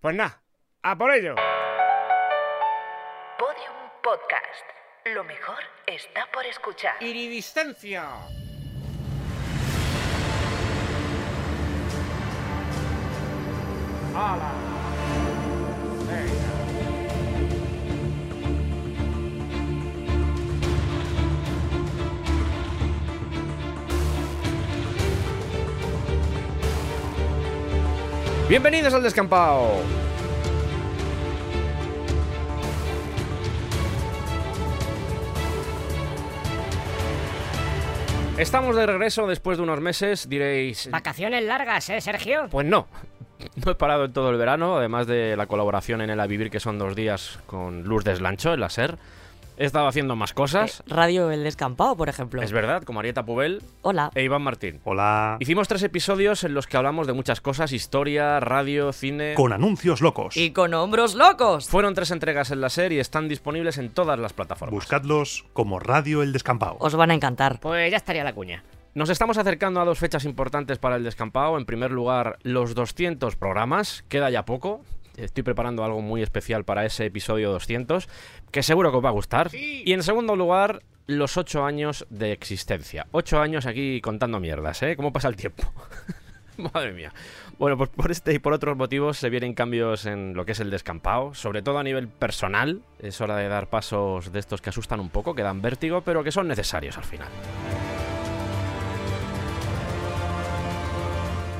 Pues nada, a por ello. Podium Podcast. Lo mejor está por escuchar. Iridistencia. ¡Hala! Bienvenidos al descampado. Estamos de regreso después de unos meses, diréis... Vacaciones largas, ¿eh, Sergio? Pues no. No he parado en todo el verano, además de la colaboración en el A Vivir, que son dos días con Luz Deslancho, en la SER. He estado haciendo más cosas. Radio El Descampado, por ejemplo. Es verdad, con Marieta Pubel Hola. e Iván Martín. Hola. Hicimos tres episodios en los que hablamos de muchas cosas, historia, radio, cine... Con anuncios locos. Y con hombros locos. Fueron tres entregas en la SER y están disponibles en todas las plataformas. Buscadlos como Radio El Descampado. Os van a encantar. Pues ya estaría la cuña. Nos estamos acercando a dos fechas importantes para el descampado. En primer lugar, los 200 programas. Queda ya poco. Estoy preparando algo muy especial para ese episodio 200, que seguro que os va a gustar. Y en segundo lugar, los 8 años de existencia. 8 años aquí contando mierdas, ¿eh? ¿Cómo pasa el tiempo? Madre mía. Bueno, pues por este y por otros motivos se vienen cambios en lo que es el descampado, sobre todo a nivel personal. Es hora de dar pasos de estos que asustan un poco, que dan vértigo, pero que son necesarios al final.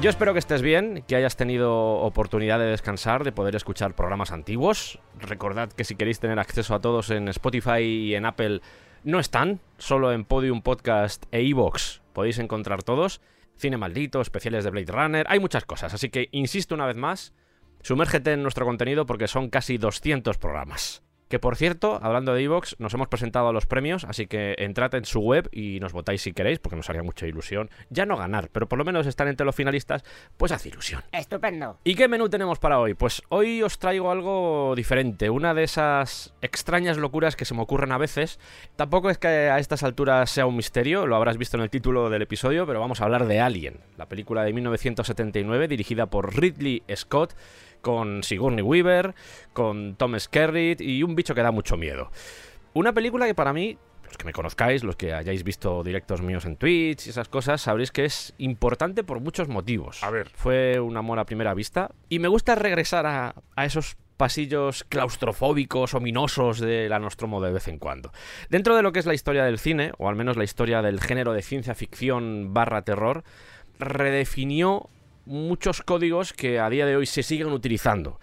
Yo espero que estés bien, que hayas tenido oportunidad de descansar, de poder escuchar programas antiguos. Recordad que si queréis tener acceso a todos en Spotify y en Apple, no están, solo en Podium Podcast e iVoox podéis encontrar todos. Cine maldito, especiales de Blade Runner, hay muchas cosas, así que insisto una vez más, sumérgete en nuestro contenido porque son casi 200 programas. Que por cierto, hablando de Evox, nos hemos presentado a los premios, así que entrad en su web y nos votáis si queréis, porque nos haría mucha ilusión. Ya no ganar, pero por lo menos estar entre los finalistas, pues hace ilusión. Estupendo. ¿Y qué menú tenemos para hoy? Pues hoy os traigo algo diferente, una de esas extrañas locuras que se me ocurren a veces. Tampoco es que a estas alturas sea un misterio, lo habrás visto en el título del episodio, pero vamos a hablar de Alien, la película de 1979 dirigida por Ridley Scott con Sigourney Weaver, con Tom Skerritt y un bicho que da mucho miedo. Una película que para mí, los que me conozcáis, los que hayáis visto directos míos en Twitch y esas cosas, sabréis que es importante por muchos motivos. A ver. Fue un amor a primera vista y me gusta regresar a, a esos pasillos claustrofóbicos, ominosos de la Nostromo de vez en cuando. Dentro de lo que es la historia del cine, o al menos la historia del género de ciencia ficción barra terror, redefinió muchos códigos que a día de hoy se siguen utilizando.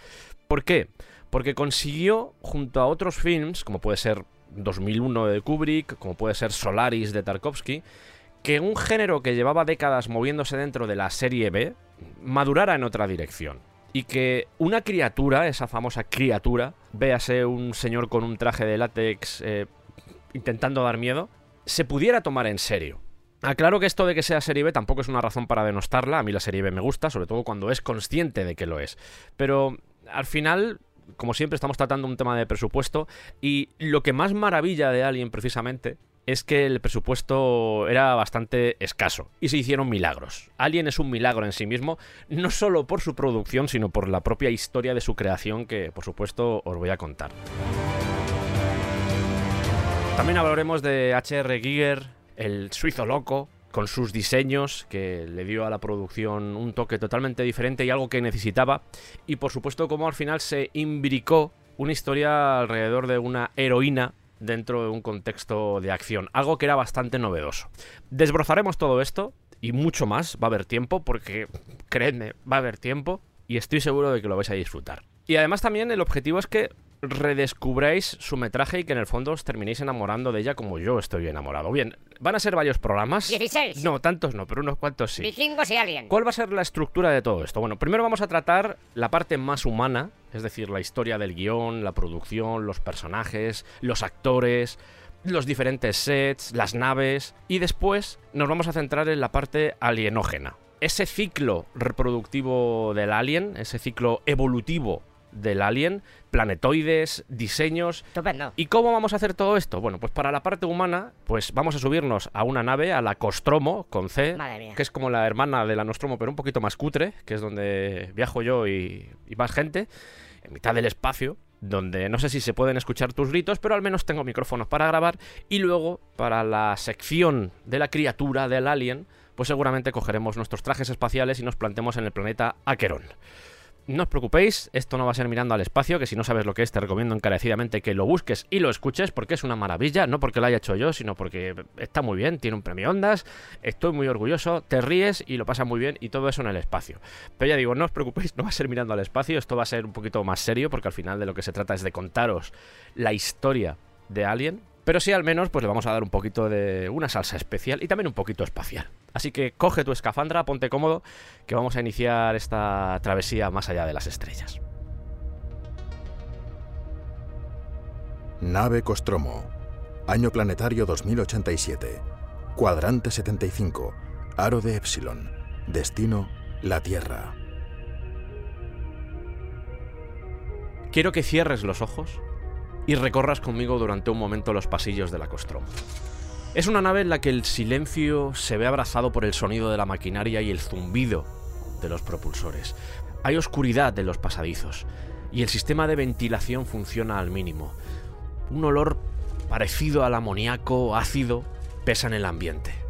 ¿Por qué? Porque consiguió, junto a otros films, como puede ser 2001 de Kubrick, como puede ser Solaris de Tarkovsky, que un género que llevaba décadas moviéndose dentro de la serie B madurara en otra dirección. Y que una criatura, esa famosa criatura, véase un señor con un traje de látex eh, intentando dar miedo, se pudiera tomar en serio. Aclaro que esto de que sea serie B tampoco es una razón para denostarla. A mí la serie B me gusta, sobre todo cuando es consciente de que lo es. Pero al final, como siempre, estamos tratando un tema de presupuesto. Y lo que más maravilla de Alien, precisamente, es que el presupuesto era bastante escaso y se hicieron milagros. Alien es un milagro en sí mismo, no solo por su producción, sino por la propia historia de su creación que, por supuesto, os voy a contar. También hablaremos de H.R. Giger, el suizo loco, con sus diseños, que le dio a la producción un toque totalmente diferente y algo que necesitaba. Y por supuesto, cómo al final se imbricó una historia alrededor de una heroína dentro de un contexto de acción, algo que era bastante novedoso. Desbrozaremos todo esto y mucho más, va a haber tiempo, porque creedme, va a haber tiempo y estoy seguro de que lo vais a disfrutar. Y además también el objetivo es que redescubráis su metraje y que en el fondo os terminéis enamorando de ella como yo estoy enamorado. Bien, van a ser varios programas. 16. No, tantos no, pero unos cuantos sí. Vikingos y Alien. ¿Cuál va a ser la estructura de todo esto? Bueno, primero vamos a tratar la parte más humana, es decir, la historia del guion, la producción, los personajes, los actores, los diferentes sets, las naves, y después nos vamos a centrar en la parte alienógena. Ese ciclo reproductivo del alien, ese ciclo evolutivo del alien, planetoides, diseños. Estupendo. ¿Y cómo vamos a hacer todo esto? Bueno, pues para la parte humana, pues vamos a subirnos a una nave, a la Costromo, con C, Madre mía. que es como la hermana de la Nostromo, pero un poquito más cutre, que es donde viajo yo y, y más gente, en mitad del espacio, donde no sé si se pueden escuchar tus gritos, pero al menos tengo micrófonos para grabar, y luego, para la sección de la criatura, del alien, pues seguramente cogeremos nuestros trajes espaciales y nos plantemos en el planeta Acheron. No os preocupéis, esto no va a ser mirando al espacio, que si no sabes lo que es, te recomiendo encarecidamente que lo busques y lo escuches, porque es una maravilla, no porque lo haya hecho yo, sino porque está muy bien, tiene un premio Ondas, estoy muy orgulloso, te ríes y lo pasas muy bien y todo eso en el espacio. Pero ya digo, no os preocupéis, no va a ser mirando al espacio, esto va a ser un poquito más serio, porque al final de lo que se trata es de contaros la historia de Alien, pero sí al menos pues le vamos a dar un poquito de una salsa especial y también un poquito espacial. Así que coge tu escafandra, ponte cómodo, que vamos a iniciar esta travesía más allá de las estrellas. Nave Costromo. Año planetario 2087. Cuadrante 75. Aro de Epsilon. Destino, la Tierra. Quiero que cierres los ojos y recorras conmigo durante un momento los pasillos de la Costromo. Es una nave en la que el silencio se ve abrazado por el sonido de la maquinaria y el zumbido de los propulsores. Hay oscuridad en los pasadizos y el sistema de ventilación funciona al mínimo. Un olor parecido al amoníaco ácido pesa en el ambiente.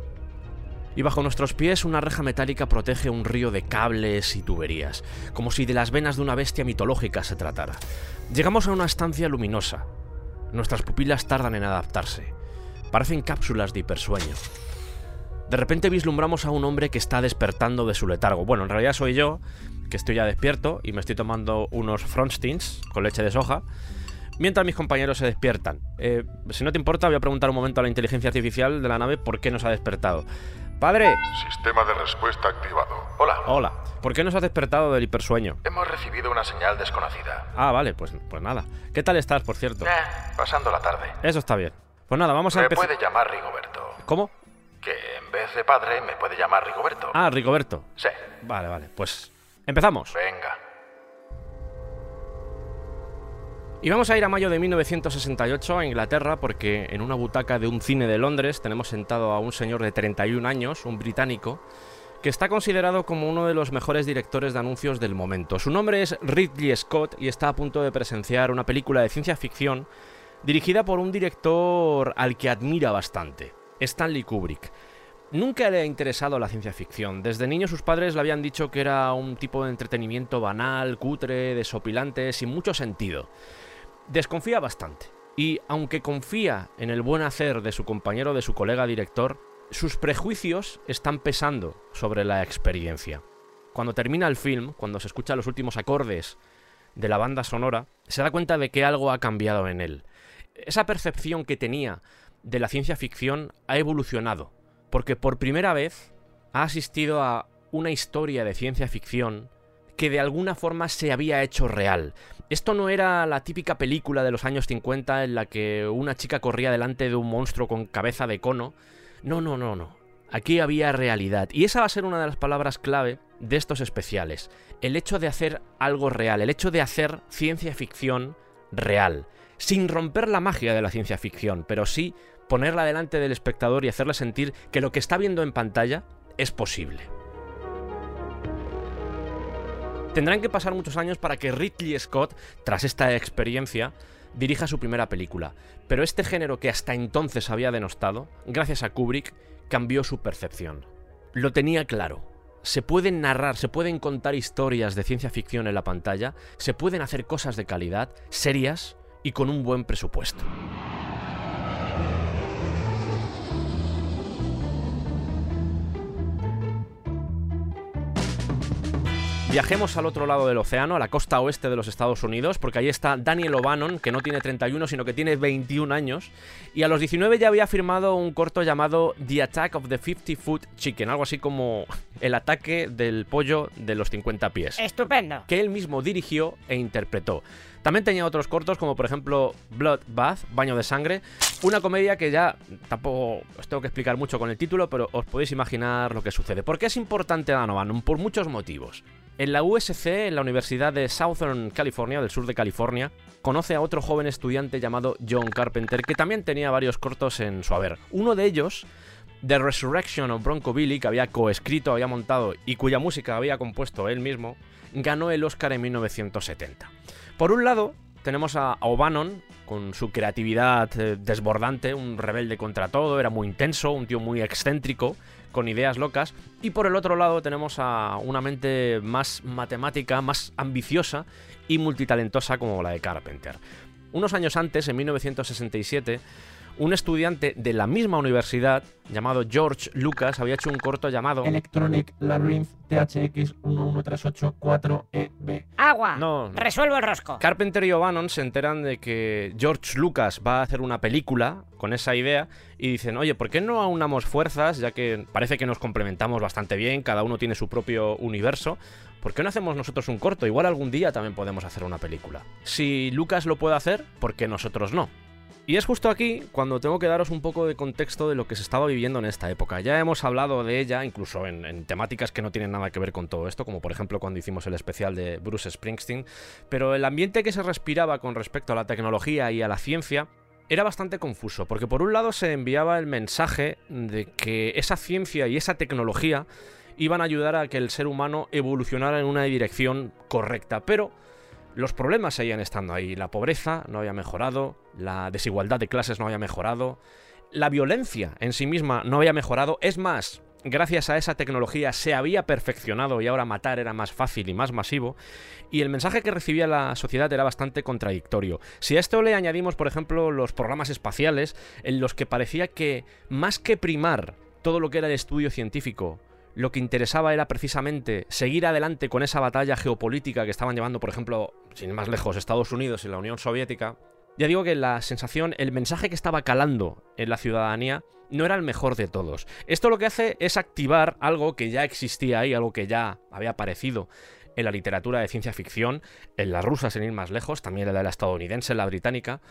Y bajo nuestros pies una reja metálica protege un río de cables y tuberías, como si de las venas de una bestia mitológica se tratara. Llegamos a una estancia luminosa. Nuestras pupilas tardan en adaptarse. Parecen cápsulas de hipersueño. De repente vislumbramos a un hombre que está despertando de su letargo. Bueno, en realidad soy yo, que estoy ya despierto y me estoy tomando unos Fronstins con leche de soja, mientras mis compañeros se despiertan. Eh, si no te importa, voy a preguntar un momento a la inteligencia artificial de la nave por qué nos ha despertado. Padre, Sistema de respuesta activado. Hola. hola, ¿por qué nos has despertado del hipersueño? Hemos recibido una señal desconocida. Ah, vale, pues, pues nada. ¿Qué tal estás, por cierto? Eh, pasando la tarde. Eso está bien. Pues nada, vamos a Me empezar. puede llamar Rigoberto. ¿Cómo? Que en vez de padre me puede llamar Rigoberto. Ah, Rigoberto. Sí. Vale, vale, pues empezamos. Venga. Y vamos a ir a mayo de 1968 a Inglaterra porque en una butaca de un cine de Londres tenemos sentado a un señor de 31 años, un británico, que está considerado como uno de los mejores directores de anuncios del momento. Su nombre es Ridley Scott y está a punto de presenciar una película de ciencia ficción dirigida por un director al que admira bastante, Stanley Kubrick. Nunca le ha interesado la ciencia ficción. Desde niño sus padres le habían dicho que era un tipo de entretenimiento banal, cutre, desopilante, sin mucho sentido. Desconfía bastante. Y aunque confía en el buen hacer de su compañero, de su colega director, sus prejuicios están pesando sobre la experiencia. Cuando termina el film, cuando se escuchan los últimos acordes de la banda sonora, se da cuenta de que algo ha cambiado en él. Esa percepción que tenía de la ciencia ficción ha evolucionado, porque por primera vez ha asistido a una historia de ciencia ficción que de alguna forma se había hecho real. Esto no era la típica película de los años 50 en la que una chica corría delante de un monstruo con cabeza de cono. No, no, no, no. Aquí había realidad. Y esa va a ser una de las palabras clave de estos especiales. El hecho de hacer algo real, el hecho de hacer ciencia ficción real. Sin romper la magia de la ciencia ficción, pero sí ponerla delante del espectador y hacerle sentir que lo que está viendo en pantalla es posible. Tendrán que pasar muchos años para que Ridley Scott, tras esta experiencia, dirija su primera película. Pero este género que hasta entonces había denostado, gracias a Kubrick, cambió su percepción. Lo tenía claro. Se pueden narrar, se pueden contar historias de ciencia ficción en la pantalla, se pueden hacer cosas de calidad, serias y con un buen presupuesto. Viajemos al otro lado del océano, a la costa oeste de los Estados Unidos, porque ahí está Daniel O'Bannon, que no tiene 31, sino que tiene 21 años, y a los 19 ya había firmado un corto llamado The Attack of the 50 Foot Chicken, algo así como el ataque del pollo de los 50 pies, Estupendo. que él mismo dirigió e interpretó. También tenía otros cortos, como por ejemplo Blood Bath, Baño de Sangre, una comedia que ya tampoco os tengo que explicar mucho con el título, pero os podéis imaginar lo que sucede. ¿Por qué es importante Dan O'Bannon? Por muchos motivos. En la USC, en la Universidad de Southern California, del sur de California, conoce a otro joven estudiante llamado John Carpenter, que también tenía varios cortos en su haber. Uno de ellos, The Resurrection of Bronco Billy, que había coescrito, había montado y cuya música había compuesto él mismo, ganó el Oscar en 1970. Por un lado, tenemos a O'Bannon con su creatividad eh, desbordante, un rebelde contra todo, era muy intenso, un tío muy excéntrico, con ideas locas. Y por el otro lado tenemos a una mente más matemática, más ambiciosa y multitalentosa como la de Carpenter. Unos años antes, en 1967, un estudiante de la misma universidad, llamado George Lucas, había hecho un corto llamado Electronic Labyrinth THX 11384EB. Agua. No, no. Resuelvo el rosco. Carpenter y O'Bannon se enteran de que George Lucas va a hacer una película con esa idea y dicen, oye, ¿por qué no aunamos fuerzas? Ya que parece que nos complementamos bastante bien, cada uno tiene su propio universo. ¿Por qué no hacemos nosotros un corto? Igual algún día también podemos hacer una película. Si Lucas lo puede hacer, ¿por qué nosotros no? Y es justo aquí cuando tengo que daros un poco de contexto de lo que se estaba viviendo en esta época. Ya hemos hablado de ella, incluso en, en, temáticas que no tienen nada que ver con todo esto, como por ejemplo cuando hicimos el especial de Bruce Springsteen, pero el ambiente que se respiraba con respecto a la tecnología y a la ciencia era bastante confuso, porque por un lado se enviaba el mensaje de que esa ciencia y esa tecnología iban a ayudar a que el ser humano evolucionara en una dirección correcta, pero los problemas seguían estando ahí. La pobreza no había mejorado, la desigualdad de clases no había mejorado, la violencia en sí misma no había mejorado. Es más, gracias a esa tecnología se había perfeccionado y ahora matar era más fácil y más masivo. Y el mensaje que recibía la sociedad era bastante contradictorio. Si a esto le añadimos, por ejemplo, los programas espaciales, en los que parecía que más que primar todo lo que era el estudio científico, lo que interesaba era precisamente seguir adelante con esa batalla geopolítica que estaban llevando, por ejemplo, sin ir más lejos, Estados Unidos y la Unión Soviética. Ya digo que la sensación, el mensaje que estaba calando en la ciudadanía no era el mejor de todos. Esto lo que hace es activar algo que ya existía ahí, algo que ya había aparecido en la literatura de ciencia ficción, en la rusa sin ir más lejos, también en la estadounidense, en la británica,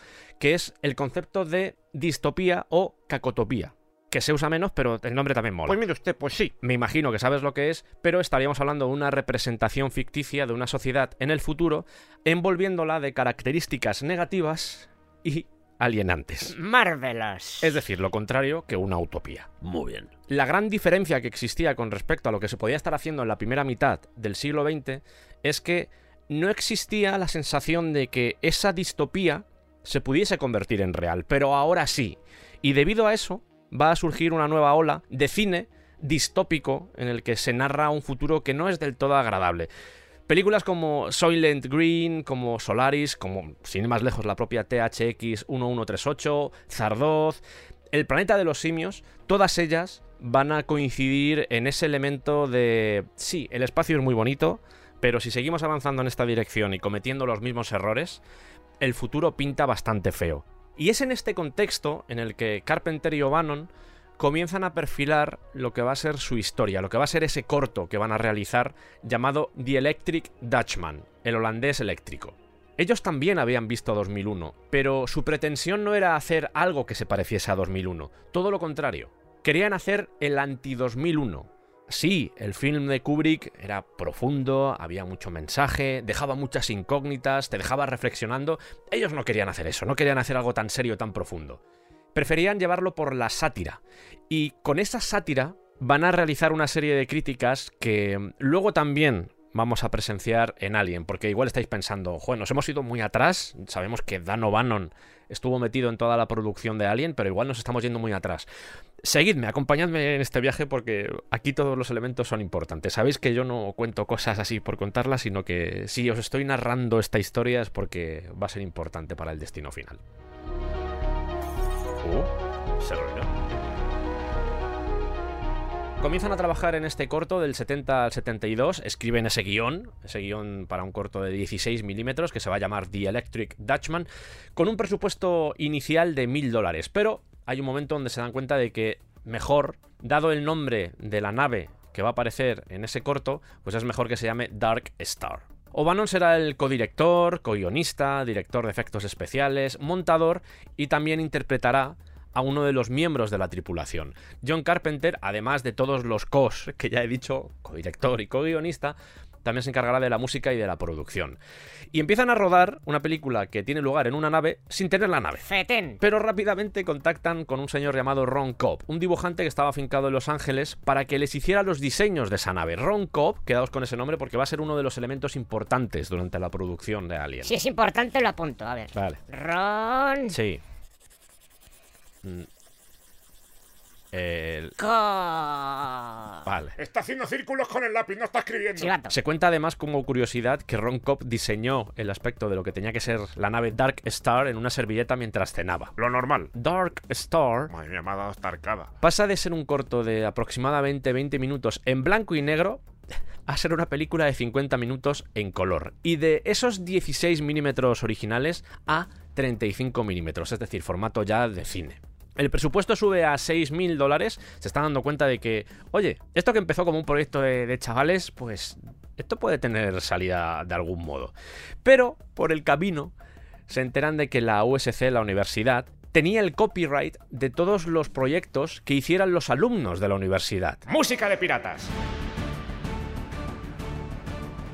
que es el concepto de distopía o cacotopía que se usa menos, pero el nombre también mola. Pues mire usted, pues sí, me imagino que sabes lo que es, pero estaríamos hablando de una representación ficticia de una sociedad en el futuro, envolviéndola de características negativas y alienantes. Marvelous. Es decir, lo contrario que una utopía. Muy bien. La gran diferencia que existía con respecto a lo que se podía estar haciendo en la primera mitad del siglo XX es que no existía la sensación de que esa distopía se pudiese convertir en real, pero ahora sí. Y debido a eso, va a surgir una nueva ola de cine distópico en el que se narra un futuro que no es del todo agradable. Películas como Soylent Green, como Solaris, como sin ir más lejos la propia THX 1138, Zardoz, El planeta de los simios, todas ellas van a coincidir en ese elemento de sí, el espacio es muy bonito, pero si seguimos avanzando en esta dirección y cometiendo los mismos errores, el futuro pinta bastante feo. Y es en este contexto en el que Carpenter y O'Bannon comienzan a perfilar lo que va a ser su historia, lo que va a ser ese corto que van a realizar llamado The Electric Dutchman, el holandés eléctrico. Ellos también habían visto 2001, pero su pretensión no era hacer algo que se pareciese a 2001, todo lo contrario. Querían hacer el anti-2001, Sí, el film de Kubrick era profundo, había mucho mensaje, dejaba muchas incógnitas, te dejaba reflexionando. Ellos no querían hacer eso, no querían hacer algo tan serio, tan profundo. Preferían llevarlo por la sátira. Y con esa sátira van a realizar una serie de críticas que luego también vamos a presenciar en Alien, porque igual estáis pensando, joder, nos hemos ido muy atrás, sabemos que Dan O'Bannon estuvo metido en toda la producción de Alien, pero igual nos estamos yendo muy atrás. Seguidme, acompañadme en este viaje porque aquí todos los elementos son importantes. Sabéis que yo no cuento cosas así por contarlas, sino que si os estoy narrando esta historia es porque va a ser importante para el destino final. Uh, se Comienzan a trabajar en este corto del 70 al 72, escriben ese guion, ese guion para un corto de 16 milímetros que se va a llamar The Electric Dutchman, con un presupuesto inicial de mil dólares. Pero hay un momento donde se dan cuenta de que mejor, dado el nombre de la nave que va a aparecer en ese corto, pues es mejor que se llame Dark Star. O'Bannon será el codirector, co-guionista, director de efectos especiales, montador y también interpretará a uno de los miembros de la tripulación. John Carpenter, además de todos los cos que ya he dicho, codirector y co-guionista, también se encargará de la música y de la producción. Y empiezan a rodar una película que tiene lugar en una nave sin tener la nave. Fetén. Pero rápidamente contactan con un señor llamado Ron Cobb, un dibujante que estaba afincado en Los Ángeles para que les hiciera los diseños de esa nave. Ron Cobb, quedaos con ese nombre porque va a ser uno de los elementos importantes durante la producción de Alien. Si es importante, lo apunto. A ver. Vale. Ron. Sí. El-. Vale. Está haciendo círculos con el lápiz, no está escribiendo. Chivato. Se cuenta además como curiosidad que Ron Cobb diseñó el aspecto de lo que tenía que ser la nave Dark Star en una servilleta mientras cenaba. Lo normal. Dark Star Madre mía, me ha dado hasta arcada. pasa de ser un corto de aproximadamente 20 minutos en blanco y negro a ser una película de 50 minutos en color. Y de esos 16 milímetros originales a 35 milímetros, es decir, formato ya de cine. El presupuesto sube a 6.000 dólares. Se están dando cuenta de que, oye, esto que empezó como un proyecto de, de chavales, pues esto puede tener salida de algún modo. Pero por el camino se enteran de que la USC, la universidad, tenía el copyright de todos los proyectos que hicieran los alumnos de la universidad. Música de piratas.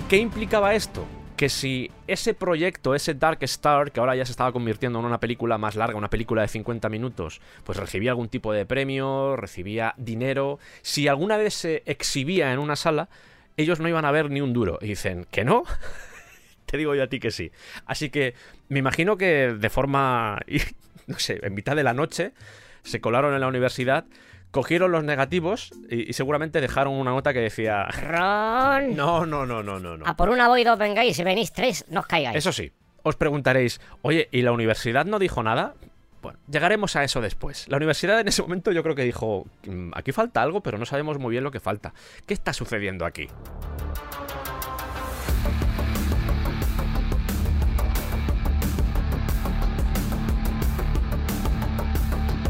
¿Qué implicaba esto? Que si ese proyecto, ese Dark Star, que ahora ya se estaba convirtiendo en una película más larga, una película de 50 minutos, pues recibía algún tipo de premio, recibía dinero, si alguna vez se exhibía en una sala, ellos no iban a ver ni un duro. Y dicen, ¿que no? Te digo yo a ti que sí. Así que me imagino que de forma, no sé, en mitad de la noche, se colaron en la universidad, cogieron los negativos y, y seguramente dejaron una nota que decía... Ron. No, no, no, no, no, no. A por una voy dos vengáis. Si venís tres, no os caigáis. Eso sí, os preguntaréis, oye, ¿y la universidad no dijo nada? Bueno, llegaremos a eso después. La universidad en ese momento yo creo que dijo, "Mm, aquí falta algo, pero no sabemos muy bien lo que falta. ¿Qué está sucediendo aquí?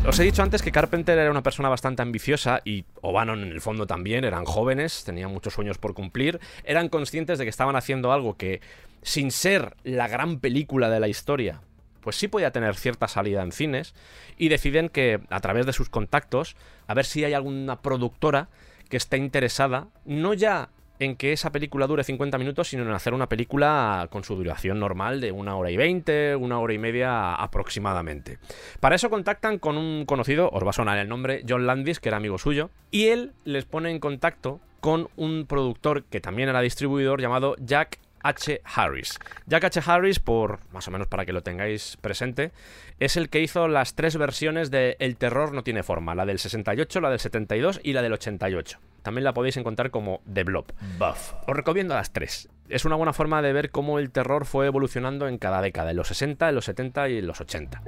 Os he dicho antes que Carpenter era una persona bastante ambiciosa y O'Bannon en el fondo también, eran jóvenes, tenían muchos sueños por cumplir, eran conscientes de que estaban haciendo algo que, sin ser la gran película de la historia, pues sí podía tener cierta salida en cines y deciden que a través de sus contactos, a ver si hay alguna productora que esté interesada, no ya en que esa película dure 50 minutos, sino en hacer una película con su duración normal de una hora y 20, una hora y media aproximadamente. Para eso contactan con un conocido, os va a sonar el nombre, John Landis, que era amigo suyo, y él les pone en contacto con un productor que también era distribuidor llamado Jack H. Harris. Jack H. Harris, por más o menos para que lo tengáis presente, es el que hizo las tres versiones de El terror no tiene forma, la del 68, la del 72 y la del 88. También la podéis encontrar como The Blob. Buff. Os recomiendo las tres. Es una buena forma de ver cómo el terror fue evolucionando en cada década, en los 60, en los 70 y en los 80.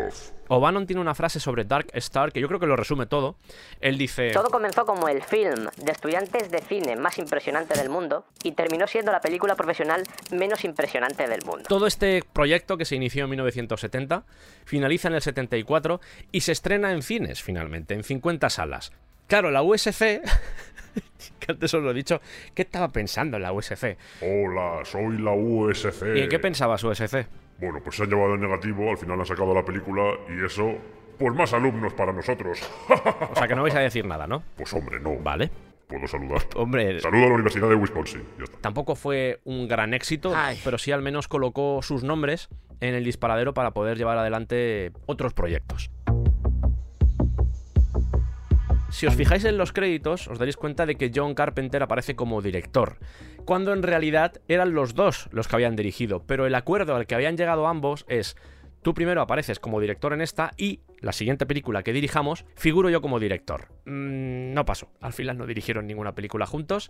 O'Bannon tiene una frase sobre Dark Star que yo creo que lo resume todo. Él dice... Todo comenzó como el film de estudiantes de cine más impresionante del mundo y terminó siendo la película profesional menos impresionante del mundo. Todo este proyecto que se inició en 1970 finaliza en el 74 y se estrena en cines finalmente, en 50 salas. Claro, la USC, que antes os lo he dicho, ¿qué estaba pensando en la USC? Hola, soy la USC. ¿Y en qué pensabas USC? Bueno, pues se han llevado el negativo, al final han sacado la película y eso, pues más alumnos para nosotros. O sea que no vais a decir nada, ¿no? pues hombre, no. Vale. Puedo saludar. Hombre, Saludo a la Universidad de Wisconsin. Ya está. tampoco fue un gran éxito, Ay. pero sí al menos colocó sus nombres en el disparadero para poder llevar adelante otros proyectos. Si os fijáis en los créditos, os daréis cuenta de que John Carpenter aparece como director, cuando en realidad eran los dos los que habían dirigido, pero el acuerdo al que habían llegado ambos es, tú primero apareces como director en esta y la siguiente película que dirijamos, figuro yo como director. Mm, no pasó, al final no dirigieron ninguna película juntos,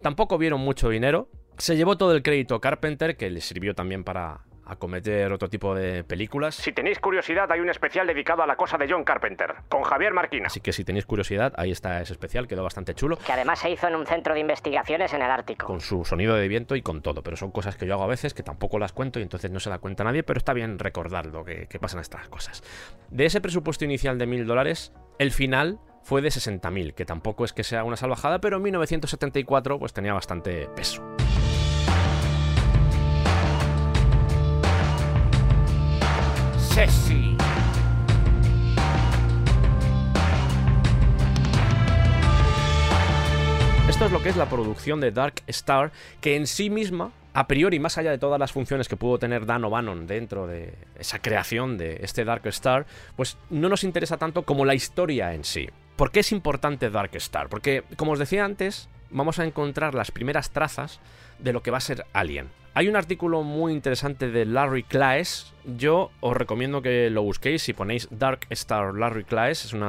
tampoco vieron mucho dinero, se llevó todo el crédito Carpenter, que le sirvió también para acometer otro tipo de películas. Si tenéis curiosidad, hay un especial dedicado a la cosa de John Carpenter, con Javier Marquina. Así que si tenéis curiosidad, ahí está ese especial, quedó bastante chulo. Que además se hizo en un centro de investigaciones en el Ártico. Con su sonido de viento y con todo. Pero son cosas que yo hago a veces que tampoco las cuento y entonces no se da cuenta nadie, pero está bien recordarlo que, que pasan estas cosas. De ese presupuesto inicial de mil dólares, el final fue de 60.000, que tampoco es que sea una salvajada, pero en 1974 pues tenía bastante peso. Esto es lo que es la producción de Dark Star, que en sí misma, a priori, más allá de todas las funciones que pudo tener Dan O'Bannon dentro de esa creación de este Dark Star, pues no nos interesa tanto como la historia en sí. ¿Por qué es importante Dark Star? Porque, como os decía antes, vamos a encontrar las primeras trazas de lo que va a ser Alien. Hay un artículo muy interesante de Larry Claes. Yo os recomiendo que lo busquéis si ponéis Dark Star Larry Claes. Es, un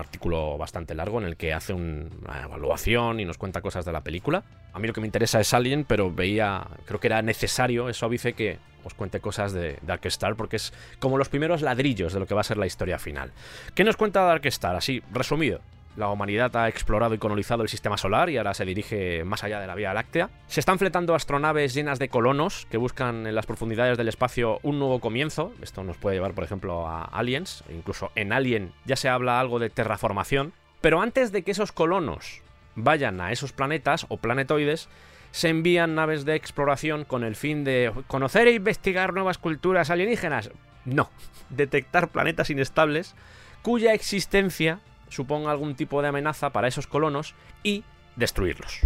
artículo bastante largo en el que hace un- una evaluación y nos cuenta cosas de la película. A mí lo que me interesa es Alien, pero veía, creo que era necesario, eso dice que os cuente cosas de Dark Star porque es como los primeros ladrillos de lo que va a ser la historia final. ¿Qué nos cuenta Dark Star? Así, resumido. La humanidad ha explorado y colonizado el sistema solar y ahora se dirige más allá de la Vía Láctea. Se están fletando astronaves llenas de colonos que buscan en las profundidades del espacio un nuevo comienzo. Esto nos puede llevar, por ejemplo, a Aliens. Incluso en Alien ya se habla algo de terraformación. Pero antes de que esos colonos vayan a esos planetas o planetoides, se envían naves de exploración con el fin de conocer e investigar nuevas culturas alienígenas. No, detectar planetas inestables cuya existencia suponga algún tipo de amenaza para esos colonos y destruirlos.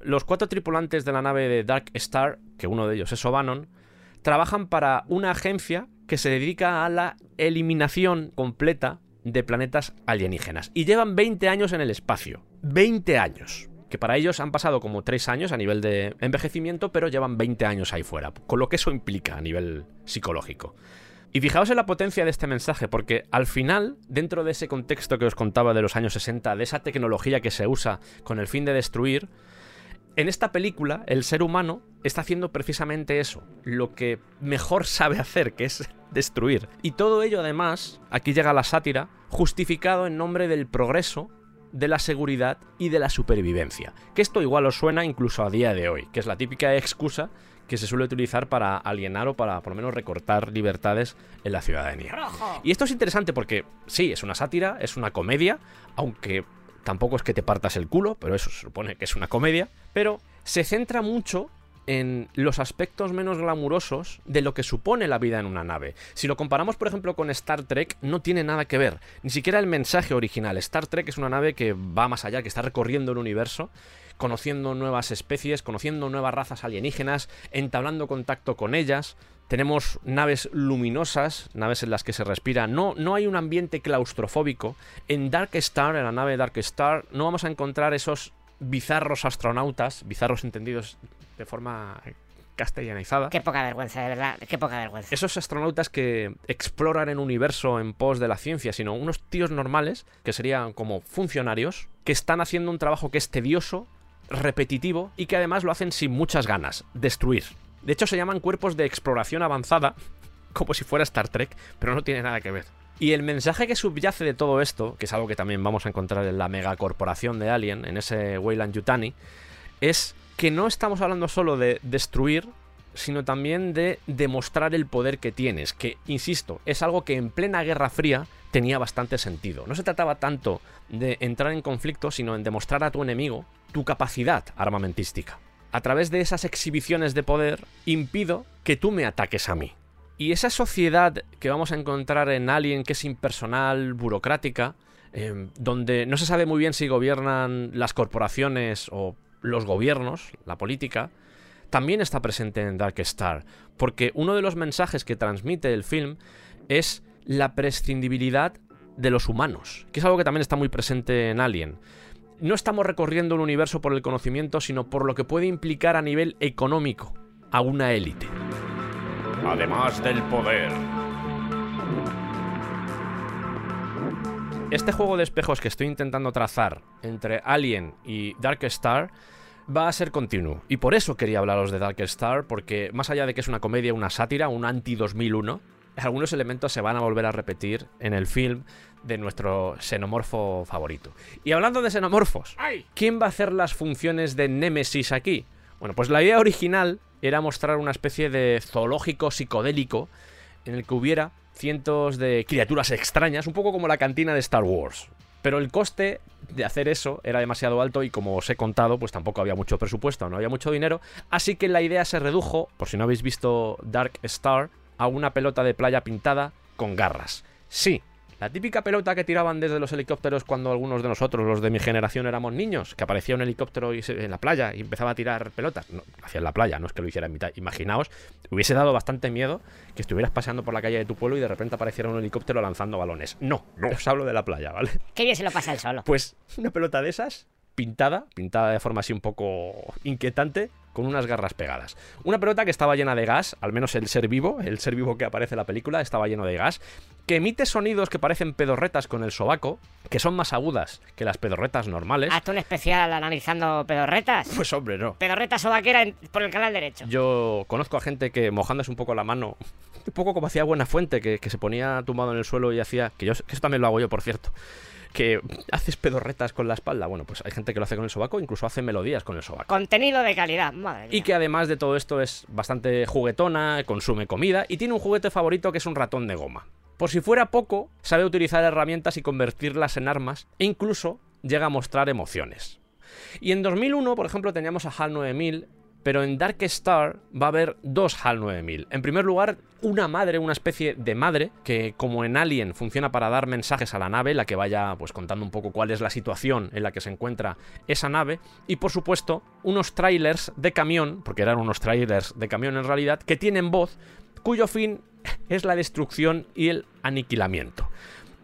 Los cuatro tripulantes de la nave de Dark Star, que uno de ellos es O'Bannon, trabajan para una agencia que se dedica a la eliminación completa de planetas alienígenas. Y llevan 20 años en el espacio. 20 años. Que para ellos han pasado como 3 años a nivel de envejecimiento, pero llevan 20 años ahí fuera. Con lo que eso implica a nivel psicológico. Y fijaos en la potencia de este mensaje, porque al final, dentro de ese contexto que os contaba de los años 60, de esa tecnología que se usa con el fin de destruir, en esta película el ser humano está haciendo precisamente eso, lo que mejor sabe hacer, que es destruir. Y todo ello además, aquí llega la sátira, justificado en nombre del progreso, de la seguridad y de la supervivencia. Que esto igual os suena incluso a día de hoy, que es la típica excusa que se suele utilizar para alienar o para por lo menos recortar libertades en la ciudadanía. Y esto es interesante porque sí, es una sátira, es una comedia, aunque tampoco es que te partas el culo, pero eso se supone que es una comedia, pero se centra mucho en los aspectos menos glamurosos de lo que supone la vida en una nave. Si lo comparamos, por ejemplo, con Star Trek, no tiene nada que ver. Ni siquiera el mensaje original. Star Trek es una nave que va más allá, que está recorriendo el universo, conociendo nuevas especies, conociendo nuevas razas alienígenas, entablando contacto con ellas. Tenemos naves luminosas, naves en las que se respira. No, no hay un ambiente claustrofóbico. En Dark Star, en la nave Dark Star, no vamos a encontrar esos bizarros astronautas, bizarros entendidos de forma castellanizada. Qué poca vergüenza, de verdad, qué poca vergüenza. Esos astronautas que exploran el universo en pos de la ciencia, sino unos tíos normales, que serían como funcionarios, que están haciendo un trabajo que es tedioso, repetitivo y que además lo hacen sin muchas ganas, destruir. De hecho se llaman cuerpos de exploración avanzada, como si fuera Star Trek, pero no tiene nada que ver. Y el mensaje que subyace de todo esto, que es algo que también vamos a encontrar en la megacorporación de Alien, en ese Weyland Yutani, es que no estamos hablando solo de destruir, sino también de demostrar el poder que tienes, que, insisto, es algo que en plena Guerra Fría tenía bastante sentido. No se trataba tanto de entrar en conflicto, sino en demostrar a tu enemigo tu capacidad armamentística. A través de esas exhibiciones de poder, impido que tú me ataques a mí. Y esa sociedad que vamos a encontrar en Alien, que es impersonal, burocrática, eh, donde no se sabe muy bien si gobiernan las corporaciones o los gobiernos, la política, también está presente en Dark Star, porque uno de los mensajes que transmite el film es la prescindibilidad de los humanos, que es algo que también está muy presente en Alien. No estamos recorriendo el universo por el conocimiento, sino por lo que puede implicar a nivel económico a una élite. Además del poder. Este juego de espejos que estoy intentando trazar entre Alien y Dark Star va a ser continuo. Y por eso quería hablaros de Dark Star, porque más allá de que es una comedia, una sátira, un anti-2001, algunos elementos se van a volver a repetir en el film de nuestro xenomorfo favorito. Y hablando de xenomorfos, ¿quién va a hacer las funciones de Némesis aquí? Bueno, pues la idea original era mostrar una especie de zoológico psicodélico en el que hubiera cientos de criaturas extrañas, un poco como la cantina de Star Wars. Pero el coste de hacer eso era demasiado alto y como os he contado, pues tampoco había mucho presupuesto, no había mucho dinero, así que la idea se redujo, por si no habéis visto Dark Star, a una pelota de playa pintada con garras. Sí, La típica pelota que tiraban desde los helicópteros cuando algunos de nosotros, los de mi generación, éramos niños, que aparecía un helicóptero y se- en la playa y empezaba a tirar pelotas. No, en la playa, no es que lo hiciera en mitad. Imaginaos, hubiese dado bastante miedo que estuvieras paseando por la calle de tu pueblo y de repente apareciera un helicóptero lanzando balones. No, no os hablo de la playa, ¿vale? Qué bien se lo pasa él solo. Pues una pelota de esas, pintada, pintada de forma así un poco inquietante, con unas garras pegadas. Una pelota que estaba llena de gas, al menos el ser vivo, el ser vivo que aparece en la película, estaba lleno de gas, que emite sonidos que parecen pedorretas con el sobaco, que son más agudas que las pedorretas normales. Hazte un especial analizando pedorretas. Pues hombre, no. Pedorreta sobaquera en- por el canal derecho. Yo conozco a gente que mojándose un poco la mano, un poco como hacía Buena Fuente, que, que se ponía tumbado en el suelo y hacía, que yo que eso también lo hago yo, por cierto, que haces pedorretas con la espalda. Bueno, pues hay gente que lo hace con el sobaco, incluso hace melodías con el sobaco. Contenido de calidad, madre mía. Y que además de todo esto es bastante juguetona, consume comida y tiene un juguete favorito que es un ratón de goma. Por si fuera poco, sabe utilizar herramientas y convertirlas en armas e incluso llega a mostrar emociones. Y en 2001, por ejemplo, teníamos a HAL 9000, pero en Dark Star va a haber dos HAL 9000. En primer lugar, una madre, una especie de madre, que como en Alien funciona para dar mensajes a la nave, la que vaya pues contando un poco cuál es la situación en la que se encuentra esa nave, y por supuesto, unos trailers de camión, porque eran unos trailers de camión en realidad, que tienen voz, cuyo fin es la destrucción y el aniquilamiento.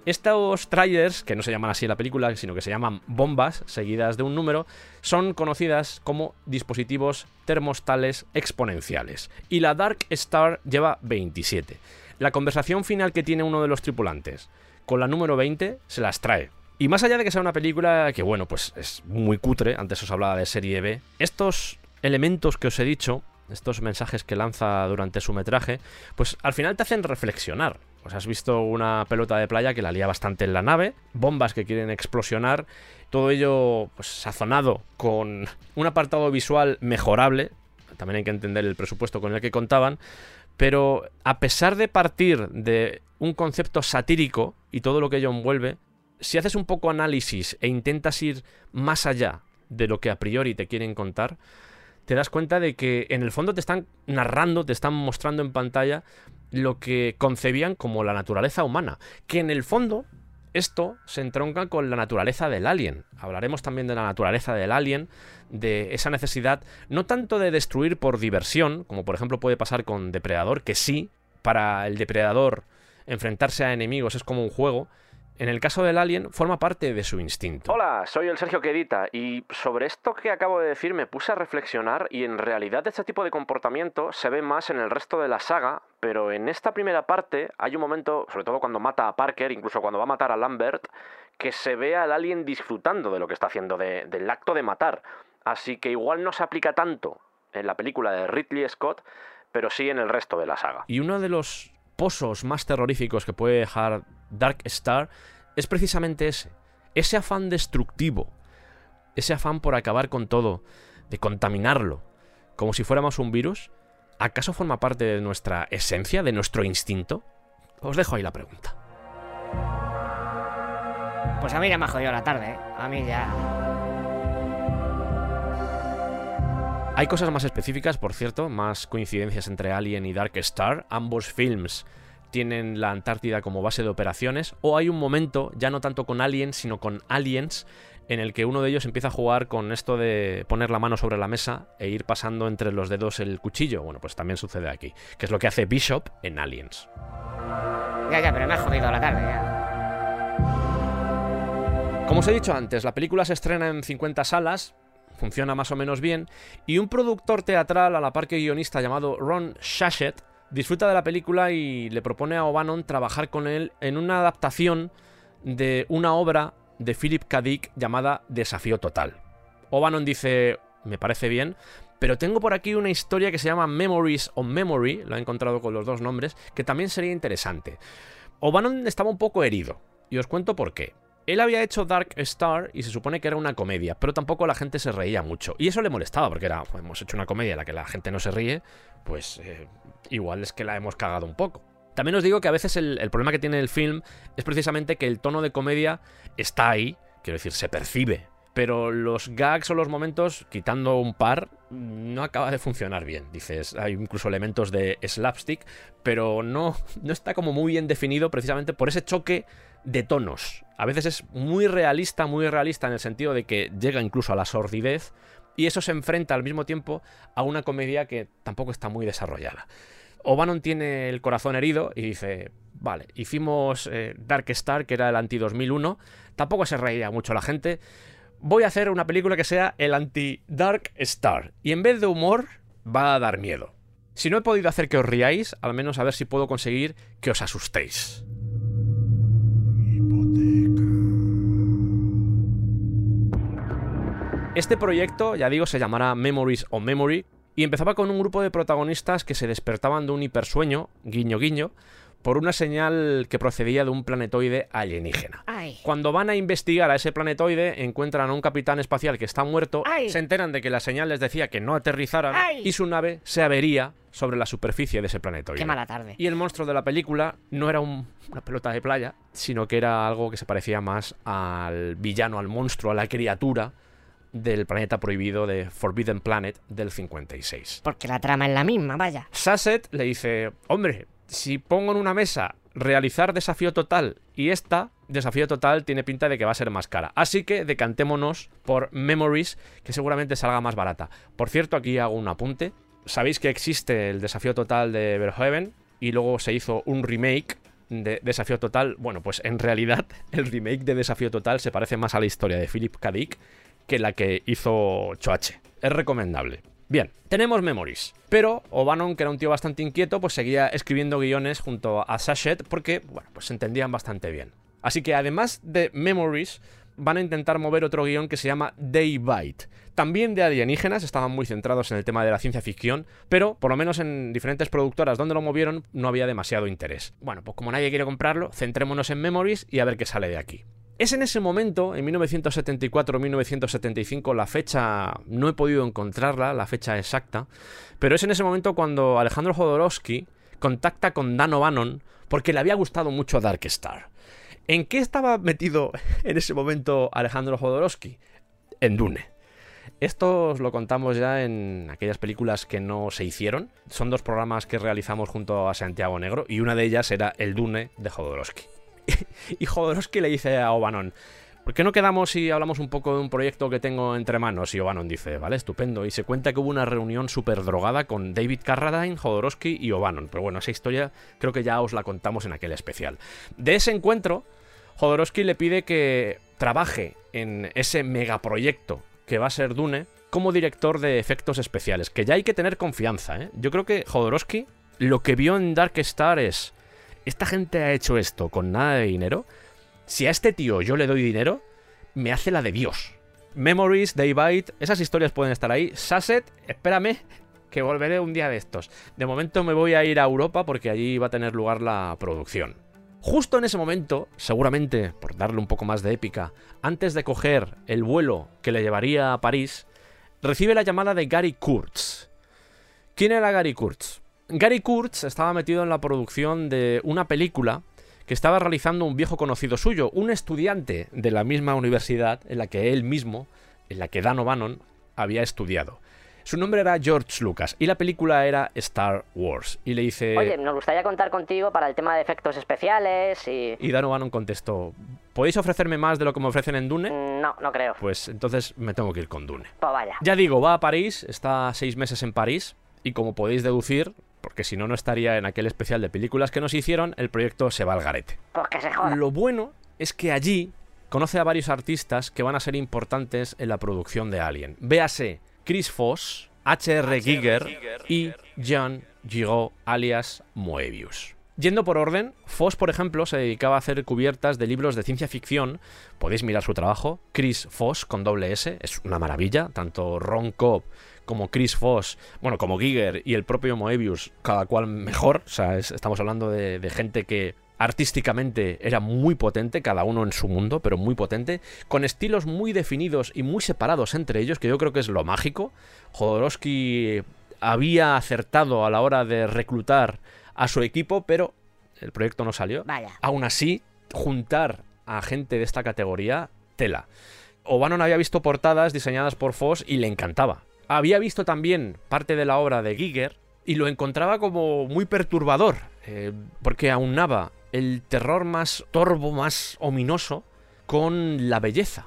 Estos trailers, que no se llaman así en la película, sino que se llaman bombas seguidas de un número, son conocidas como dispositivos termostales exponenciales. Y la Dark Star lleva 27. La conversación final que tiene uno de los tripulantes con la número 20 se las trae. Y más allá de que sea una película que, bueno, pues es muy cutre, antes os hablaba de serie B, estos elementos que os he dicho, estos mensajes que lanza durante su metraje, pues al final te hacen reflexionar. Pues has visto una pelota de playa que la lía bastante en la nave, bombas que quieren explosionar, todo ello pues, sazonado con un apartado visual mejorable, también hay que entender el presupuesto con el que contaban, pero a pesar de partir de un concepto satírico y todo lo que ello envuelve, si haces un poco análisis e intentas ir más allá de lo que a priori te quieren contar, te das cuenta de que en el fondo te están narrando, te están mostrando en pantalla lo que concebían como la naturaleza humana, que en el fondo esto se entronca con la naturaleza del alien. Hablaremos también de la naturaleza del alien, de esa necesidad no tanto de destruir por diversión, como por ejemplo puede pasar con Depredador, que sí, para el depredador enfrentarse a enemigos es como un juego, en el caso del alien forma parte de su instinto. Hola, soy el Sergio Quedita y sobre esto que acabo de decir me puse a reflexionar y en realidad este tipo de comportamiento se ve más en el resto de la saga, pero en esta primera parte hay un momento, sobre todo cuando mata a Parker, incluso cuando va a matar a Lambert, que se ve al alien disfrutando de lo que está haciendo, de- del acto de matar. Así que igual no se aplica tanto en la película de Ridley Scott, pero sí en el resto de la saga. Y uno de los pozos más terroríficos que puede dejar Dark Star es precisamente ese. Ese afán destructivo. Ese afán por acabar con todo, de contaminarlo, como si fuéramos un virus. ¿Acaso forma parte de nuestra esencia, de nuestro instinto? Os dejo ahí la pregunta. Pues a mí ya me ha jodido la tarde, ¿eh? A mí ya. Hay cosas más específicas, por cierto, más coincidencias entre Alien y Dark Star. Ambos films tienen la Antártida como base de operaciones. O hay un momento, ya no tanto con Alien, sino con Aliens, en el que uno de ellos empieza a jugar con esto de poner la mano sobre la mesa e ir pasando entre los dedos el cuchillo. Bueno, pues también sucede aquí, que es lo que hace Bishop en Aliens. Ya, ya, pero me ha jodido la tarde, ya. Como os he dicho antes, la película se estrena en 50 salas, funciona más o menos bien, y un productor teatral a la par que guionista llamado Ron Shashet disfruta de la película y le propone a O'Bannon trabajar con él en una adaptación de una obra de Philip K. Dick llamada Desafío Total. O'Bannon dice, me parece bien, pero tengo por aquí una historia que se llama Memories on Memory, lo he encontrado con los dos nombres, que también sería interesante. O'Bannon estaba un poco herido, y os cuento por qué. Él había hecho Dark Star y se supone que era una comedia, pero tampoco la gente se reía mucho. Y eso le molestaba, porque era, "Joder, hemos hecho una comedia en la que la gente no se ríe, pues eh, igual es que la hemos cagado un poco. También os digo que a veces el, problema que tiene el film es precisamente que el tono de comedia está ahí, quiero decir, se percibe pero los gags o los momentos, quitando un par, no acaba de funcionar bien. Dices, hay incluso elementos de slapstick, pero no, no está como muy bien definido precisamente por ese choque de tonos. A veces es muy realista, muy realista en el sentido de que llega incluso a la sordidez, y eso se enfrenta al mismo tiempo a una comedia que tampoco está muy desarrollada. O'Bannon tiene el corazón herido y dice, vale, hicimos eh, Dark Star, que era el anti-2001, tampoco se reía mucho la gente, voy a hacer una película que sea el anti-Dark Star, y en vez de humor, va a dar miedo. Si no he podido hacer que os riáis, al menos a ver si puedo conseguir que os asustéis. Este proyecto, ya digo, se llamará Memories o Memory y empezaba con un grupo de protagonistas que se despertaban de un hipersueño, guiño guiño, por una señal que procedía de un planetoide alienígena. Ay. Cuando van a investigar a ese planetoide, encuentran a un capitán espacial que está muerto, Ay. se enteran de que la señal les decía que no aterrizaran Ay. y su nave se avería sobre la superficie de ese planetoide. Qué mala tarde. Y el monstruo de la película no era un- una pelota de playa, sino que era algo que se parecía más al villano, al monstruo, a la criatura del planeta prohibido de Forbidden Planet del 56. Porque la trama es la misma, vaya. Sasset le dice, hombre, si pongo en una mesa realizar desafío total y esta, desafío total, tiene pinta de que va a ser más cara. Así que decantémonos por Memories, que seguramente salga más barata. Por cierto, aquí hago un apunte. Sabéis que existe el desafío total de Verhoeven y luego se hizo un remake de Desafío Total. Bueno, pues en realidad el remake de Desafío Total se parece más a la historia de Philip K. Dick que la que hizo Choache. Es recomendable. Bien, tenemos Memories. Pero O'Bannon, que era un tío bastante inquieto, pues seguía escribiendo guiones junto a Sachet porque, bueno, pues se entendían bastante bien. Así que además de Memories, van a intentar mover otro guion que se llama Daybite. También de alienígenas, estaban muy centrados en el tema de la ciencia ficción, pero por lo menos en diferentes productoras donde lo movieron no había demasiado interés. Bueno, pues como nadie quiere comprarlo, centrémonos en Memories y a ver qué sale de aquí. Es en ese momento, en 1974-1975, la fecha no he podido encontrarla, la fecha exacta, pero es en ese momento cuando Alejandro Jodorowsky contacta con Dan O'Bannon porque le había gustado mucho Dark Star. ¿En qué estaba metido en ese momento Alejandro Jodorowsky? En Dune. Esto os lo contamos ya en aquellas películas que no se hicieron. Son dos programas que realizamos junto a Santiago Negro y una de ellas era El Dune de Jodorowsky. y Jodorowsky le dice a O'Bannon, ¿por qué no quedamos y hablamos un poco de un proyecto que tengo entre manos? Y O'Bannon dice, vale, estupendo. Y se cuenta que hubo una reunión súper drogada con David Carradine, Jodorowsky y O'Bannon. Pero bueno, esa historia creo que ya os la contamos en aquel especial. De ese encuentro, Jodorowsky le pide que trabaje en ese megaproyecto que va a ser Dune como director de efectos especiales, que ya hay que tener confianza. ¿eh? Yo creo que Jodorowsky lo que vio en Dark Star es, esta gente ha hecho esto con nada de dinero, si a este tío yo le doy dinero, me hace la de Dios. Memories, Daybite, esas historias pueden estar ahí. Sasset, espérame, que volveré un día de estos. De momento me voy a ir a Europa porque allí va a tener lugar la producción. Justo en ese momento, seguramente por darle un poco más de épica, antes de coger el vuelo que le llevaría a París, recibe la llamada de Gary Kurtz. ¿Quién era Gary Kurtz? Gary Kurtz estaba metido en la producción de una película que estaba realizando un viejo conocido suyo, un estudiante de la misma universidad en la que él mismo, en la que Dan O'Bannon había estudiado. Su nombre era George Lucas y la película era Star Wars. Y le dice... Oye, nos gustaría contar contigo para el tema de efectos especiales y... Y Dan O'Bannon contestó, ¿podéis ofrecerme más de lo que me ofrecen en Dune? No, no creo. Pues entonces me tengo que ir con Dune. Pues vaya. Ya digo, va a París, está seis meses en París, y como podéis deducir, porque si no, no estaría en aquel especial de películas que nos hicieron, el proyecto se va al garete. Que se joda. Lo bueno es que allí conoce a varios artistas que van a ser importantes en la producción de Alien. Véase Chris Foss, H.R. Giger y Jean Giraud, alias Moebius. Yendo por orden, Foss, por ejemplo, se dedicaba a hacer cubiertas de libros de ciencia ficción. Podéis mirar su trabajo. Chris Foss con doble S, es una maravilla. Tanto Ron Cobb como Chris Foss, bueno, como Giger y el propio Moebius, cada cual mejor. O sea, es- estamos hablando de, de gente que artísticamente era muy potente, cada uno en su mundo, pero muy potente, con estilos muy definidos y muy separados entre ellos, que yo creo que es lo mágico. Jodorowsky había acertado a la hora de reclutar a su equipo, pero el proyecto no salió. Vaya. Aún así, juntar a gente de esta categoría, tela. O'Bannon había visto portadas diseñadas por Foss y le encantaba. Había visto también parte de la obra de Giger y lo encontraba como muy perturbador, eh, porque aunaba el terror más torvo, más ominoso, con la belleza.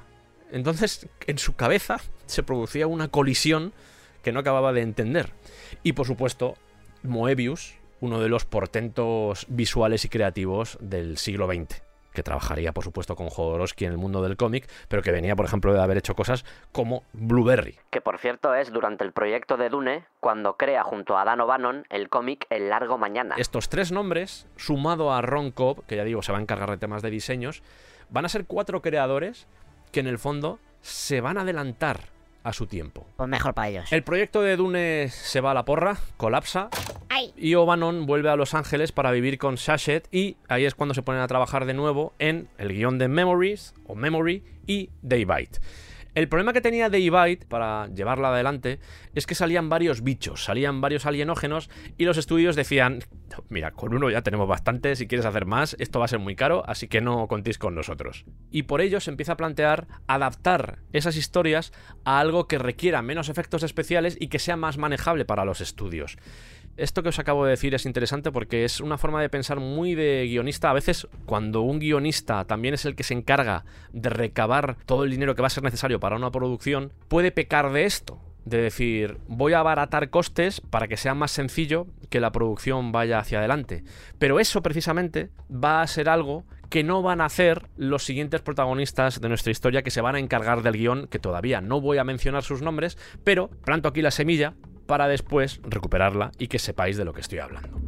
Entonces, en su cabeza se producía una colisión que no acababa de entender. Y por supuesto, Moebius, uno de los portentos visuales y creativos del siglo XX que trabajaría por supuesto con Jodorowsky en el mundo del cómic, pero que venía por ejemplo de haber hecho cosas como Blueberry. Que por cierto es durante el proyecto de Dune cuando crea junto a Dan O'Bannon el cómic El Largo Mañana. Estos tres nombres, sumado a Ron Cobb, que ya digo se va a encargar de temas de diseños, van a ser cuatro creadores que en el fondo se van a adelantar a su tiempo. Pues mejor para ellos. El proyecto de Dune se va a la porra, colapsa. ¡Ay! Y O'Bannon vuelve a Los Ángeles para vivir con Sachet y ahí es cuando se ponen a trabajar de nuevo en el guion de Memories o Memory y Daybite. El problema que tenía Daybite para llevarla adelante es que salían varios bichos, salían varios alienógenos y los estudios decían, mira, con uno ya tenemos bastante, si quieres hacer más, esto va a ser muy caro, así que no contéis con nosotros. Y por ello se empieza a plantear adaptar esas historias a algo que requiera menos efectos especiales y que sea más manejable para los estudios esto que os acabo de decir es interesante porque es una forma de pensar muy de guionista. A veces, cuando un guionista también es el que se encarga de recabar todo el dinero que va a ser necesario para una producción, puede pecar de esto. De decir, voy a abaratar costes para que sea más sencillo que la producción vaya hacia adelante. Pero eso precisamente va a ser algo que no van a hacer los siguientes protagonistas de nuestra historia que se van a encargar del guion, que todavía no voy a mencionar sus nombres, pero planto aquí la semilla para después recuperarla y que sepáis de lo que estoy hablando.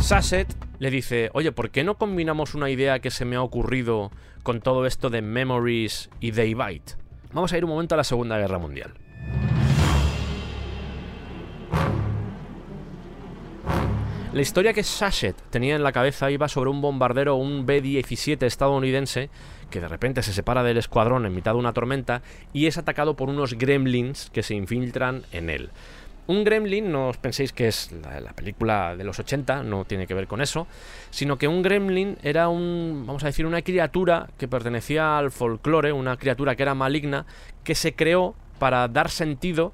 Sasset le dice, oye, ¿por qué no combinamos una idea que se me ha ocurrido con todo esto de Memories y Daybite? Vamos a ir un momento a la Segunda Guerra Mundial. La historia que Sashet tenía en la cabeza iba sobre un bombardero, un B-17 estadounidense, que de repente se separa del escuadrón en mitad de una tormenta y es atacado por unos gremlins que se infiltran en él. Un gremlin, no os penséis que es la, la, película de los 80, no tiene que ver con eso, sino que un gremlin era un, vamos a decir, una criatura que pertenecía al folclore, una criatura que era maligna, que se creó para dar sentido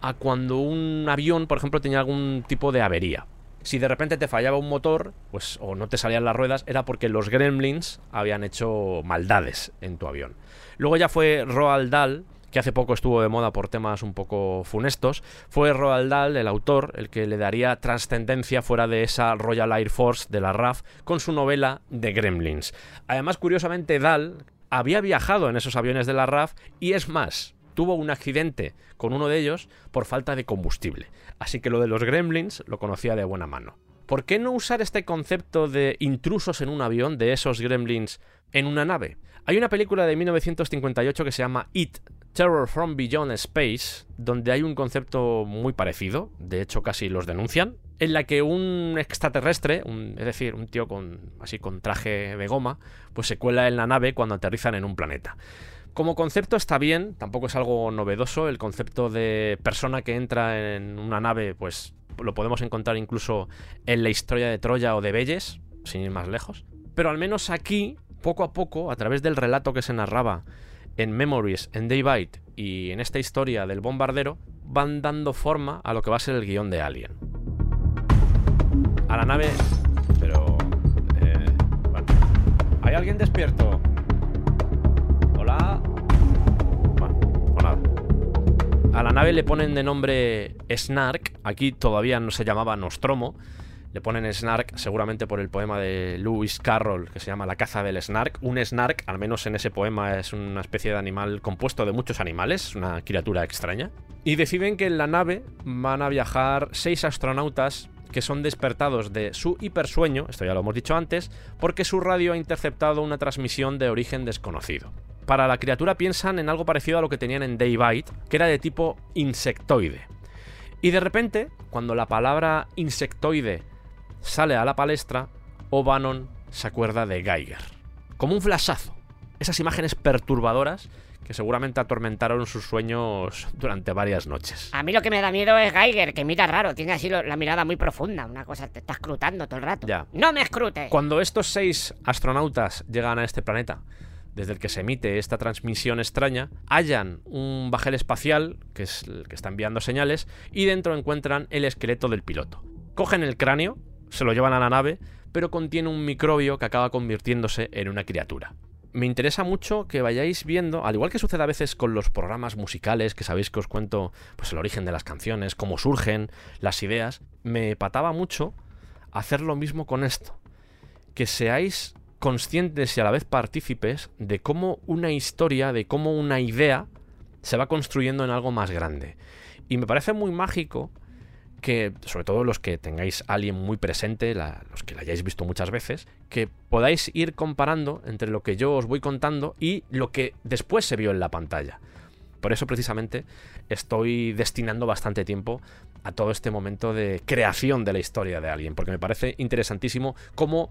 a cuando un avión, por ejemplo, tenía algún tipo de avería si de repente te fallaba un motor, pues o no te salían las ruedas, era porque los gremlins habían hecho maldades en tu avión. Luego ya fue Roald Dahl, que hace poco estuvo de moda por temas un poco funestos, fue Roald Dahl, el autor, el que le daría trascendencia fuera de esa Royal Air Force de la RAF con su novela de Gremlins. Además, curiosamente, Dahl había viajado en esos aviones de la RAF y es más, tuvo un accidente con uno de ellos por falta de combustible. Así que lo de los gremlins lo conocía de buena mano. ¿Por qué no usar este concepto de intrusos en un avión, de esos gremlins, en una nave? Hay una película de 1958 que se llama It, Terror from Beyond Space, donde hay un concepto muy parecido, de hecho casi los denuncian, en la que un extraterrestre, un, es decir, un tío con así con traje de goma, pues se cuela en la nave cuando aterrizan en un planeta. Como concepto está bien, tampoco es algo novedoso. El concepto de persona que entra en una nave, pues lo podemos encontrar incluso en la historia de Troya o de Belles, sin ir más lejos. Pero al menos aquí, poco a poco, a través del relato que se narraba en Memories, en Daybite y en esta historia del bombardero, van dando forma a lo que va a ser el guion de Alien. A la nave... Pero... Eh. ¿Hay alguien despierto? Bueno, nada. A la nave le ponen de nombre Snark. Aquí todavía no se llamaba Nostromo. Le ponen Snark seguramente por el poema de Lewis Carroll que se llama La caza del Snark. Un Snark, al menos en ese poema, es una especie de animal compuesto de muchos animales, una criatura extraña. Y deciden que en la nave van a viajar seis astronautas que son despertados de su hipersueño, esto ya lo hemos dicho antes, porque su radio ha interceptado una transmisión de origen desconocido. Para la criatura piensan en algo parecido a lo que tenían en Daybite, que era de tipo insectoide. Y de repente, cuando la palabra insectoide sale a la palestra, O'Bannon se acuerda de Geiger. Como un flashazo. Esas imágenes perturbadoras que seguramente atormentaron sus sueños durante varias noches. A mí lo que me da miedo es Geiger, que mira raro, tiene así la mirada muy profunda, una cosa, te está escrutando todo el rato. Ya. ¡No me escrute! Cuando estos seis astronautas llegan a este planeta, desde el que se emite esta transmisión extraña, hallan un bajel espacial, que es el que está enviando señales, y dentro encuentran el esqueleto del piloto. Cogen el cráneo, se lo llevan a la nave, pero contiene un microbio que acaba convirtiéndose en una criatura. Me interesa mucho que vayáis viendo, al igual que sucede a veces con los programas musicales, que sabéis que os cuento pues el origen de las canciones, cómo surgen las ideas, me pataba mucho hacer lo mismo con esto. Que seáis conscientes y a la vez partícipes de cómo una historia, de cómo una idea se va construyendo en algo más grande. Y me parece muy mágico que, sobre todo los que tengáis a alguien muy presente, los que la hayáis visto muchas veces, que podáis ir comparando entre lo que yo os voy contando y lo que después se vio en la pantalla. Por eso precisamente estoy destinando bastante tiempo a todo este momento de creación de la historia de alguien, porque me parece interesantísimo cómo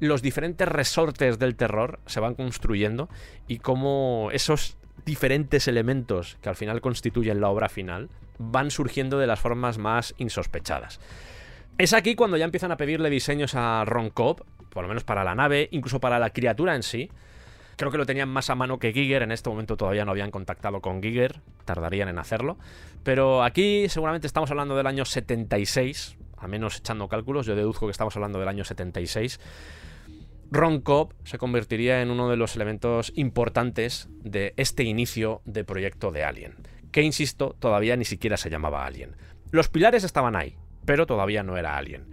los diferentes resortes del terror se van construyendo y cómo esos diferentes elementos que al final constituyen la obra final van surgiendo de las formas más insospechadas. Es aquí cuando ya empiezan a pedirle diseños a Ron Cobb, por lo menos para la nave, incluso para la criatura en sí. Creo que lo tenían más a mano que Giger, en este momento todavía no habían contactado con Giger, tardarían en hacerlo. Pero aquí seguramente estamos hablando del año 76, a menos echando cálculos, yo deduzco que estamos hablando del año 76. Ron Cobb se convertiría en uno de los elementos importantes de este inicio de proyecto de Alien, que insisto, todavía ni siquiera se llamaba Alien. Los pilares estaban ahí, pero todavía no era Alien.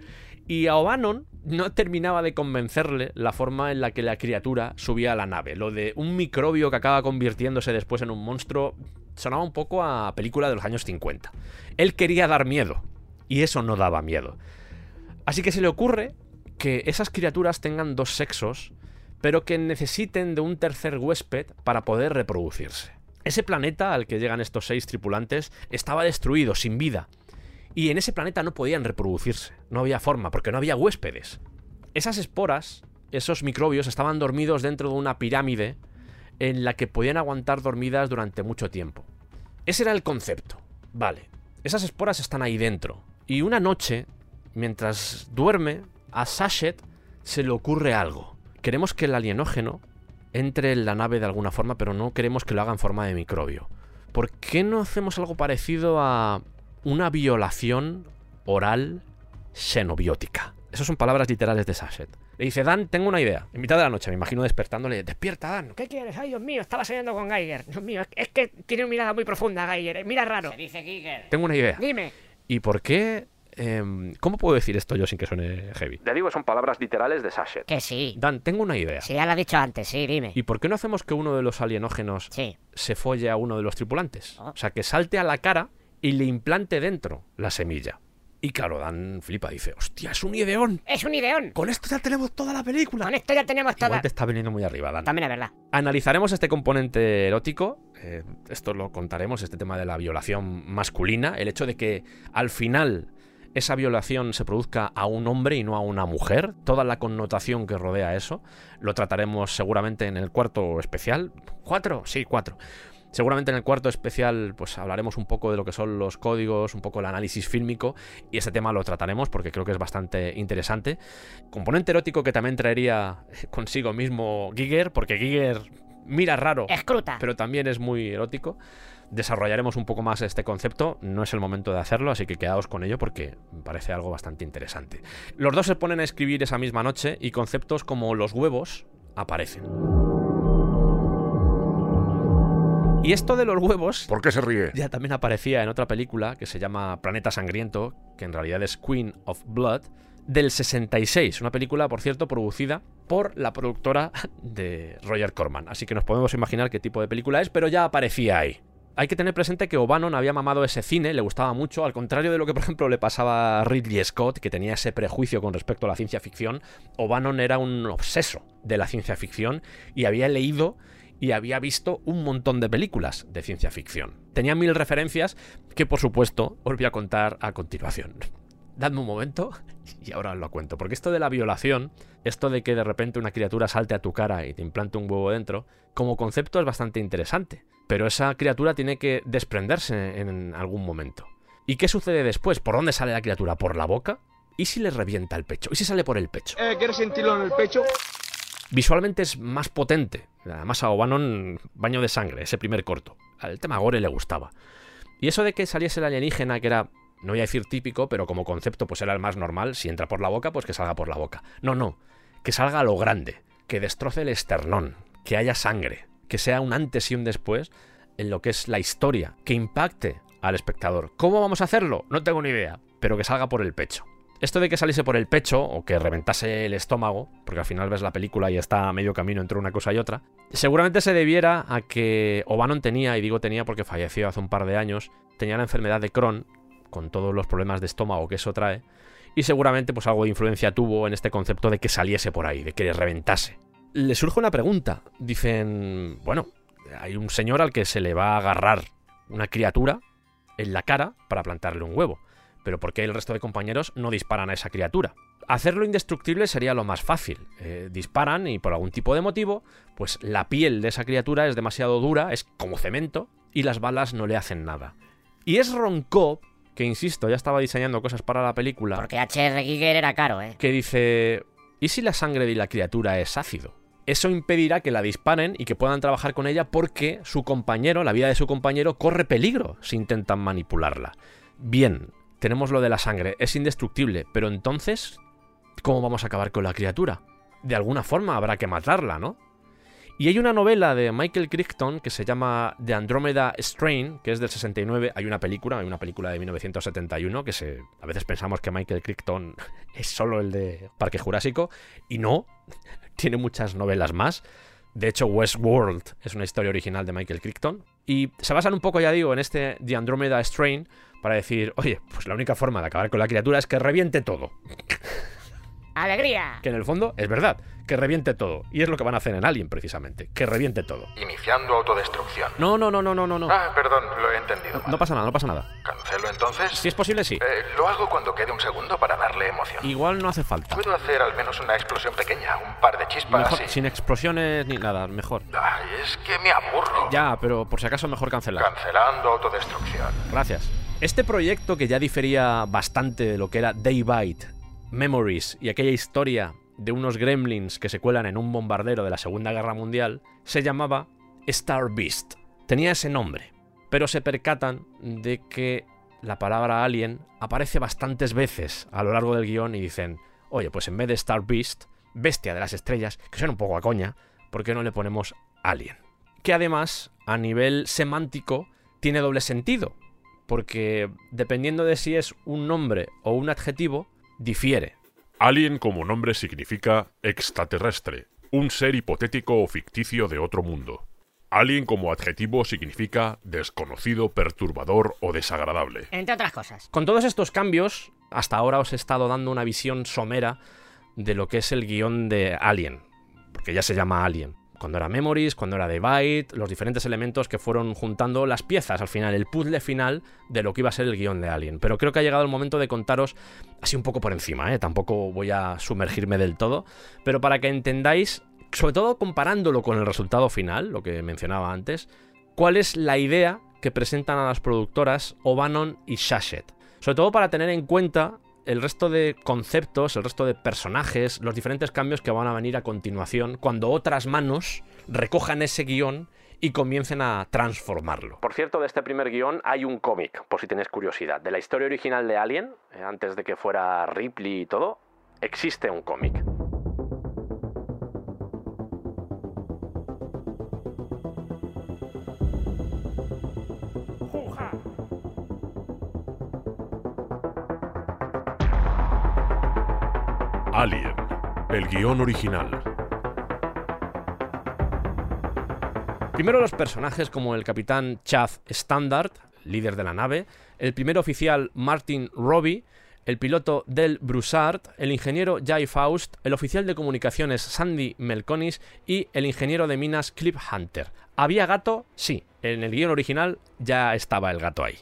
Y a O'Bannon no terminaba de convencerle la forma en la que la criatura subía a la nave. Lo de un microbio que acaba convirtiéndose después en un monstruo sonaba un poco a película de los años 50. Él quería dar miedo, y eso no daba miedo. Así que se le ocurre que esas criaturas tengan dos sexos, pero que necesiten de un tercer huésped para poder reproducirse. Ese planeta al que llegan estos seis tripulantes estaba destruido, sin vida. Y en ese planeta no podían reproducirse, no había forma, porque no había huéspedes. Esas esporas, esos microbios, estaban dormidos dentro de una pirámide en la que podían aguantar dormidas durante mucho tiempo. Ese era el concepto. Vale, esas esporas están ahí dentro. Y una noche, mientras duerme, a Sachet se le ocurre algo. Queremos que el alienógeno entre en la nave de alguna forma, pero no queremos que lo haga en forma de microbio. ¿Por qué no hacemos algo parecido a una violación oral xenobiótica? Esas son palabras literales de Sachet. Le dice, Dan, tengo una idea. En mitad de la noche, me imagino despertándole. Despierta, Dan. ¿Qué quieres? Ay, Dios mío, estaba soñando con Geiger. Dios mío, es- que tiene una mirada muy profunda, Geiger. Mira raro. Se dice Giger. Tengo una idea. Dime. ¿Y por qué? Em, ¿Cómo puedo decir esto yo sin que suene heavy? Ya digo, son palabras literales de Sachet. Que sí. Dan, tengo una idea. Sí, ya lo has dicho antes, sí, dime. ¿Y por qué no hacemos que uno de los alienógenos Sí. se folle a uno de los tripulantes? Ah. O sea, que salte a la cara y le implante dentro la semilla. Y claro, Dan flipa, dice, hostia, es un ideón. Es un ideón. Con esto ya tenemos toda la película. Con esto ya tenemos toda... Igual te está viniendo muy arriba, Dan. También es verdad. Analizaremos este componente erótico, eh, esto lo contaremos, este tema de la violación masculina, el hecho de que al final esa violación se produzca a un hombre y no a una mujer, toda la connotación que rodea eso, lo trataremos seguramente en el cuarto especial. ¿Cuatro? Sí, cuatro. Seguramente en el cuarto especial pues hablaremos un poco de lo que son los códigos, un poco el análisis fílmico y ese tema lo trataremos porque creo que es bastante interesante. Componente erótico que también traería consigo mismo Giger, porque Giger mira raro, Escruta. pero también es muy erótico. Desarrollaremos un poco más este concepto, no es el momento de hacerlo, así que quedaos con ello porque me parece algo bastante interesante. Los dos se ponen a escribir esa misma noche y conceptos como los huevos aparecen. Y esto de los huevos ¿Por qué se ríe? ya también aparecía en otra película que se llama Planeta Sangriento, que en realidad es Queen of Blood, del 66. Una película, por cierto, producida por la productora de Roger Corman. Así que nos podemos imaginar qué tipo de película es, pero ya aparecía ahí. Hay que tener presente que O'Bannon había mamado ese cine, le gustaba mucho, al contrario de lo que, por ejemplo, le pasaba a Ridley Scott, que tenía ese prejuicio con respecto a la ciencia ficción. O'Bannon era un obseso de la ciencia ficción y había leído y había visto un montón de películas de ciencia ficción. Tenía mil referencias que, por supuesto, os voy a contar a continuación. Dadme un momento y ahora os lo cuento. Porque esto de la violación, esto de que de repente una criatura salte a tu cara y te implante un huevo dentro, como concepto es bastante interesante. Pero esa criatura tiene que desprenderse en algún momento. ¿Y qué sucede después? ¿Por dónde sale la criatura? ¿Por la boca? ¿Y si le revienta el pecho? ¿Y si sale por el pecho? ¿Quieres sentirlo en el pecho? Visualmente es más potente. Además a O'Bannon, baño de sangre, ese primer corto. Al tema gore le gustaba. Y eso de que saliese el alienígena, que era, no voy a decir típico, pero como concepto pues era el más normal, si entra por la boca, pues que salga por la boca. No, no, que salga a lo grande, que destroce el esternón, que haya sangre, que sea un antes y un después en lo que es la historia, que impacte al espectador. ¿Cómo vamos a hacerlo? No tengo ni idea, pero que salga por el pecho. Esto de que saliese por el pecho o que reventase el estómago, porque al final ves la película y está a medio camino entre una cosa y otra, seguramente se debiera a que O'Bannon tenía, y digo tenía porque falleció hace un par de años, tenía la enfermedad de Crohn, con todos los problemas de estómago que eso trae, y seguramente pues algo de influencia tuvo en este concepto de que saliese por ahí, de que reventase. Le surge una pregunta. Dicen, bueno, hay un señor al que se le va a agarrar una criatura en la cara para plantarle un huevo. Pero ¿por qué el resto de compañeros no disparan a esa criatura? Hacerlo indestructible sería lo más fácil. Eh, disparan y por algún tipo de motivo, pues la piel de esa criatura es demasiado dura, es como cemento, y las balas no le hacen nada. Y es Ron Cobb, que insisto, ya estaba diseñando cosas para la película. Porque H.R. Giger era caro, ¿eh? Que dice, ¿y si la sangre de la criatura es ácido? Eso impedirá que la disparen y que puedan trabajar con ella porque su compañero, la vida de su compañero, corre peligro si intentan manipularla. Bien, tenemos lo de la sangre, es indestructible, pero entonces, ¿cómo vamos a acabar con la criatura? De alguna forma habrá que matarla, ¿no? Y hay una novela de Michael Crichton que se llama The Andromeda Strain, que es del 69. Hay una película, hay una película de 1971 que se, a veces pensamos que Michael Crichton es solo el de Parque Jurásico, y no, tiene muchas novelas más. De hecho, Westworld es una historia original de Michael Crichton. Y se basan un poco, ya digo, en este The Andromeda Strain para decir, oye, pues la única forma de acabar con la criatura es que reviente todo. ¡Alegría! Que en el fondo es verdad, que reviente todo. Y es lo que van a hacer en Alien, precisamente, que reviente todo. Iniciando autodestrucción. No, no, no, no, no, no. no. Ah, perdón, lo he entendido. No pasa nada, no pasa nada. ¿Cancelo entonces? Si es posible, sí. Eh, lo hago cuando quede un segundo para darle emoción. Igual no hace falta. Puedo hacer al menos una explosión pequeña, un par de chispas Mejor, y... sin explosiones ni nada, mejor. Ay, es que me aburro. Ya, pero por si acaso mejor cancelar. Cancelando autodestrucción. Gracias. Este proyecto que ya difería bastante de lo que era Daybite, Memories y aquella historia de unos gremlins que se cuelan en un bombardero de la Segunda Guerra Mundial, se llamaba Star Beast. Tenía ese nombre, pero se percatan de que la palabra alien aparece bastantes veces a lo largo del guion y dicen, oye, pues en vez de Star Beast, bestia de las estrellas, que suena un poco a coña, ¿por qué no le ponemos alien? Que además, a nivel semántico, tiene doble sentido, porque dependiendo de si es un nombre o un adjetivo, difiere. Alien como nombre significa extraterrestre, un ser hipotético o ficticio de otro mundo. Alien como adjetivo significa desconocido, perturbador o desagradable. Entre otras cosas. Con todos estos cambios, hasta ahora os he estado dando una visión somera de lo que es el guion de Alien, porque ya se llama Alien. Cuando era Memories, cuando era The los diferentes elementos que fueron juntando las piezas al final, el puzzle final de lo que iba a ser el guion de Alien. Pero creo que ha llegado el momento de contaros así un poco por encima, ¿eh? tampoco voy a sumergirme del todo, pero para que entendáis, sobre todo comparándolo con el resultado final, lo que mencionaba antes, cuál es la idea que presentan a las productoras O'Bannon y Shashet. Sobre todo para tener en cuenta el resto de conceptos, el resto de personajes, los diferentes cambios que van a venir a continuación cuando otras manos recojan ese guion y comiencen a transformarlo. Por cierto, de este primer guion hay un cómic, por si tenéis curiosidad. De la historia original de Alien, eh, antes de que fuera Ripley y todo, existe un cómic. Alien, el guion original. Primero los personajes como el capitán Chaz Standard, líder de la nave, el primer oficial Martin Robbie, el piloto Del Broussard, el ingeniero Jay Faust, el oficial de comunicaciones Sandy Melconis y el ingeniero de minas Cliff Hunter. ¿Había gato? Sí, en el guion original ya estaba el gato ahí.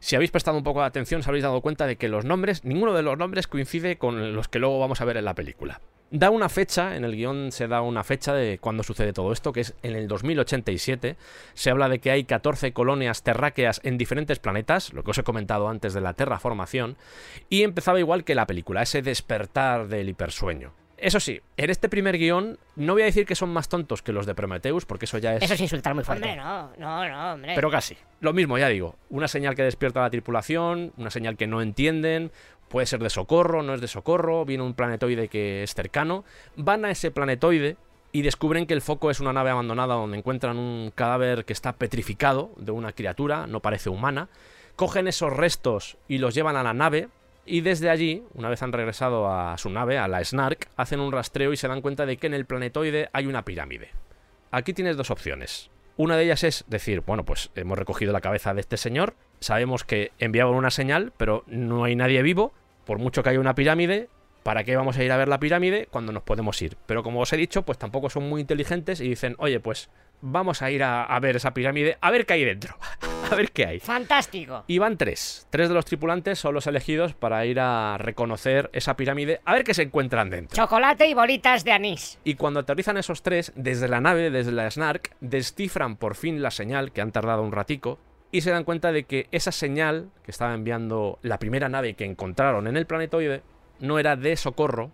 Si habéis prestado un poco de atención, os habréis dado cuenta de que los nombres, ninguno de los nombres coincide con los que luego vamos a ver en la película. Da una fecha, en el guion se da una fecha de cuando sucede todo esto, que es en el 2087. Se habla de que hay 14 colonias terráqueas en diferentes planetas, lo que os he comentado antes de la terraformación, y empezaba igual que la película, ese despertar del hipersueño. Eso sí, en este primer guion no voy a decir que son más tontos que los de Prometheus, porque eso ya es... Eso es insultar muy fuerte. Hombre, no, no, no, hombre. Pero casi. Lo mismo, ya digo. Una señal que despierta a la tripulación, una señal que no entienden, puede ser de socorro, no es de socorro, viene un planetoide que es cercano. Van a ese planetoide y descubren que el foco es una nave abandonada donde encuentran un cadáver que está petrificado de una criatura, no parece humana. Cogen esos restos y los llevan a la nave. Y desde allí, una vez han regresado a su nave, a la Snark, hacen un rastreo y se dan cuenta de que en el planetoide hay una pirámide. Aquí tienes dos opciones. Una de ellas es decir, bueno, pues hemos recogido la cabeza de este señor, sabemos que enviaban una señal, pero no hay nadie vivo, por mucho que haya una pirámide, ¿para qué vamos a ir a ver la pirámide cuando nos podemos ir? Pero como os he dicho, pues tampoco son muy inteligentes y dicen, oye, pues vamos a ir a, a ver esa pirámide, a ver qué hay dentro, a ver qué hay. Fantástico. Y van tres. Tres de los tripulantes son los elegidos para ir a reconocer esa pirámide, a ver qué se encuentran dentro. Chocolate y bolitas de anís. Y cuando aterrizan esos tres, desde la nave, desde la Snark, descifran por fin la señal, que han tardado un ratico, y se dan cuenta de que esa señal que estaba enviando la primera nave que encontraron en el planetoide no era de socorro,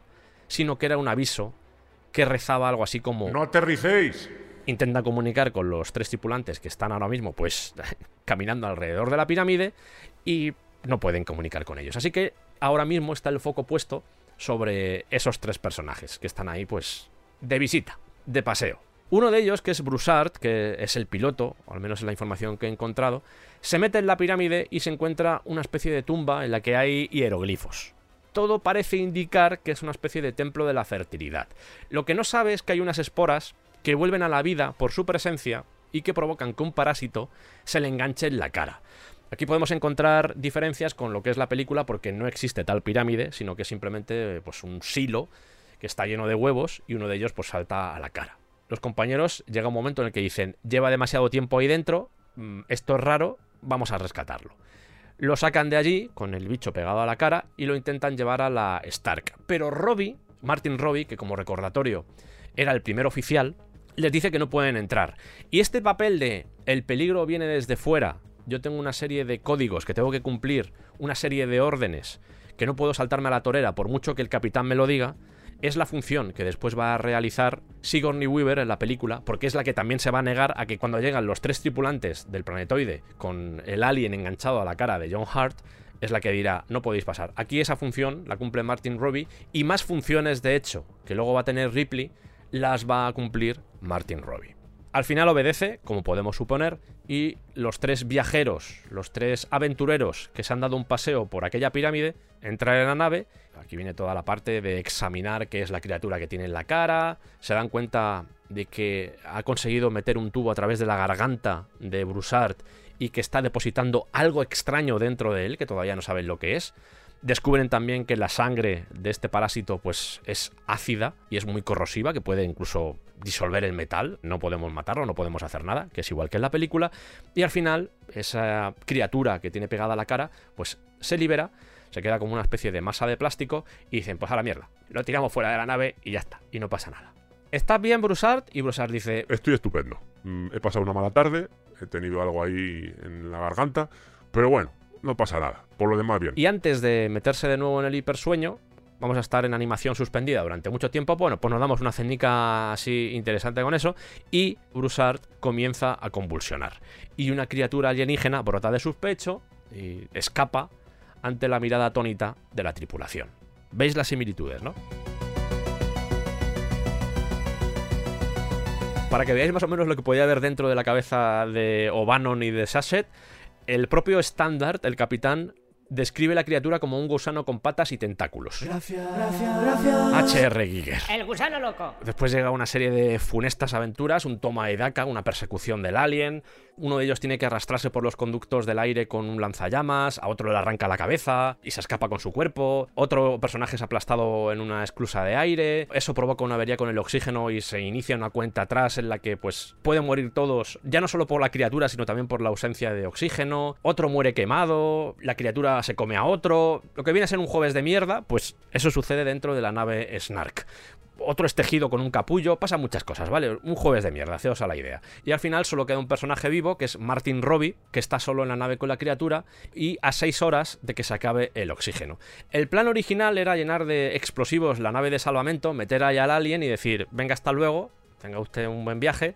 sino que era un aviso que rezaba algo así como... ¡No aterricéis! Intenta comunicar con los tres tripulantes que están ahora mismo, pues, caminando alrededor de la pirámide y no pueden comunicar con ellos. Así que ahora mismo está el foco puesto sobre esos tres personajes que están ahí, pues, de visita, de paseo. Uno de ellos, que es Broussard, que es el piloto, o al menos es la información que he encontrado, se mete en la pirámide y se encuentra una especie de tumba en la que hay hieroglifos. Todo parece indicar que es una especie de templo de la fertilidad. Lo que no sabe es que hay unas esporas que vuelven a la vida por su presencia y que provocan que un parásito se le enganche en la cara. Aquí podemos encontrar diferencias con lo que es la película porque no existe tal pirámide, sino que simplemente pues, un silo que está lleno de huevos y uno de ellos pues salta a la cara. Los compañeros llega un momento en el que dicen, lleva demasiado tiempo ahí dentro, mm, esto es raro, vamos a rescatarlo. Lo sacan de allí con el bicho pegado a la cara y lo intentan llevar a la Stark. Pero Robbie, Martin Robbie, que como recordatorio era el primer oficial, les dice que no pueden entrar. Y este papel de el peligro viene desde fuera, yo tengo una serie de códigos que tengo que cumplir, una serie de órdenes que no puedo saltarme a la torera por mucho que el capitán me lo diga, es la función que después va a realizar Sigourney Weaver en la película, porque es la que también se va a negar a que cuando llegan los tres tripulantes del planetoide con el alien enganchado a la cara de John Hart, es la que dirá, no podéis pasar. Aquí esa función la cumple Martin Robbie y más funciones de hecho que luego va a tener Ripley, las va a cumplir Martin Robbie. Al final obedece, como podemos suponer, y los tres viajeros, los tres aventureros que se han dado un paseo por aquella pirámide, entran en la nave. Aquí viene toda la parte de examinar qué es la criatura que tiene en la cara. Se dan cuenta de que ha conseguido meter un tubo a través de la garganta de Broussard y que está depositando algo extraño dentro de él, que todavía no saben lo que es. Descubren también que la sangre de este parásito pues es ácida y es muy corrosiva, que puede incluso disolver el metal. No podemos matarlo, no podemos hacer nada, que es igual que en la película. Y al final, esa criatura que tiene pegada la cara, pues se libera, se queda como una especie de masa de plástico y dicen, pues a la mierda, lo tiramos fuera de la nave y ya está, y no pasa nada. ¿Estás bien, Broussard? Y Broussard dice, Estoy estupendo. Mm, He pasado una mala tarde, he tenido algo ahí en la garganta, pero bueno, no pasa nada. Por lo demás, bien. Y antes de meterse de nuevo en el hipersueño, vamos a estar en animación suspendida durante mucho tiempo. Bueno, pues nos damos una cenica así interesante con eso. Y Broussard comienza a convulsionar. Y una criatura alienígena brota de su pecho y escapa ante la mirada atónita de la tripulación. ¿Veis las similitudes, no? Para que veáis más o menos lo que podía haber dentro de la cabeza de O'Bannon y de Sasset, el propio Standard, el capitán, describe la criatura como un gusano con patas y tentáculos. H.R. Giger. El gusano loco. Después llega una serie de funestas aventuras, un toma de daca, una persecución del alien. Uno de ellos tiene que arrastrarse por los conductos del aire con un lanzallamas, a otro le arranca la cabeza y se escapa con su cuerpo. Otro personaje es aplastado en una esclusa de aire. Eso provoca una avería con el oxígeno y se inicia una cuenta atrás en la que pues pueden morir todos, ya no solo por la criatura, sino también por la ausencia de oxígeno. Otro muere quemado. La criatura se come a otro. Lo que viene a ser un jueves de mierda, pues eso sucede dentro de la nave Snark. Otro es tejido con un capullo, pasa muchas cosas, ¿vale? Un jueves de mierda, haceos a la idea. Y al final solo queda un personaje vivo, que es Martin Robbie, que está solo en la nave con la criatura, y a seis horas de que se acabe el oxígeno. El plan original era llenar de explosivos la nave de salvamento, meter ahí al alien y decir, venga hasta luego, tenga usted un buen viaje,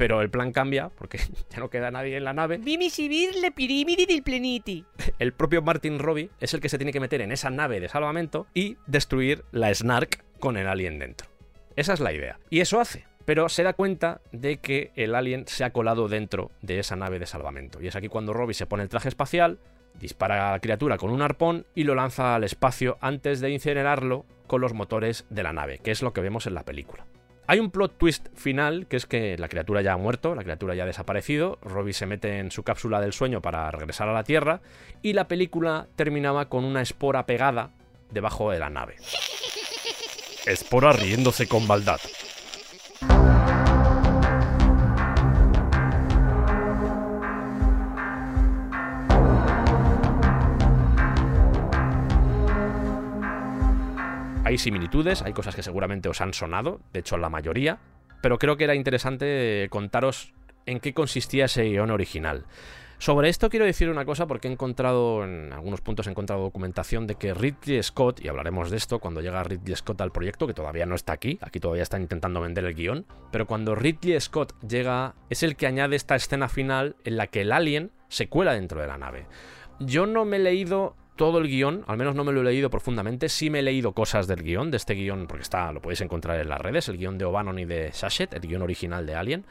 pero el plan cambia porque ya no queda nadie en la nave. Le pirimidi del pleniti. El propio Martin Robbie es el que se tiene que meter en esa nave de salvamento y destruir la Snark con el alien dentro. Esa es la idea. Y eso hace. Pero se da cuenta de que el alien se ha colado dentro de esa nave de salvamento. Y es aquí cuando Robbie se pone el traje espacial, dispara a la criatura con un arpón y lo lanza al espacio antes de incinerarlo con los motores de la nave, que es lo que vemos en la película. Hay un plot twist final, que es que la criatura ya ha muerto, la criatura ya ha desaparecido, Robbie se mete en su cápsula del sueño para regresar a la Tierra, y la película terminaba con una espora pegada debajo de la nave. Espora riéndose con maldad. Hay similitudes, hay cosas que seguramente os han sonado, de hecho la mayoría, pero creo que era interesante contaros en qué consistía ese guion original. Sobre esto quiero decir una cosa porque he encontrado, en algunos puntos he encontrado documentación de que Ridley Scott, y hablaremos de esto cuando llega Ridley Scott al proyecto, que todavía no está aquí, aquí todavía están intentando vender el guion, pero cuando Ridley Scott llega es el que añade esta escena final en la que el alien se cuela dentro de la nave. Yo no me he leído todo el guion, al menos no me lo he leído profundamente, sí me he leído cosas del guion, de este guion, porque está, lo podéis encontrar en las redes, el guion de O'Bannon y de Sachet, el guion original de Alien.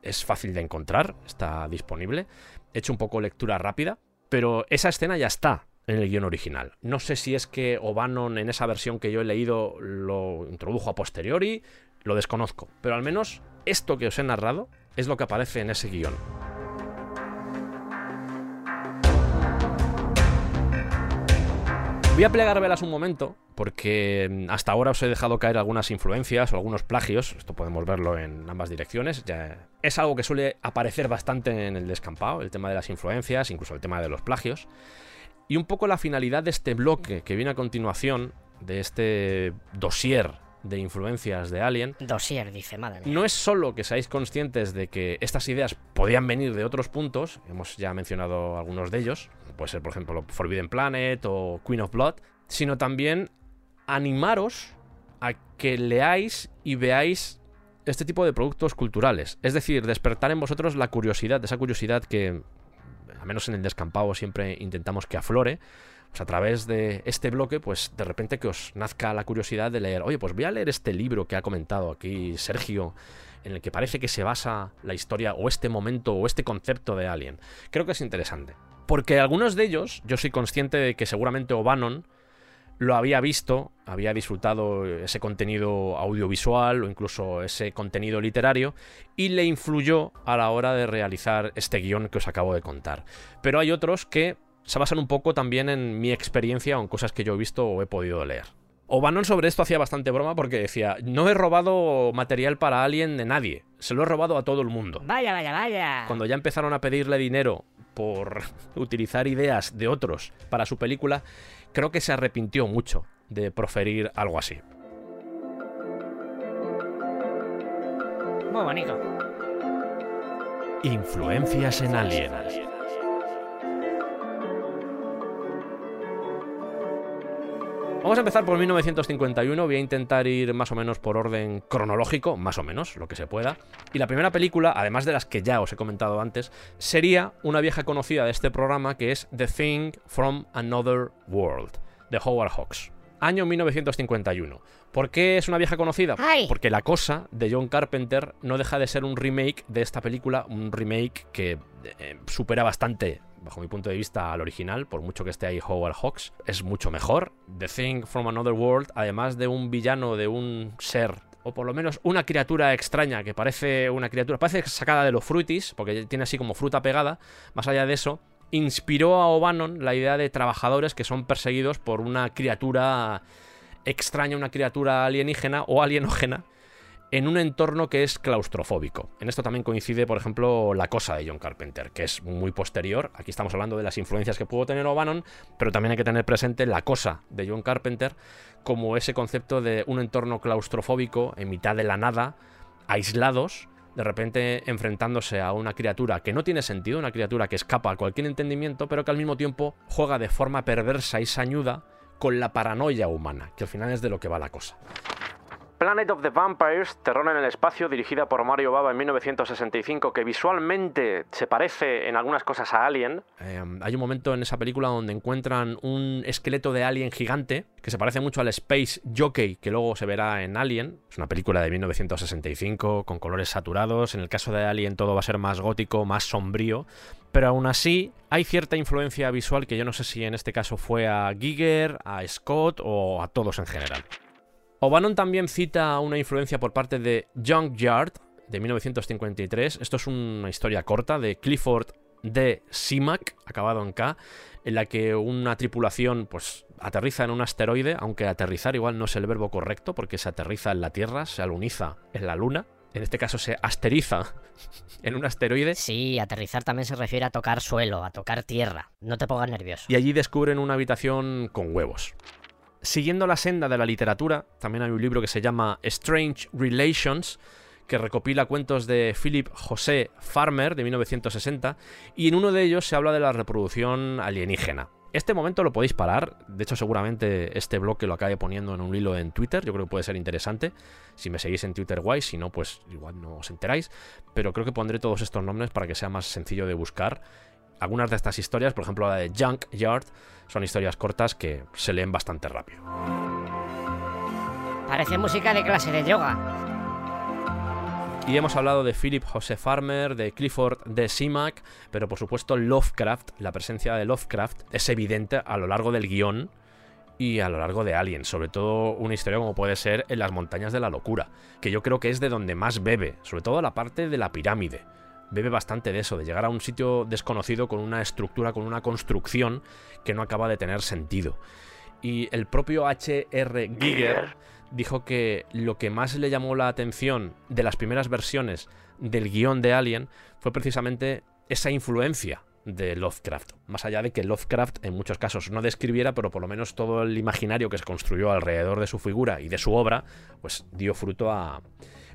Es fácil de encontrar, está disponible. He hecho un poco lectura rápida, pero esa escena ya está en el guion original. No sé si es que O'Bannon en esa versión que yo he leído lo introdujo a posteriori, lo desconozco, pero al menos esto que os he narrado es lo que aparece en ese guion. Voy a plegar velas un momento, porque hasta ahora os he dejado caer algunas influencias o algunos plagios, esto podemos verlo en ambas direcciones, ya es algo que suele aparecer bastante en el descampado, el tema de las influencias, incluso el tema de los plagios, y un poco la finalidad de este bloque que viene a continuación, de este dossier de influencias de Alien, Dossier, dice, madre mía. no es solo que seáis conscientes de que estas ideas podían venir de otros puntos, hemos ya mencionado algunos de ellos, puede ser por ejemplo Forbidden Planet o Queen of Blood, sino también animaros a que leáis y veáis este tipo de productos culturales. Es decir, despertar en vosotros la curiosidad, esa curiosidad que, al menos en el descampado, siempre intentamos que aflore. Pues a través de este bloque, pues de repente que os nazca la curiosidad de leer, oye, pues voy a leer este libro que ha comentado aquí Sergio, en el que parece que se basa la historia o este momento o este concepto de Alien. Creo que es interesante. Porque algunos de ellos, yo soy consciente de que seguramente O'Bannon lo había visto, había disfrutado ese contenido audiovisual o incluso ese contenido literario y le influyó a la hora de realizar este guion que os acabo de contar. Pero hay otros que se basan un poco también en mi experiencia o en cosas que yo he visto o he podido leer. O'Bannon sobre esto hacía bastante broma porque decía, no he robado material para Alien de nadie, se lo he robado a todo el mundo. Vaya, vaya, vaya. Cuando ya empezaron a pedirle dinero por utilizar ideas de otros para su película, creo que se arrepintió mucho de proferir algo así. Muy bonito. Influencias en Alien. Vamos a empezar por 1951, voy a intentar ir más o menos por orden cronológico, más o menos, lo que se pueda. Y la primera película, además de las que ya os he comentado antes, sería una vieja conocida de este programa que es The Thing from Another World, de Howard Hawks. Año 1951. ¿Por qué es una vieja conocida? ¡Ay! Porque La Cosa, de John Carpenter, no deja de ser un remake de esta película, un remake que eh, supera bastante bajo mi punto de vista, al original, por mucho que esté ahí Howard Hawks, es mucho mejor. The Thing from Another World, además de un villano, de un ser, o por lo menos una criatura extraña que parece una criatura, parece sacada de los fruitis, porque tiene así como fruta pegada, más allá de eso, inspiró a O'Bannon la idea de trabajadores que son perseguidos por una criatura extraña, una criatura alienígena o alienógena en un entorno que es claustrofóbico. En esto también coincide, por ejemplo, La Cosa de John Carpenter, que es muy posterior. Aquí estamos hablando de las influencias que pudo tener O'Bannon, pero también hay que tener presente La Cosa de John Carpenter como ese concepto de un entorno claustrofóbico en mitad de la nada, aislados, de repente enfrentándose a una criatura que no tiene sentido, una criatura que escapa a cualquier entendimiento, pero que al mismo tiempo juega de forma perversa y sañuda con la paranoia humana, que al final es de lo que va la cosa. Planet of the Vampires, Terror en el Espacio, dirigida por Mario Bava en 1965, que visualmente se parece en algunas cosas a Alien. Eh, hay un momento en esa película donde encuentran un esqueleto de alien gigante que se parece mucho al Space Jockey que luego se verá en Alien. Es una película de 1965 con colores saturados. En el caso de Alien todo va a ser más gótico, más sombrío. Pero aún así hay cierta influencia visual que yo no sé si en este caso fue a Giger, a Scott o a todos en general. O'Bannon también cita una influencia por parte de Junkyard de 1953. Esto es una historia corta de Clifford D. Simac, acabado en K, en la que una tripulación pues aterriza en un asteroide, aunque aterrizar igual no es el verbo correcto porque se aterriza en la Tierra, se aluniza en la Luna. En este caso se asteriza en un asteroide. Sí, aterrizar también se refiere a tocar suelo, a tocar tierra. No te pongas nervioso. Y allí descubren una habitación con huevos. Siguiendo la senda de la literatura, también hay un libro que se llama Strange Relations, que recopila cuentos de Philip José Farmer de 1960, y en uno de ellos se habla de la reproducción alienígena. Este momento lo podéis parar, de hecho seguramente este bloque lo acabe poniendo en un hilo en Twitter, yo creo que puede ser interesante, si me seguís en Twitter guay, si no pues igual no os enteráis, pero creo que pondré todos estos nombres para que sea más sencillo de buscar. Algunas de estas historias, por ejemplo la de Junk Yard, son historias cortas que se leen bastante rápido. Parece música de clase de yoga. Y hemos hablado de Philip José Farmer, de Clifford de Simac, pero por supuesto Lovecraft, la presencia de Lovecraft es evidente a lo largo del guion y a lo largo de Alien, sobre todo una historia como puede ser En las montañas de la locura, que yo creo que es de donde más bebe, sobre todo la parte de la pirámide. Bebe bastante de eso, de llegar a un sitio desconocido con una estructura, con una construcción que no acaba de tener sentido. Y el propio H.R. Giger dijo que lo que más le llamó la atención de las primeras versiones del guion de Alien fue precisamente esa influencia de Lovecraft. Más allá de que Lovecraft en muchos casos no describiera, pero por lo menos todo el imaginario que se construyó alrededor de su figura y de su obra, pues dio fruto a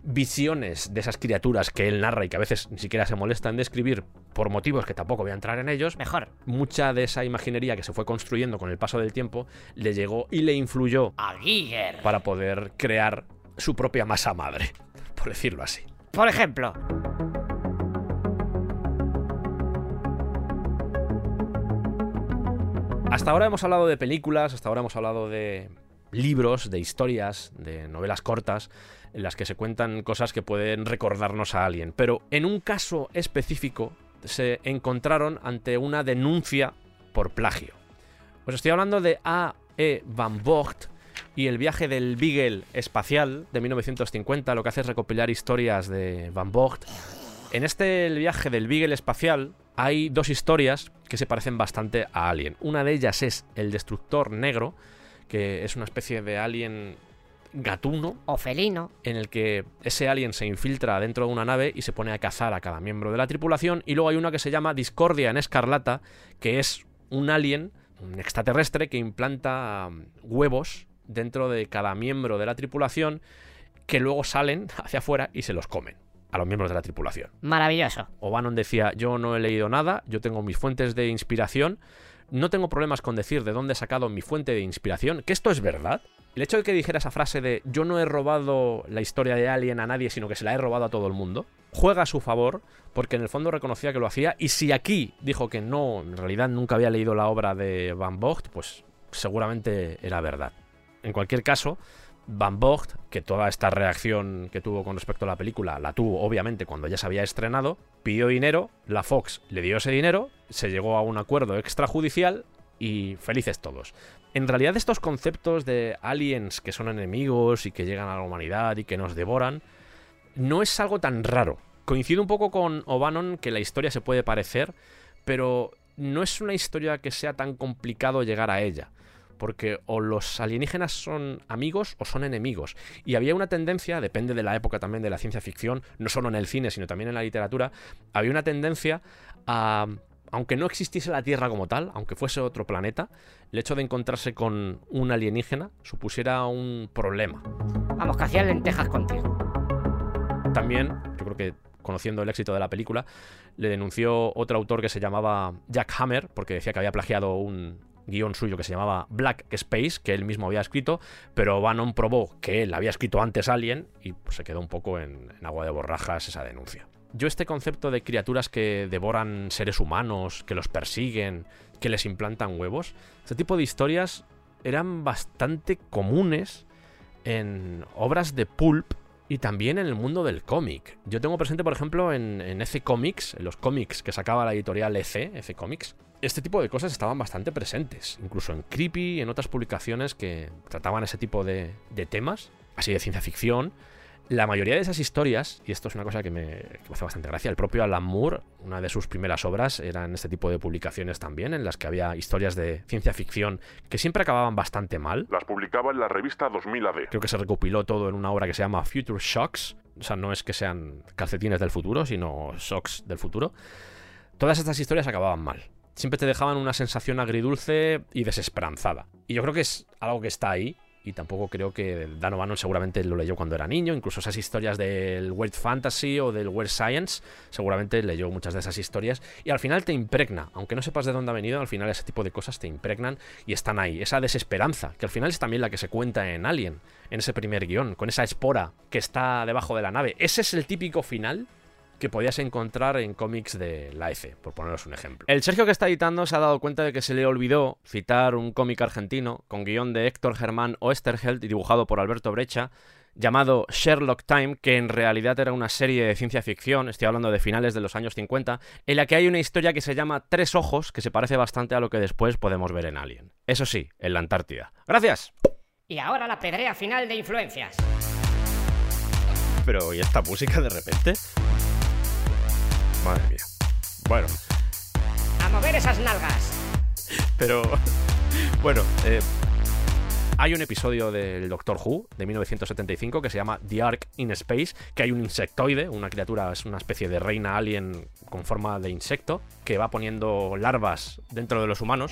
visiones de esas criaturas que él narra y que a veces ni siquiera se molesta en describir por motivos que tampoco voy a entrar en ellos. Mejor. Mucha de esa imaginería que se fue construyendo con el paso del tiempo le llegó y le influyó A Giger. para poder crear su propia masa madre, por decirlo así. Por ejemplo, Hasta ahora hemos hablado de películas, hasta ahora hemos hablado de libros, de historias, de novelas cortas, en las que se cuentan cosas que pueden recordarnos a alguien. Pero en un caso específico se encontraron ante una denuncia por plagio. Os estoy hablando de A. E. Van Vogt y el viaje del Beagle espacial de 1950, lo que hace es recopilar historias de Van Vogt. En este viaje del Beagle espacial hay dos historias que se parecen bastante a Alien. Una de ellas es el Destructor Negro, que es una especie de alien gatuno o felino. en el que ese alien se infiltra dentro de una nave y se pone a cazar a cada miembro de la tripulación. Y luego hay una que se llama Discordia en Escarlata, que es un alien, un extraterrestre que implanta um, huevos dentro de cada miembro de la tripulación que luego salen hacia afuera y se los comen a los miembros de la tripulación. Maravilloso. O'Bannon decía, yo no he leído nada, yo tengo mis fuentes de inspiración, no tengo problemas con decir de dónde he sacado mi fuente de inspiración, que esto es verdad. El hecho de que dijera esa frase de yo no he robado la historia de Alien a nadie, sino que se la he robado a todo el mundo, juega a su favor, porque en el fondo reconocía que lo hacía, y si aquí dijo que no, en realidad nunca había leído la obra de Van Vogt, pues seguramente era verdad. En cualquier caso, Van Vogt, que toda esta reacción que tuvo con respecto a la película la tuvo obviamente cuando ya se había estrenado, pidió dinero, la Fox le dio ese dinero, se llegó a un acuerdo extrajudicial y felices todos. En realidad estos conceptos de aliens que son enemigos y que llegan a la humanidad y que nos devoran, no es algo tan raro. Coincido un poco con O'Bannon que la historia se puede parecer, pero no es una historia que sea tan complicado llegar a ella porque o los alienígenas son amigos o son enemigos. Y había una tendencia, depende de la época también de la ciencia ficción, no solo en el cine, sino también en la literatura, había una tendencia a aunque no existiese la Tierra como tal, aunque fuese otro planeta, el hecho de encontrarse con un alienígena supusiera un problema. Vamos, que hacían lentejas contigo. También, yo creo que conociendo el éxito de la película, le denunció otro autor que se llamaba Jack Hammer, porque decía que había plagiado un guion suyo que se llamaba Black Space, que él mismo había escrito, pero Bannon probó que él había escrito antes Alien y pues, se quedó un poco en, en agua de borrajas esa denuncia. Yo este concepto de criaturas que devoran seres humanos, que los persiguen, que les implantan huevos, este tipo de historias eran bastante comunes en obras de pulp y también en el mundo del cómic. Yo tengo presente, por ejemplo, en, en EC Comics, en los cómics que sacaba la editorial EC, EC Comics, este tipo de cosas estaban bastante presentes, incluso en Creepy en otras publicaciones que trataban ese tipo de, de temas, así de ciencia ficción, la mayoría de esas historias, y esto es una cosa que me, que me, hace bastante gracia, el propio Alan Moore, una de sus primeras obras, eran este tipo de publicaciones también, en las que había historias de ciencia ficción que siempre acababan bastante mal. Las publicaba en la revista 2000 AD. Creo que se recopiló todo en una obra que se llama Future Shocks. O sea, no es que sean calcetines del futuro, sino shocks del futuro. Todas estas historias acababan mal. Siempre te dejaban una sensación agridulce y desesperanzada. Y yo creo que es algo que está ahí, y tampoco creo que Dan O'Bannon seguramente lo leyó cuando era niño, incluso esas historias del Weird Fantasy o del Weird Science, seguramente leyó muchas de esas historias. Y al final te impregna, aunque no sepas de dónde ha venido, al final ese tipo de cosas te impregnan y están ahí, esa desesperanza, que al final es también la que se cuenta en Alien, en ese primer guion, con esa espora que está debajo de la nave. Ese es el típico final que podías encontrar en cómics de la F, por poneros un ejemplo. El Sergio que está editando se ha dado cuenta de que se le olvidó citar un cómic argentino con guion de Héctor Germán Oesterheld y dibujado por Alberto Brecha, llamado Sherlock Time, que en realidad era una serie de ciencia ficción, estoy hablando de finales de los años 50, en la que hay una historia que se llama Tres Ojos, que se parece bastante a lo que después podemos ver en Alien. Eso sí, en la Antártida. ¡Gracias! Y ahora la pedrea final de influencias. Pero, ¿y esta música de repente? Madre mía. Bueno. A mover esas nalgas. Pero, bueno, eh, hay un episodio del Doctor Who de 1975 que se llama The Ark in Space, que hay un insectoide, una criatura, es una especie de reina alien con forma de insecto, que va poniendo larvas dentro de los humanos.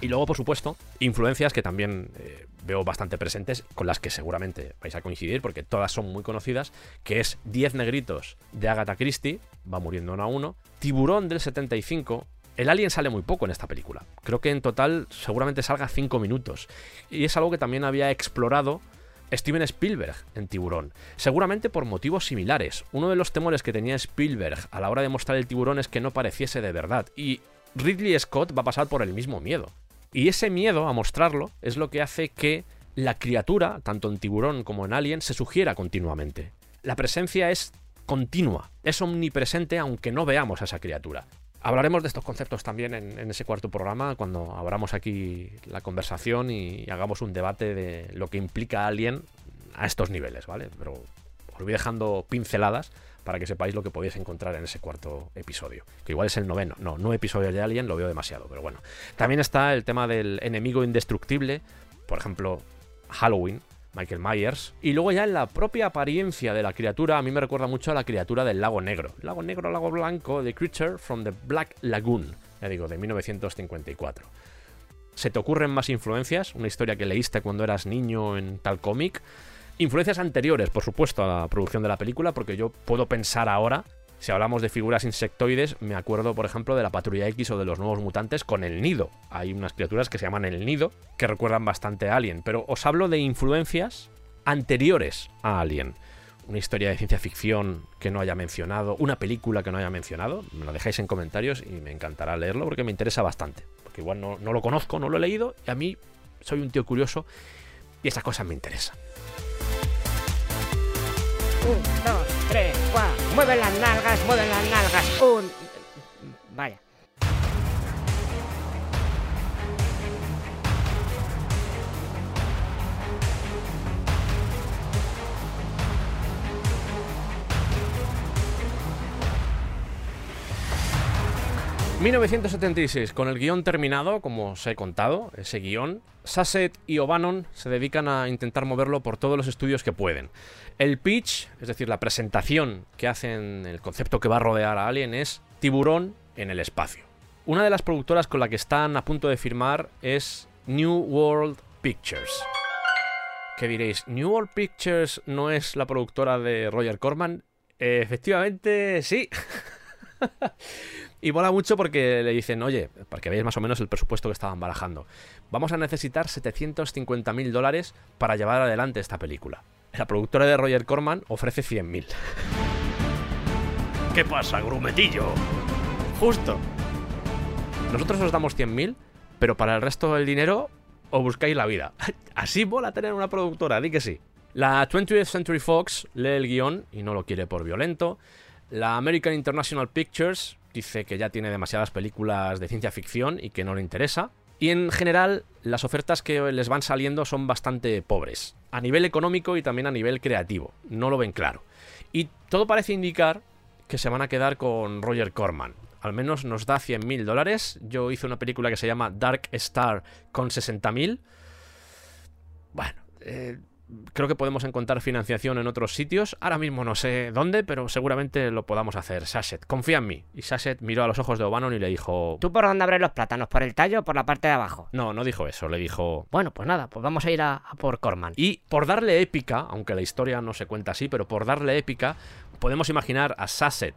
Y luego, por supuesto, influencias que también eh, veo bastante presentes, con las que seguramente vais a coincidir, porque todas son muy conocidas, que es 10 negritos de Agatha Christie, va muriendo uno a uno, Tiburón del 75, el alien sale muy poco en esta película. Creo que en total seguramente salga 5 minutos. Y es algo que también había explorado Steven Spielberg en Tiburón. Seguramente por motivos similares. Uno de los temores que tenía Spielberg a la hora de mostrar el tiburón es que no pareciese de verdad. Y Ridley Scott va a pasar por el mismo miedo. Y ese miedo a mostrarlo es lo que hace que la criatura, tanto en tiburón como en alien, se sugiera continuamente. La presencia es continua, es omnipresente aunque no veamos a esa criatura. Hablaremos de estos conceptos también en, en, ese cuarto programa cuando abramos aquí la conversación y hagamos un debate de lo que implica Alien a estos niveles, ¿vale? Pero os voy dejando pinceladas para que sepáis lo que podéis encontrar en ese cuarto episodio. Que igual es el noveno. No, no episodio de Alien, lo veo demasiado, pero bueno. También está el tema del enemigo indestructible, por ejemplo, Halloween, Michael Myers. Y luego ya en la propia apariencia de la criatura, a mí me recuerda mucho a la criatura del lago negro. Lago negro, lago blanco, The Creature from the Black Lagoon, ya digo, de 1954. ¿Se te ocurren más influencias? Una historia que leíste cuando eras niño en tal cómic. Influencias anteriores, por supuesto, a la producción de la película, porque yo puedo pensar ahora, si hablamos de figuras insectoides, me acuerdo, por ejemplo, de la Patrulla X o de los Nuevos Mutantes con el nido. Hay unas criaturas que se llaman el nido, que recuerdan bastante a Alien, pero os hablo de influencias anteriores a Alien. Una historia de ciencia ficción que no haya mencionado, una película que no haya mencionado, me lo dejáis en comentarios y me encantará leerlo porque me interesa bastante. Porque igual no, lo conozco, no lo he leído, y a mí soy un tío curioso y esas cosas me interesan. Un, dos, tres, cuatro. Mueven las nalgas, mueven las nalgas. Un. Vaya. 1976, con el guion terminado, como os he contado, ese guion, Sasset y O'Bannon se dedican a intentar moverlo por todos los estudios que pueden. El pitch, es decir, la presentación que hacen, el concepto que va a rodear a Alien es tiburón en el espacio. Una de las productoras con la que están a punto de firmar es New World Pictures. ¿Qué diréis? ¿New World Pictures no es la productora de Roger Corman? Efectivamente, sí. y mola mucho porque le dicen, oye, para que veáis más o menos el presupuesto que estaban barajando, vamos a necesitar 750 mil dólares para llevar adelante esta película. La productora de Roger Corman ofrece 100 mil. ¿Qué pasa, grumetillo? Justo. Nosotros os damos 100 mil, pero para el resto del dinero os buscáis la vida. Así mola tener una productora, di que sí. La 20th Century Fox lee el guion y no lo quiere por violento. La American International Pictures dice que ya tiene demasiadas películas de ciencia ficción y que no le interesa. Y en general, las ofertas que les van saliendo son bastante pobres, a nivel económico y también a nivel creativo. No lo ven claro. Y todo parece indicar que se van a quedar con Roger Corman. Al menos nos da 100.000 dólares. Yo hice una película que se llama Dark Star con 60.000. Bueno, eh, creo que podemos encontrar financiación en otros sitios. Ahora mismo no sé dónde, pero seguramente lo podamos hacer. Sashet, confía en mí. Y Sashet miró a los ojos de O'Bannon y le dijo... ¿Tú por dónde abres los plátanos? ¿Por el tallo o por la parte de abajo? No, no dijo eso. Le dijo... Bueno, pues nada, pues vamos a ir a, a por Corman. Y por darle épica, aunque la historia no se cuenta así, pero por darle épica, podemos imaginar a Sasset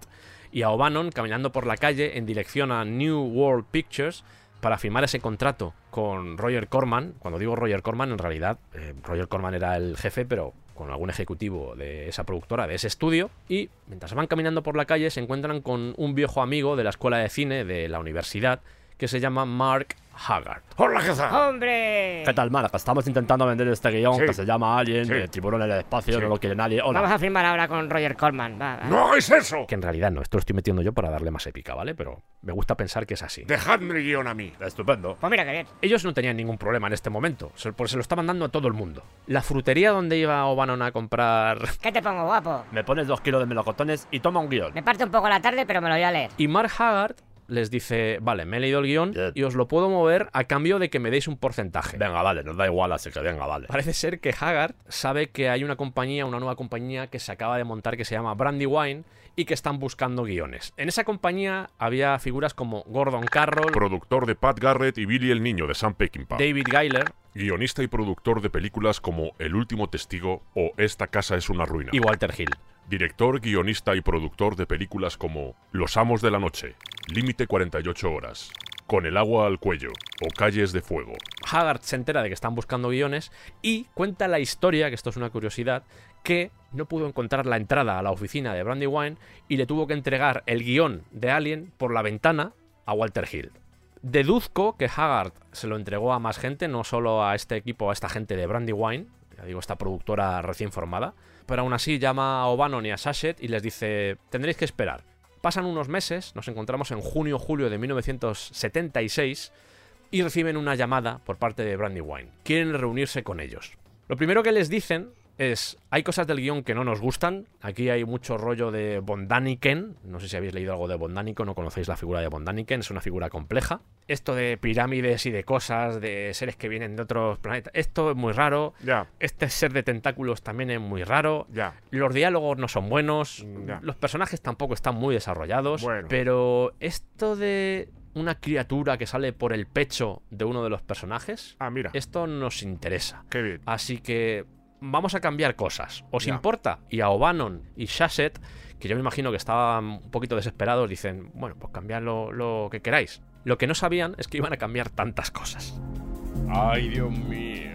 y a O'Bannon caminando por la calle en dirección a New World Pictures para firmar ese contrato con Roger Corman. Cuando digo Roger Corman, en realidad eh, Roger Corman era el jefe, pero con algún ejecutivo de esa productora, de ese estudio, y mientras van caminando por la calle se encuentran con un viejo amigo de la escuela de cine de la universidad que se llama Mark Haggard. ¡Hola, ¿qué tal? ¡Hombre! ¿Qué tal, Mark? Estamos intentando vender este guion Sí. que se llama Alien, Sí. de tiburón en el espacio, Sí. no lo quiere nadie. Hola. Vamos a firmar ahora con Roger Corman. Va, va. ¡No hagáis eso! Que en realidad no, esto lo estoy metiendo yo para darle más épica, ¿vale? Pero me gusta pensar que es así. Dejadme el guion a mí. Estupendo. Pues mira que bien. Ellos no tenían ningún problema en este momento, se- porque se lo estaban dando a todo el mundo. La frutería donde iba O'Bannon a comprar... ¿Qué te pongo, guapo? Me pones dos kilos de melocotones y toma un guion. Me parte un poco la tarde, pero me lo voy a leer. Y Mark Haggard les dice, vale, me he leído el guion y os lo puedo mover a cambio de que me deis un porcentaje. Venga, vale, nos da igual, así que venga, vale. Parece ser que Haggard sabe que hay una compañía, una nueva compañía que se acaba de montar que se llama Brandywine y que están buscando guiones. En esa compañía había figuras como Gordon Carroll, Productor de Pat Garrett y Billy el Niño de Sam Peckinpah. David Geiler Guionista y productor de películas como El último testigo o Esta casa es una ruina. y Walter Hill. Director, guionista y productor de películas como Los Amos de la Noche, Límite 48 horas, Con el agua al cuello o Calles de Fuego. Haggard se entera de que están buscando guiones y cuenta la historia, que esto es una curiosidad, que no pudo encontrar la entrada a la oficina de Brandywine y le tuvo que entregar el guion de Alien por la ventana a Walter Hill. Deduzco que Haggard se lo entregó a más gente, no solo a este equipo, a esta gente de Brandywine, ya digo, esta productora recién formada, pero aún así llama a O'Bannon y a Sashet y les dice, tendréis que esperar. Pasan unos meses, nos encontramos en junio-julio de 1976 y reciben una llamada por parte de Brandywine. Quieren reunirse con ellos. Lo primero que les dicen es, hay cosas del guion que no nos gustan. Aquí hay mucho rollo de Bondaniken. No sé si habéis leído algo de Bondaniken, no conocéis la figura de Bondaniken, es una figura compleja. Esto de pirámides y de cosas, de seres que vienen de otros planetas, esto es muy raro. Este ser de tentáculos también es muy raro. Los diálogos no son buenos, los personajes tampoco están muy desarrollados, Bueno. pero esto de una criatura que sale por el pecho de uno de los personajes, Ah, mira. esto nos interesa. Qué bien. Así que vamos a cambiar cosas. ¿Os importa? Y a O'Bannon y Shashet, que yo me imagino que estaban un poquito desesperados, dicen, bueno, pues cambiad lo, lo que queráis. Lo que no sabían es que iban a cambiar tantas cosas. Ay, Dios mío.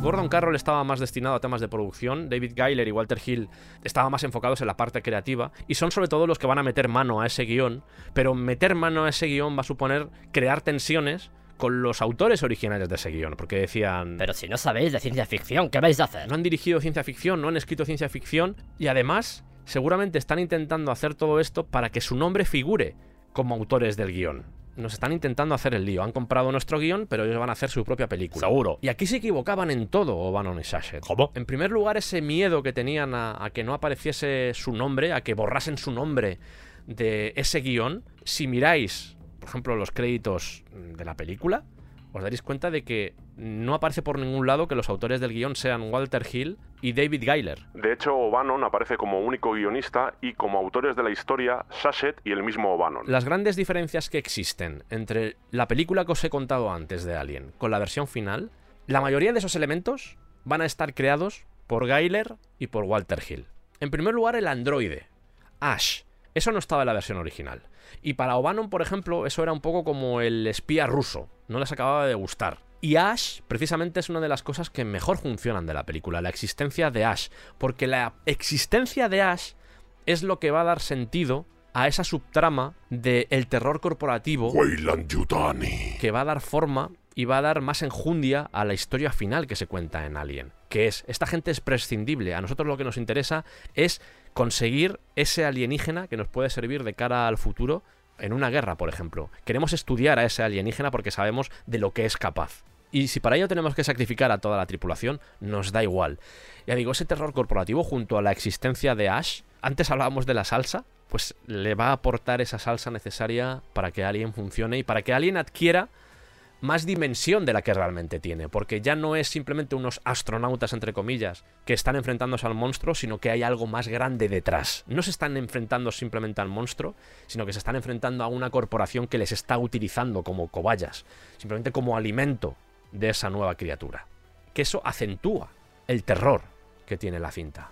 Gordon Carroll estaba más destinado a temas de producción, David Geiler y Walter Hill estaban más enfocados en la parte creativa, y son sobre todo los que van a meter mano a ese guion, pero meter mano a ese guion va a suponer crear tensiones con los autores originales de ese guion, porque decían... Pero si no sabéis de ciencia ficción, ¿qué vais a hacer? no han dirigido ciencia ficción, no han escrito ciencia ficción, y además seguramente están intentando hacer todo esto para que su nombre figure como autores del guion. Nos están intentando hacer el lío. Han comprado nuestro guion, pero ellos van a hacer su propia película. Seguro. Y aquí se equivocaban en todo, O'Bannon y Sashet. ¿Cómo? En primer lugar, ese miedo que tenían a, a que no apareciese su nombre, a que borrasen su nombre de ese guion. Si miráis por ejemplo, los créditos de la película, os daréis cuenta de que no aparece por ningún lado que los autores del guion sean Walter Hill y David Geiler. De hecho, O'Bannon aparece como único guionista y como autores de la historia Sachet y el mismo O'Bannon. Las grandes diferencias que existen entre la película que os he contado antes de Alien con la versión final, la mayoría de esos elementos van a estar creados por Geiler y por Walter Hill. En primer lugar, el androide, Ash. Eso no estaba en la versión original. Y para O'Bannon, por ejemplo, eso era un poco como el espía ruso. No les acababa de gustar. Y Ash, precisamente, es una de las cosas que mejor funcionan de la película, la existencia de Ash. Porque la existencia de Ash es lo que va a dar sentido a esa subtrama del terror corporativo que va a dar forma y va a dar más enjundia a la historia final que se cuenta en Alien. Que es, esta gente es prescindible. A nosotros lo que nos interesa es conseguir ese alienígena que nos puede servir de cara al futuro en una guerra, por ejemplo. Queremos estudiar a ese alienígena porque sabemos de lo que es capaz. Y si para ello tenemos que sacrificar a toda la tripulación, nos da igual. Ya digo, ese terror corporativo junto a la existencia de Ash, antes hablábamos de la salsa, pues le va a aportar esa salsa necesaria para que Alien funcione y para que Alien adquiera más dimensión de la que realmente tiene, porque ya no es simplemente unos astronautas, entre comillas, que están enfrentándose al monstruo, sino que hay algo más grande detrás. No se están enfrentando simplemente al monstruo, sino que se están enfrentando a una corporación que les está utilizando como cobayas, simplemente como alimento de esa nueva criatura. Que eso acentúa el terror que tiene la cinta.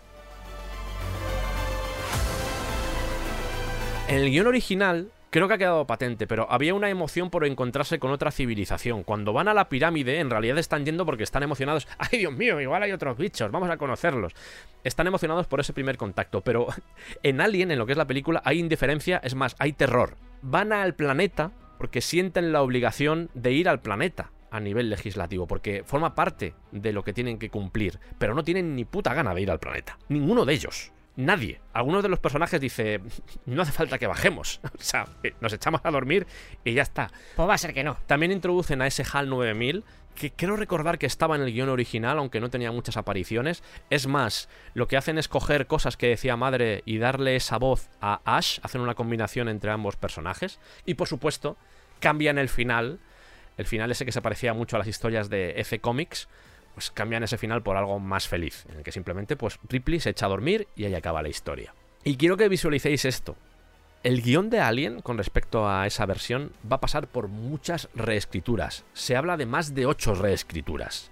En el guion original, creo que ha quedado patente, pero había una emoción por encontrarse con otra civilización. Cuando van a la pirámide, en realidad están yendo porque están emocionados. ¡Ay, Dios mío! Igual hay otros bichos, vamos a conocerlos. Están emocionados por ese primer contacto, pero en Alien, en lo que es la película, hay indiferencia, es más, hay terror. Van al planeta porque sienten la obligación de ir al planeta a nivel legislativo, porque forma parte de lo que tienen que cumplir, pero no tienen ni puta gana de ir al planeta. Ninguno de ellos. Nadie. Algunos de los personajes dice, no hace falta que bajemos. O sea, nos echamos a dormir y ya está. Pues va a ser que no. También introducen a ese HAL 9000, que creo recordar que estaba en el guion original, aunque no tenía muchas apariciones. Es más, lo que hacen es coger cosas que decía madre y darle esa voz a Ash, hacen una combinación entre ambos personajes. Y por supuesto, cambian el final. El final ese que se parecía mucho a las historias de F Comics pues cambian ese final por algo más feliz, en el que simplemente pues Ripley se echa a dormir y ahí acaba la historia. Y quiero que visualicéis esto. El guion de Alien con respecto a esa versión va a pasar por muchas reescrituras. Se habla de más de ocho reescrituras.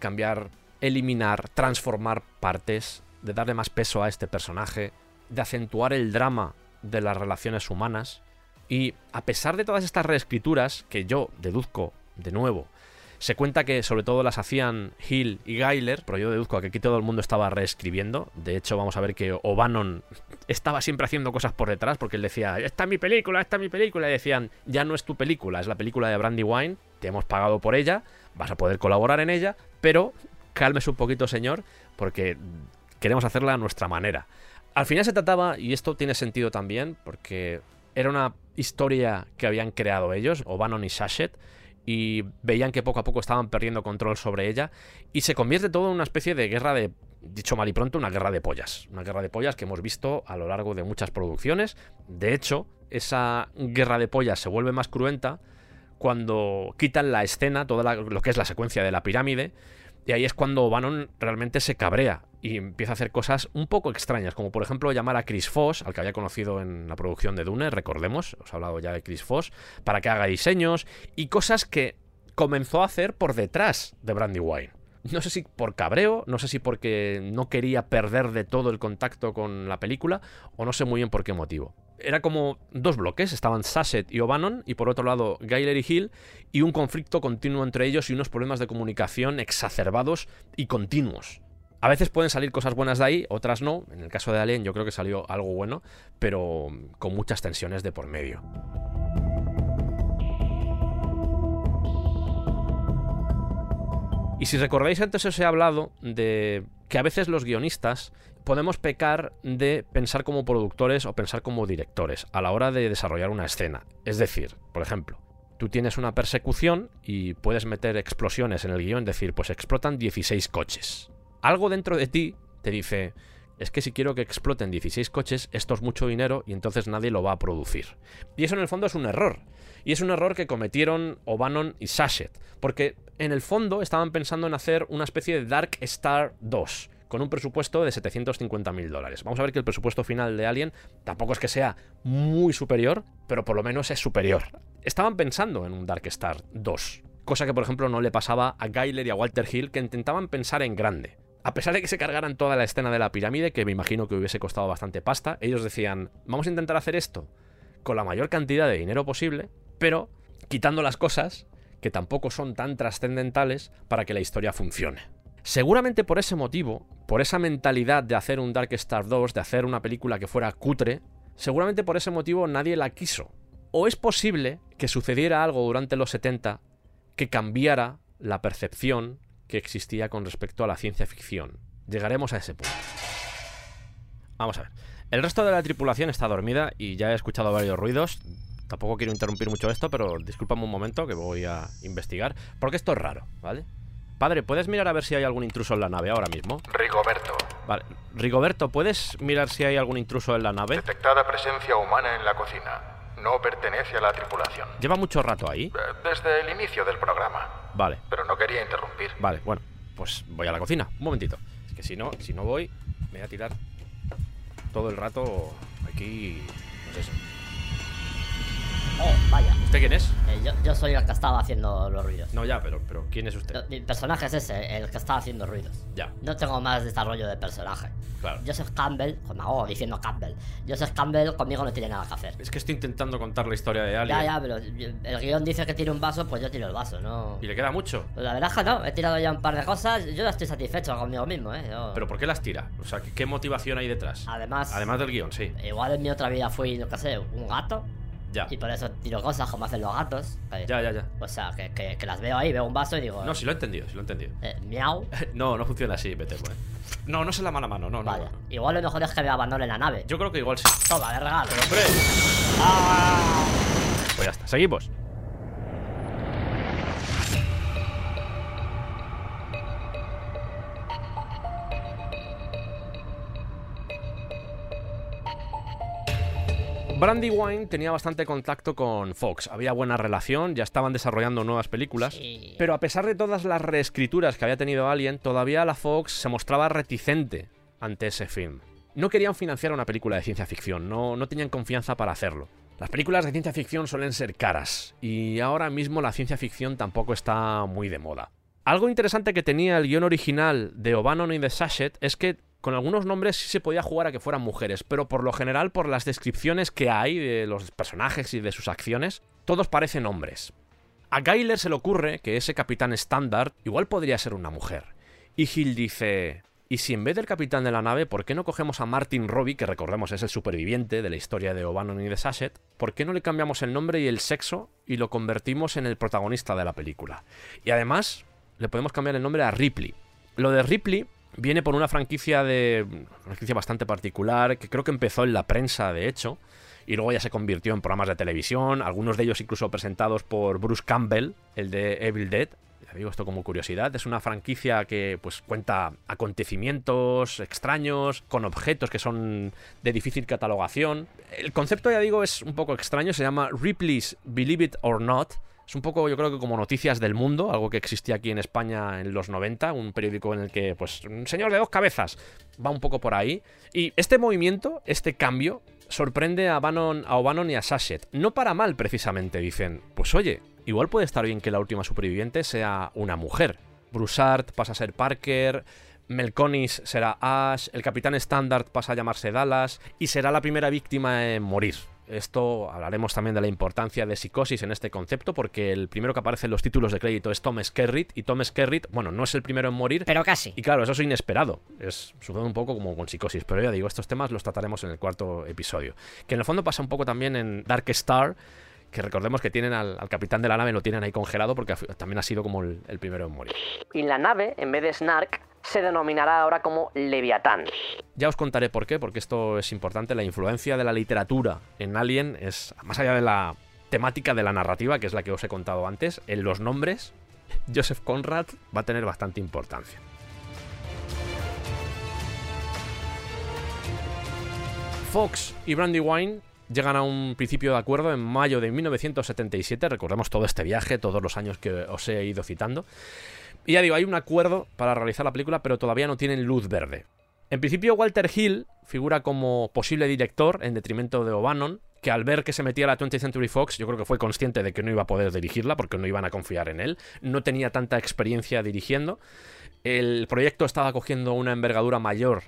Cambiar, eliminar, transformar partes, de darle más peso a este personaje, de acentuar el drama de las relaciones humanas. Y a pesar de todas estas reescrituras, que yo deduzco de nuevo se cuenta que sobre todo las hacían Hill y Geiler, pero yo deduzco que aquí todo el mundo estaba reescribiendo. De hecho, vamos a ver que O'Bannon estaba siempre haciendo cosas por detrás, porque él decía, esta es mi película, esta es mi película. Y decían, ya no es tu película, es la película de Brandy Wine, te hemos pagado por ella, vas a poder colaborar en ella, pero cálmese un poquito, señor, porque queremos hacerla a nuestra manera. Al final se trataba, y esto tiene sentido también, porque era una historia que habían creado ellos, O'Bannon y Sachet, y veían que poco a poco estaban perdiendo control sobre ella y se convierte todo en una especie de guerra de, dicho mal y pronto, una guerra de pollas. Una guerra de pollas que hemos visto a lo largo de muchas producciones. De hecho, esa guerra de pollas se vuelve más cruenta cuando quitan la escena, toda lo que es la secuencia de la pirámide, y ahí es cuando Bannon realmente se cabrea y empieza a hacer cosas un poco extrañas, como por ejemplo llamar a Chris Foss, al que había conocido en la producción de Dune, recordemos, os he hablado ya de Chris Foss, para que haga diseños y cosas que comenzó a hacer por detrás de Brandywine. No sé si por cabreo, no sé si porque no quería perder de todo el contacto con la película, o no sé muy bien por qué motivo. Era como dos bloques, estaban Sasset y O'Bannon, y por otro lado Geiler y Hill, y un conflicto continuo entre ellos y unos problemas de comunicación exacerbados y continuos. A veces pueden salir cosas buenas de ahí, otras no. En el caso de Alien yo creo que salió algo bueno, pero con muchas tensiones de por medio. Y si recordáis antes os he hablado de que a veces los guionistas podemos pecar de pensar como productores o pensar como directores a la hora de desarrollar una escena. Es decir, por ejemplo, tú tienes una persecución y puedes meter explosiones en el guion, decir, pues explotan 16 coches. Algo dentro de ti te dice, es que si quiero que exploten 16 coches, esto es mucho dinero y entonces nadie lo va a producir. Y eso en el fondo es un error. Y es un error que cometieron O'Bannon y Sachet, porque en el fondo estaban pensando en hacer una especie de Dark Star 2 con un presupuesto de 750 mil dólares. Vamos a ver que el presupuesto final de Alien tampoco es que sea muy superior, pero por lo menos es superior. Estaban pensando en un Dark Star 2, cosa que por ejemplo no le pasaba a Geiler y a Walter Hill, que intentaban pensar en grande. A pesar de que se cargaran toda la escena de la pirámide, que me imagino que hubiese costado bastante pasta, ellos decían, vamos a intentar hacer esto con la mayor cantidad de dinero posible, pero quitando las cosas que tampoco son tan trascendentales para que la historia funcione. Seguramente por ese motivo, por esa mentalidad de hacer un Dark Star 2, de hacer una película que fuera cutre, seguramente por ese motivo nadie la quiso. O es posible que sucediera algo durante los 70 que cambiara la percepción que existía con respecto a la ciencia ficción. Llegaremos a ese punto. Vamos a ver. El resto de la tripulación está dormida y ya he escuchado varios ruidos. Tampoco quiero interrumpir mucho esto, pero discúlpame un momento que voy a investigar. Porque esto es raro, ¿vale? Padre, ¿puedes mirar a ver si hay algún intruso en la nave ahora mismo? Rigoberto. Vale. Rigoberto, ¿puedes mirar si hay algún intruso en la nave? Detectada presencia humana en la cocina. No pertenece a la tripulación. ¿Lleva mucho rato ahí? Eh, Desde el inicio del programa. Vale. Pero no quería interrumpir. Vale, bueno, pues voy a la cocina. Un momentito. Es que si no, si no voy, me voy a tirar todo el rato aquí. Pues eso. Oh, vaya. ¿Usted quién es? Eh, yo, yo soy el que estaba haciendo los ruidos. No, ya, pero, pero ¿quién es usted? Mi personaje es ese, el que estaba haciendo ruidos. Ya. No tengo más desarrollo de personaje. Claro. Joseph Campbell, como hago diciendo Campbell. Joseph Campbell conmigo no tiene nada que hacer. Es que estoy intentando contar la historia de Alien. Ya, ya, pero el guion dice que tiene un vaso, pues yo tiro el vaso, ¿no? ¿Y le queda mucho? Pues la verdad es que no, he tirado ya un par de cosas, yo ya estoy satisfecho conmigo mismo, ¿eh? Yo- ¿Pero por qué las tira? O sea, ¿qué, qué motivación hay detrás? Además, Además del guion, sí. igual en mi otra vida fui, no sé, un gato. Ya. Y por eso tiro cosas como hacen los gatos. Ya, ya, ya. O sea, que, que- que las veo ahí, veo un vaso y digo. No, sí lo he entendido, sí lo he entendido. eh, miau. No, no funciona así, vete, pues. No, no es la mala mano, no, no. Vaya. no. Igual lo mejor es que me abandone la nave. Yo creo que igual sí. Toma, de regalo. ¡Hombre! Pues ya está, seguimos. Brandywine tenía bastante contacto con Fox, había buena relación, ya estaban desarrollando nuevas películas, Sí. pero a pesar de todas las reescrituras que había tenido Alien, todavía la Fox se mostraba reticente ante ese film. No querían financiar una película de ciencia ficción, no, no tenían confianza para hacerlo. Las películas de ciencia ficción suelen ser caras, y ahora mismo la ciencia ficción tampoco está muy de moda. Algo interesante que tenía el guion original de O'Bannon y de Sachet es que con algunos nombres sí se podía jugar a que fueran mujeres, pero por lo general, por las descripciones que hay de los personajes y de sus acciones, todos parecen hombres. A Geiler se le ocurre que ese capitán estándar igual podría ser una mujer. Y Hill dice... ¿Y si en vez del capitán de la nave, por qué no cogemos a Martin Robbie, que recordemos es el superviviente de la historia de O'Bannon y de Sachet? ¿Por qué no le cambiamos el nombre y el sexo y lo convertimos en el protagonista de la película? Y además, le podemos cambiar el nombre a Ripley. Lo de Ripley viene por una franquicia de. una franquicia bastante particular, que creo que empezó en la prensa, de hecho, y luego ya se convirtió en programas de televisión, algunos de ellos incluso presentados por Bruce Campbell, el de Evil Dead. Ya digo esto como curiosidad, es una franquicia que pues cuenta acontecimientos extraños, con objetos que son de difícil catalogación. El concepto, ya digo, es un poco extraño, se llama Ripley's Believe It or Not, es un poco, yo creo que como Noticias del Mundo, algo que existía aquí en España en los 90, un periódico en el que, pues, un señor de dos cabezas va un poco por ahí. Y este movimiento, este cambio, sorprende a, Bannon, a O'Bannon y a Sachet. No para mal, precisamente, dicen. Pues oye, igual puede estar bien que la última superviviente sea una mujer. Broussard pasa a ser Parker, Melconis será Ash, el Capitán Standard pasa a llamarse Dallas y será la primera víctima en morir. Esto hablaremos también de la importancia de psicosis en este concepto, porque el primero que aparece en los títulos de crédito es Tom Skerritt, y Tom Skerritt, bueno, no es el primero en morir. Pero casi. Y claro, eso es inesperado. Es sucede un poco como con psicosis, pero ya digo, estos temas los trataremos en el cuarto episodio. Que en el fondo pasa un poco también en Dark Star, que recordemos que tienen al, al capitán de la nave, lo tienen ahí congelado, porque también ha sido como el, el primero en morir. Y la nave, en vez de Snark, se denominará ahora como Leviatán. Ya os contaré por qué, porque esto es importante. La influencia de la literatura en Alien es, más allá de la temática de la narrativa, que es la que os he contado antes, en los nombres, Joseph Conrad va a tener bastante importancia. Fox y Brandywine llegan a un principio de acuerdo en mayo de 1977. Recordemos todo este viaje, todos los años que os he ido citando. Y ya digo, hay un acuerdo para realizar la película, pero todavía no tienen luz verde. En principio, Walter Hill figura como posible director en detrimento de O'Bannon, que al ver que se metía la 20th Century Fox, yo creo que fue consciente de que no iba a poder dirigirla porque no iban a confiar en él. No tenía tanta experiencia dirigiendo. El proyecto estaba cogiendo una envergadura mayor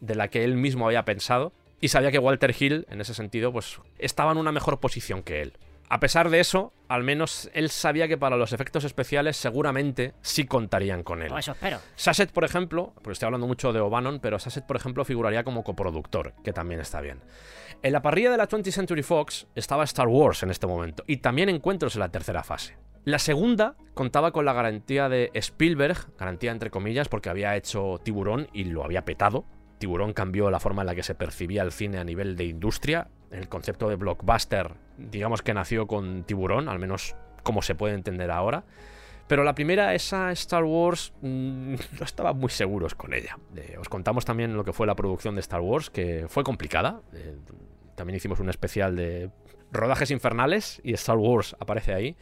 de la que él mismo había pensado y sabía que Walter Hill, en ese sentido, pues estaba en una mejor posición que él. A pesar de eso, al menos él sabía que para los efectos especiales seguramente sí contarían con él. Pues eso espero. Sasset, por ejemplo, porque estoy hablando mucho de O'Bannon, pero Sasset, por ejemplo, figuraría como coproductor, que también está bien. En la parrilla de la 20th Century Fox estaba Star Wars en este momento, y también encuentros en la tercera fase. La segunda contaba con la garantía de Spielberg, garantía entre comillas, porque había hecho Tiburón y lo había petado. Tiburón cambió la forma en la que se percibía el cine a nivel de industria. El concepto de blockbuster, digamos que nació con Tiburón, al menos como se puede entender ahora. Pero la primera, esa Star Wars, mmm, no estaban muy seguros con ella. Eh, os contamos también lo que fue la producción de Star Wars, que fue complicada. Eh, también hicimos un especial de rodajes infernales y Star Wars aparece ahí.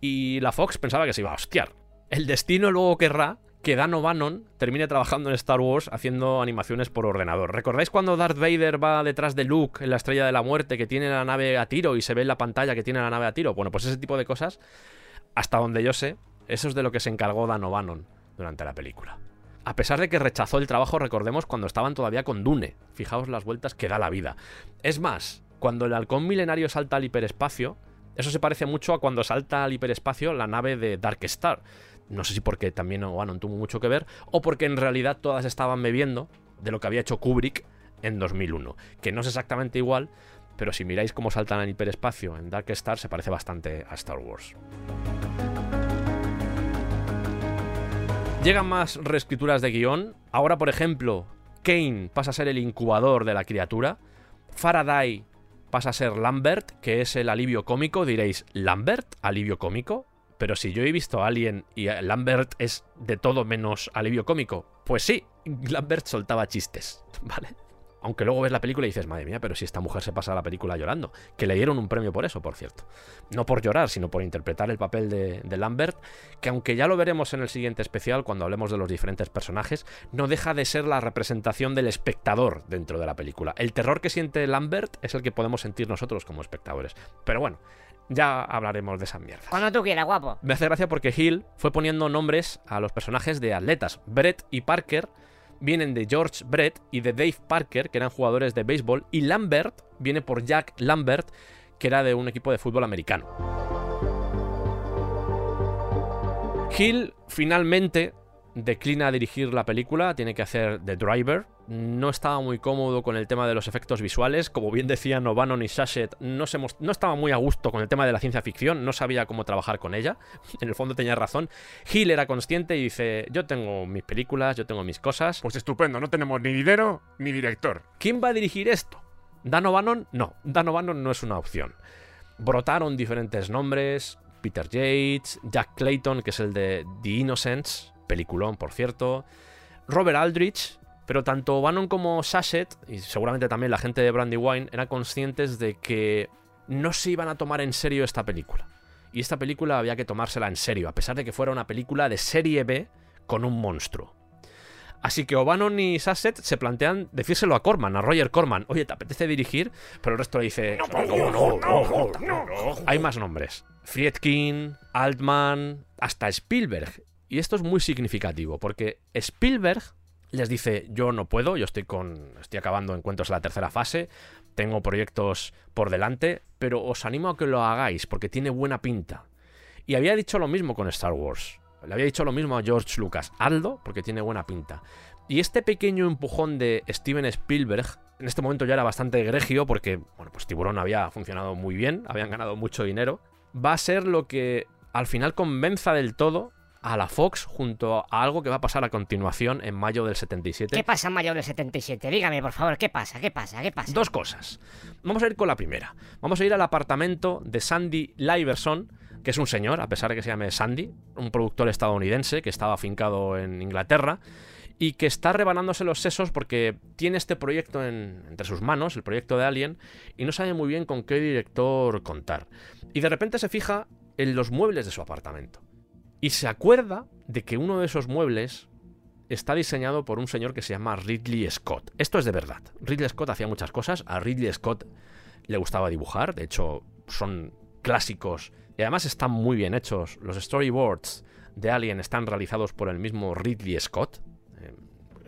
Y la Fox pensaba que se iba a hostiar. El destino luego querrá que Dan O'Bannon termine trabajando en Star Wars haciendo animaciones por ordenador. ¿Recordáis cuando Darth Vader va detrás de Luke en la Estrella de la Muerte, que tiene la nave a tiro y se ve en la pantalla que tiene la nave a tiro? Bueno, pues ese tipo de cosas, hasta donde yo sé, eso es de lo que se encargó Dan O'Bannon durante la película. A pesar de que rechazó el trabajo, recordemos, cuando estaban todavía con Dune. Fijaos las vueltas que da la vida. Es más, cuando el halcón milenario salta al hiperespacio, eso se parece mucho a cuando salta al hiperespacio la nave de Dark Star. No sé si porque también O'Bannon tuvo mucho que ver, o porque en realidad todas estaban bebiendo de lo que había hecho Kubrick en 2001. Que no es exactamente igual, pero si miráis cómo saltan al hiperespacio en Dark Star, se parece bastante a Star Wars. Llegan más reescrituras de guion. Ahora, por ejemplo, Kane pasa a ser el incubador de la criatura. Faraday pasa a ser Lambert, que es el alivio cómico. Diréis, ¿Lambert? ¿Alivio cómico? Pero si yo he visto a Alien y Lambert es de todo menos alivio cómico, pues sí, Lambert soltaba chistes, ¿vale? Aunque luego ves la película y dices, madre mía, pero si esta mujer se pasa la película llorando. Que le dieron un premio por eso, por cierto. No por llorar, sino por interpretar el papel de, Lambert, que aunque ya lo veremos en el siguiente especial, cuando hablemos de los diferentes personajes, no deja de ser la representación del espectador dentro de la película. El terror que siente Lambert es el que podemos sentir nosotros como espectadores. Pero bueno, ya hablaremos de esa mierda. Cuando tú quieras, guapo. Me hace gracia porque Hill fue poniendo nombres a los personajes de atletas. Brett y Parker vienen de George Brett y de Dave Parker, que eran jugadores de béisbol, y Lambert viene por Jack Lambert, que era de un equipo de fútbol americano. Hill finalmente declina dirigir la película, tiene que hacer The Driver. No estaba muy cómodo con el tema de los efectos visuales. Como bien decían O'Bannon y Sachet, no, se no estaba muy a gusto con el tema de la ciencia ficción, no sabía cómo trabajar con ella. En el fondo tenía razón. Hill era consciente y dice: Yo tengo mis películas, yo tengo mis cosas. Pues estupendo, no tenemos ni dinero ni director. ¿Quién va a dirigir esto? ¿Dan O'Bannon? No, Dan O'Bannon no es una opción. Brotaron diferentes nombres: Peter Yates, Jack Clayton, que es el de The Innocents, peliculón, por cierto. Robert Aldrich, pero tanto Bannon como Sashet, y seguramente también la gente de Brandywine, eran conscientes de que no se iban a tomar en serio esta película. Y esta película había que tomársela en serio, a pesar de que fuera una película de serie B con un monstruo. Así que O'Bannon y Sasset se plantean decírselo a Corman, a Roger Corman. Oye, ¿te apetece dirigir? Pero el resto le dice... No, no, no, no, no, Hay más nombres. Friedkin, Altman, hasta Spielberg. Y esto es muy significativo, porque Spielberg les dice, yo no puedo, yo estoy con. estoy acabando encuentros en la tercera fase, tengo proyectos por delante, pero os animo a que lo hagáis, porque tiene buena pinta. Y había dicho lo mismo con Star Wars. Le había dicho lo mismo a George Lucas. Hazlo porque tiene buena pinta. Y este pequeño empujón de Steven Spielberg, en este momento ya era bastante egregio, porque, bueno, pues Tiburón había funcionado muy bien, habían ganado mucho dinero, va a ser lo que al final convenza del todo a la Fox junto a algo que va a pasar a continuación en mayo del 77. ¿Qué pasa en mayo del 77? Dígame, por favor, ¿qué pasa? ¿Qué pasa? ¿Qué pasa? Dos cosas. Vamos a ir con la primera. Vamos a ir al apartamento de Sandy Liverson, que es un señor, a pesar de que se llame Sandy, un productor estadounidense que estaba afincado en Inglaterra y que está rebanándose los sesos porque tiene este proyecto en- entre sus manos, el proyecto de Alien, y no sabe muy bien con qué director contar. Y de repente se fija en los muebles de su apartamento. Y se acuerda de que uno de esos muebles está diseñado por un señor que se llama Ridley Scott. Esto es de verdad. Ridley Scott hacía muchas cosas. A Ridley Scott le gustaba dibujar. De hecho, son clásicos. Y además están muy bien hechos. Los storyboards de Alien están realizados por el mismo Ridley Scott. Eh,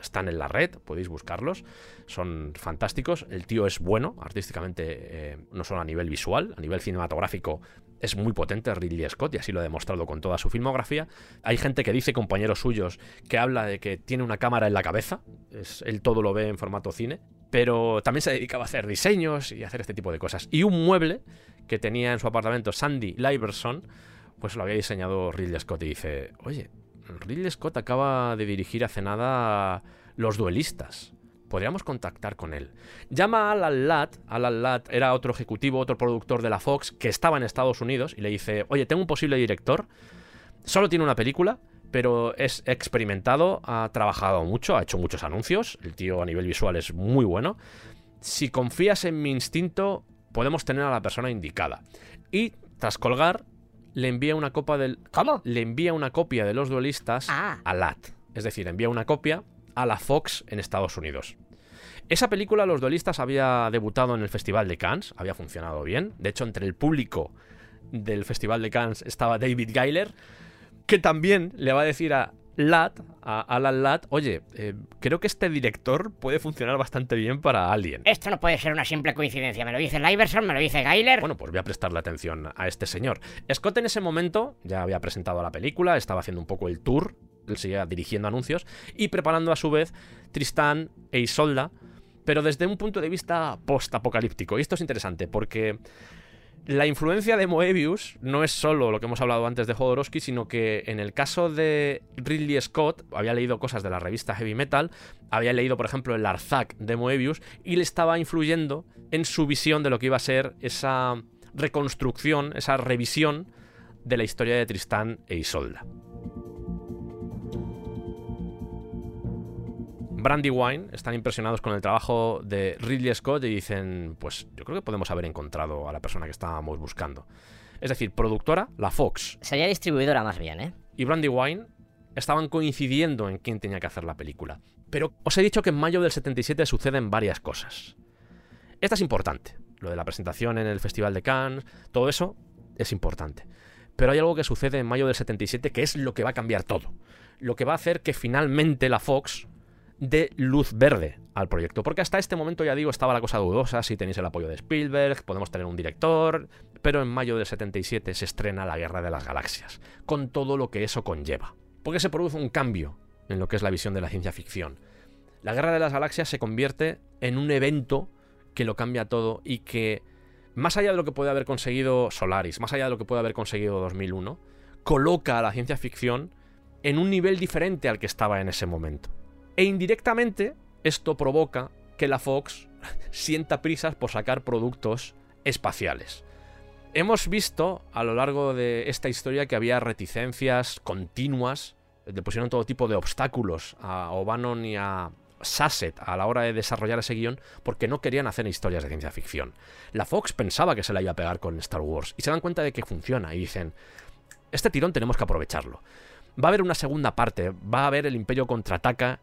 Están en la red, podéis buscarlos. Son fantásticos. El tío es bueno, artísticamente, eh, no solo a nivel visual, a nivel cinematográfico es muy potente Ridley Scott y así lo ha demostrado con toda su filmografía. Hay gente que dice, compañeros suyos, que habla de que tiene una cámara en la cabeza, es, él todo lo ve en formato cine, pero también se dedicaba a hacer diseños y a hacer este tipo de cosas. Y un mueble que tenía en su apartamento Sandy Liverson, pues lo había diseñado Ridley Scott y dice, oye, Ridley Scott acaba de dirigir hace nada Los Duelistas. Podríamos contactar con él. Llama a Alan Ladd. Alan Ladd era otro ejecutivo, otro productor de la Fox que estaba en Estados Unidos y le dice, oye, tengo un posible director. Solo tiene una película, pero es experimentado, ha trabajado mucho, ha hecho muchos anuncios. El tío a nivel visual es muy bueno. Si confías en mi instinto, podemos tener a la persona indicada. Y tras colgar, le envía una copa del. ¿Cómo? Le envía una copia de los duelistas Ah. a LAT. Es decir, envía una copia a la Fox en Estados Unidos. Esa película, Los Duelistas, había debutado en el Festival de Cannes, había funcionado bien. De hecho, entre el público del Festival de Cannes estaba David Geiler, que también le va a decir a Lat, a Alan Lat, oye, eh, creo que este director puede funcionar bastante bien para Alien. Esto no puede ser una simple coincidencia. Me lo dice Liverson, me lo dice Geiler. Bueno, pues voy a prestarle atención a este señor. Scott en ese momento ya había presentado la película, estaba haciendo un poco el tour, seguía dirigiendo anuncios y preparando a su vez Tristán e Isolda, pero desde un punto de vista post-apocalíptico. Y esto es interesante porque la influencia de Moebius no es solo lo que hemos hablado antes de Jodorowsky, sino que en el caso de Ridley Scott, había leído cosas de la revista Heavy Metal, había leído, por ejemplo, el Arzac de Moebius, y le estaba influyendo en su visión de lo que iba a ser esa reconstrucción, esa revisión de la historia de Tristán e Isolda. Brandywine están impresionados con el trabajo de Ridley Scott y dicen, pues yo creo que podemos haber encontrado a la persona que estábamos buscando. Es decir, productora, la Fox. Sería distribuidora más bien, ¿eh? Y Brandywine estaban coincidiendo en quién tenía que hacer la película. Pero os he dicho que en mayo del 77 suceden varias cosas. Esta es importante. Lo de la presentación en el Festival de Cannes, todo eso es importante. Pero hay algo que sucede en mayo del 77 que es lo que va a cambiar todo. Lo que va a hacer que finalmente la Fox dé luz verde al proyecto. Porque hasta este momento, ya digo, estaba la cosa dudosa, si tenéis el apoyo de Spielberg, podemos tener un director, pero en mayo del 77 se estrena La Guerra de las Galaxias, con todo lo que eso conlleva. Porque se produce un cambio en lo que es la visión de la ciencia ficción. La Guerra de las Galaxias se convierte en un evento que lo cambia todo y que, más allá de lo que puede haber conseguido Solaris, más allá de lo que puede haber conseguido 2001, coloca a la ciencia ficción en un nivel diferente al que estaba en ese momento. E indirectamente, esto provoca que la Fox sienta prisas por sacar productos espaciales. Hemos visto a lo largo de esta historia que había reticencias continuas, le pusieron todo tipo de obstáculos a O'Bannon y a Sasset a la hora de desarrollar ese guion porque no querían hacer historias de ciencia ficción. La Fox pensaba que se la iba a pegar con Star Wars y se dan cuenta de que funciona y dicen, este tirón tenemos que aprovecharlo. Va a haber una segunda parte, va a haber el Imperio contraataca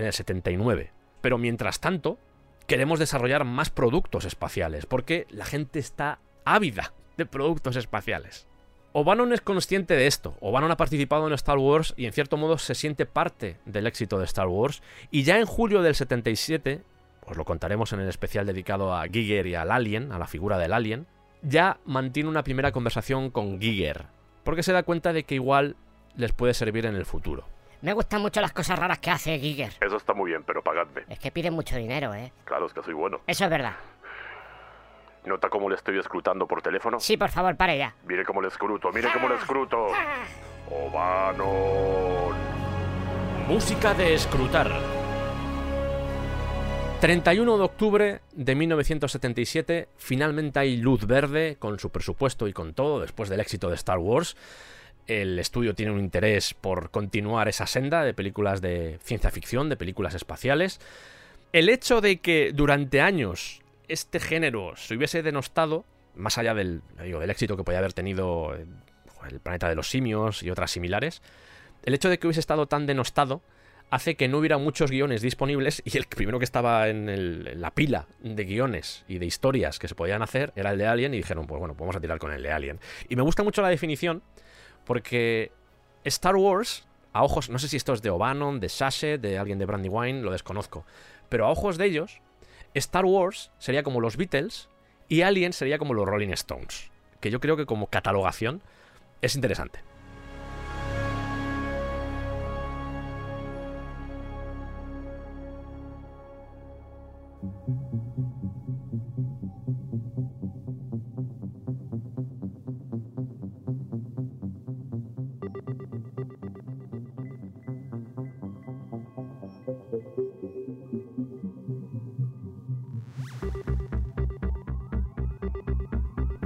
en el 79. Pero mientras tanto, queremos desarrollar más productos espaciales, porque la gente está ávida de productos espaciales. O'Bannon es consciente de esto. O'Bannon ha participado en Star Wars y en cierto modo se siente parte del éxito de Star Wars. Y ya en julio del 77, os lo contaremos en el especial dedicado a Giger y al Alien, a la figura del Alien, ya mantiene una primera conversación con Giger, porque se da cuenta de que igual les puede servir en el futuro. Me gustan mucho las cosas raras que hace Giger. Eso está muy bien, pero pagadme. Es que pide mucho dinero, ¿eh? Claro, es que soy bueno. Eso es verdad. ¿Nota cómo le estoy escrutando por teléfono? Sí, por favor, pare ya. Mire cómo le escruto, mire cómo le escruto. O'Bannon. Música de escrutar. 31 de octubre de 1977, finalmente hay luz verde con su presupuesto y con todo, después del éxito de Star Wars. El estudio tiene un interés por continuar esa senda de películas de ciencia ficción, de películas espaciales. El hecho de que durante años este género se hubiese denostado, más allá del, éxito que podía haber tenido eh, el planeta de los simios y otras similares, el hecho de que hubiese estado tan denostado hace que no hubiera muchos guiones disponibles y el primero que estaba en, la pila de guiones y de historias que se podían hacer era el de Alien y dijeron, pues bueno, vamos a tirar con el de Alien. Y me gusta mucho la definición porque Star Wars, a ojos, no sé si esto es de O'Bannon, de Sashe, de alguien de Brandywine, lo desconozco, pero a ojos de ellos, Star Wars sería como los Beatles y Alien sería como los Rolling Stones, que yo creo que como catalogación es interesante.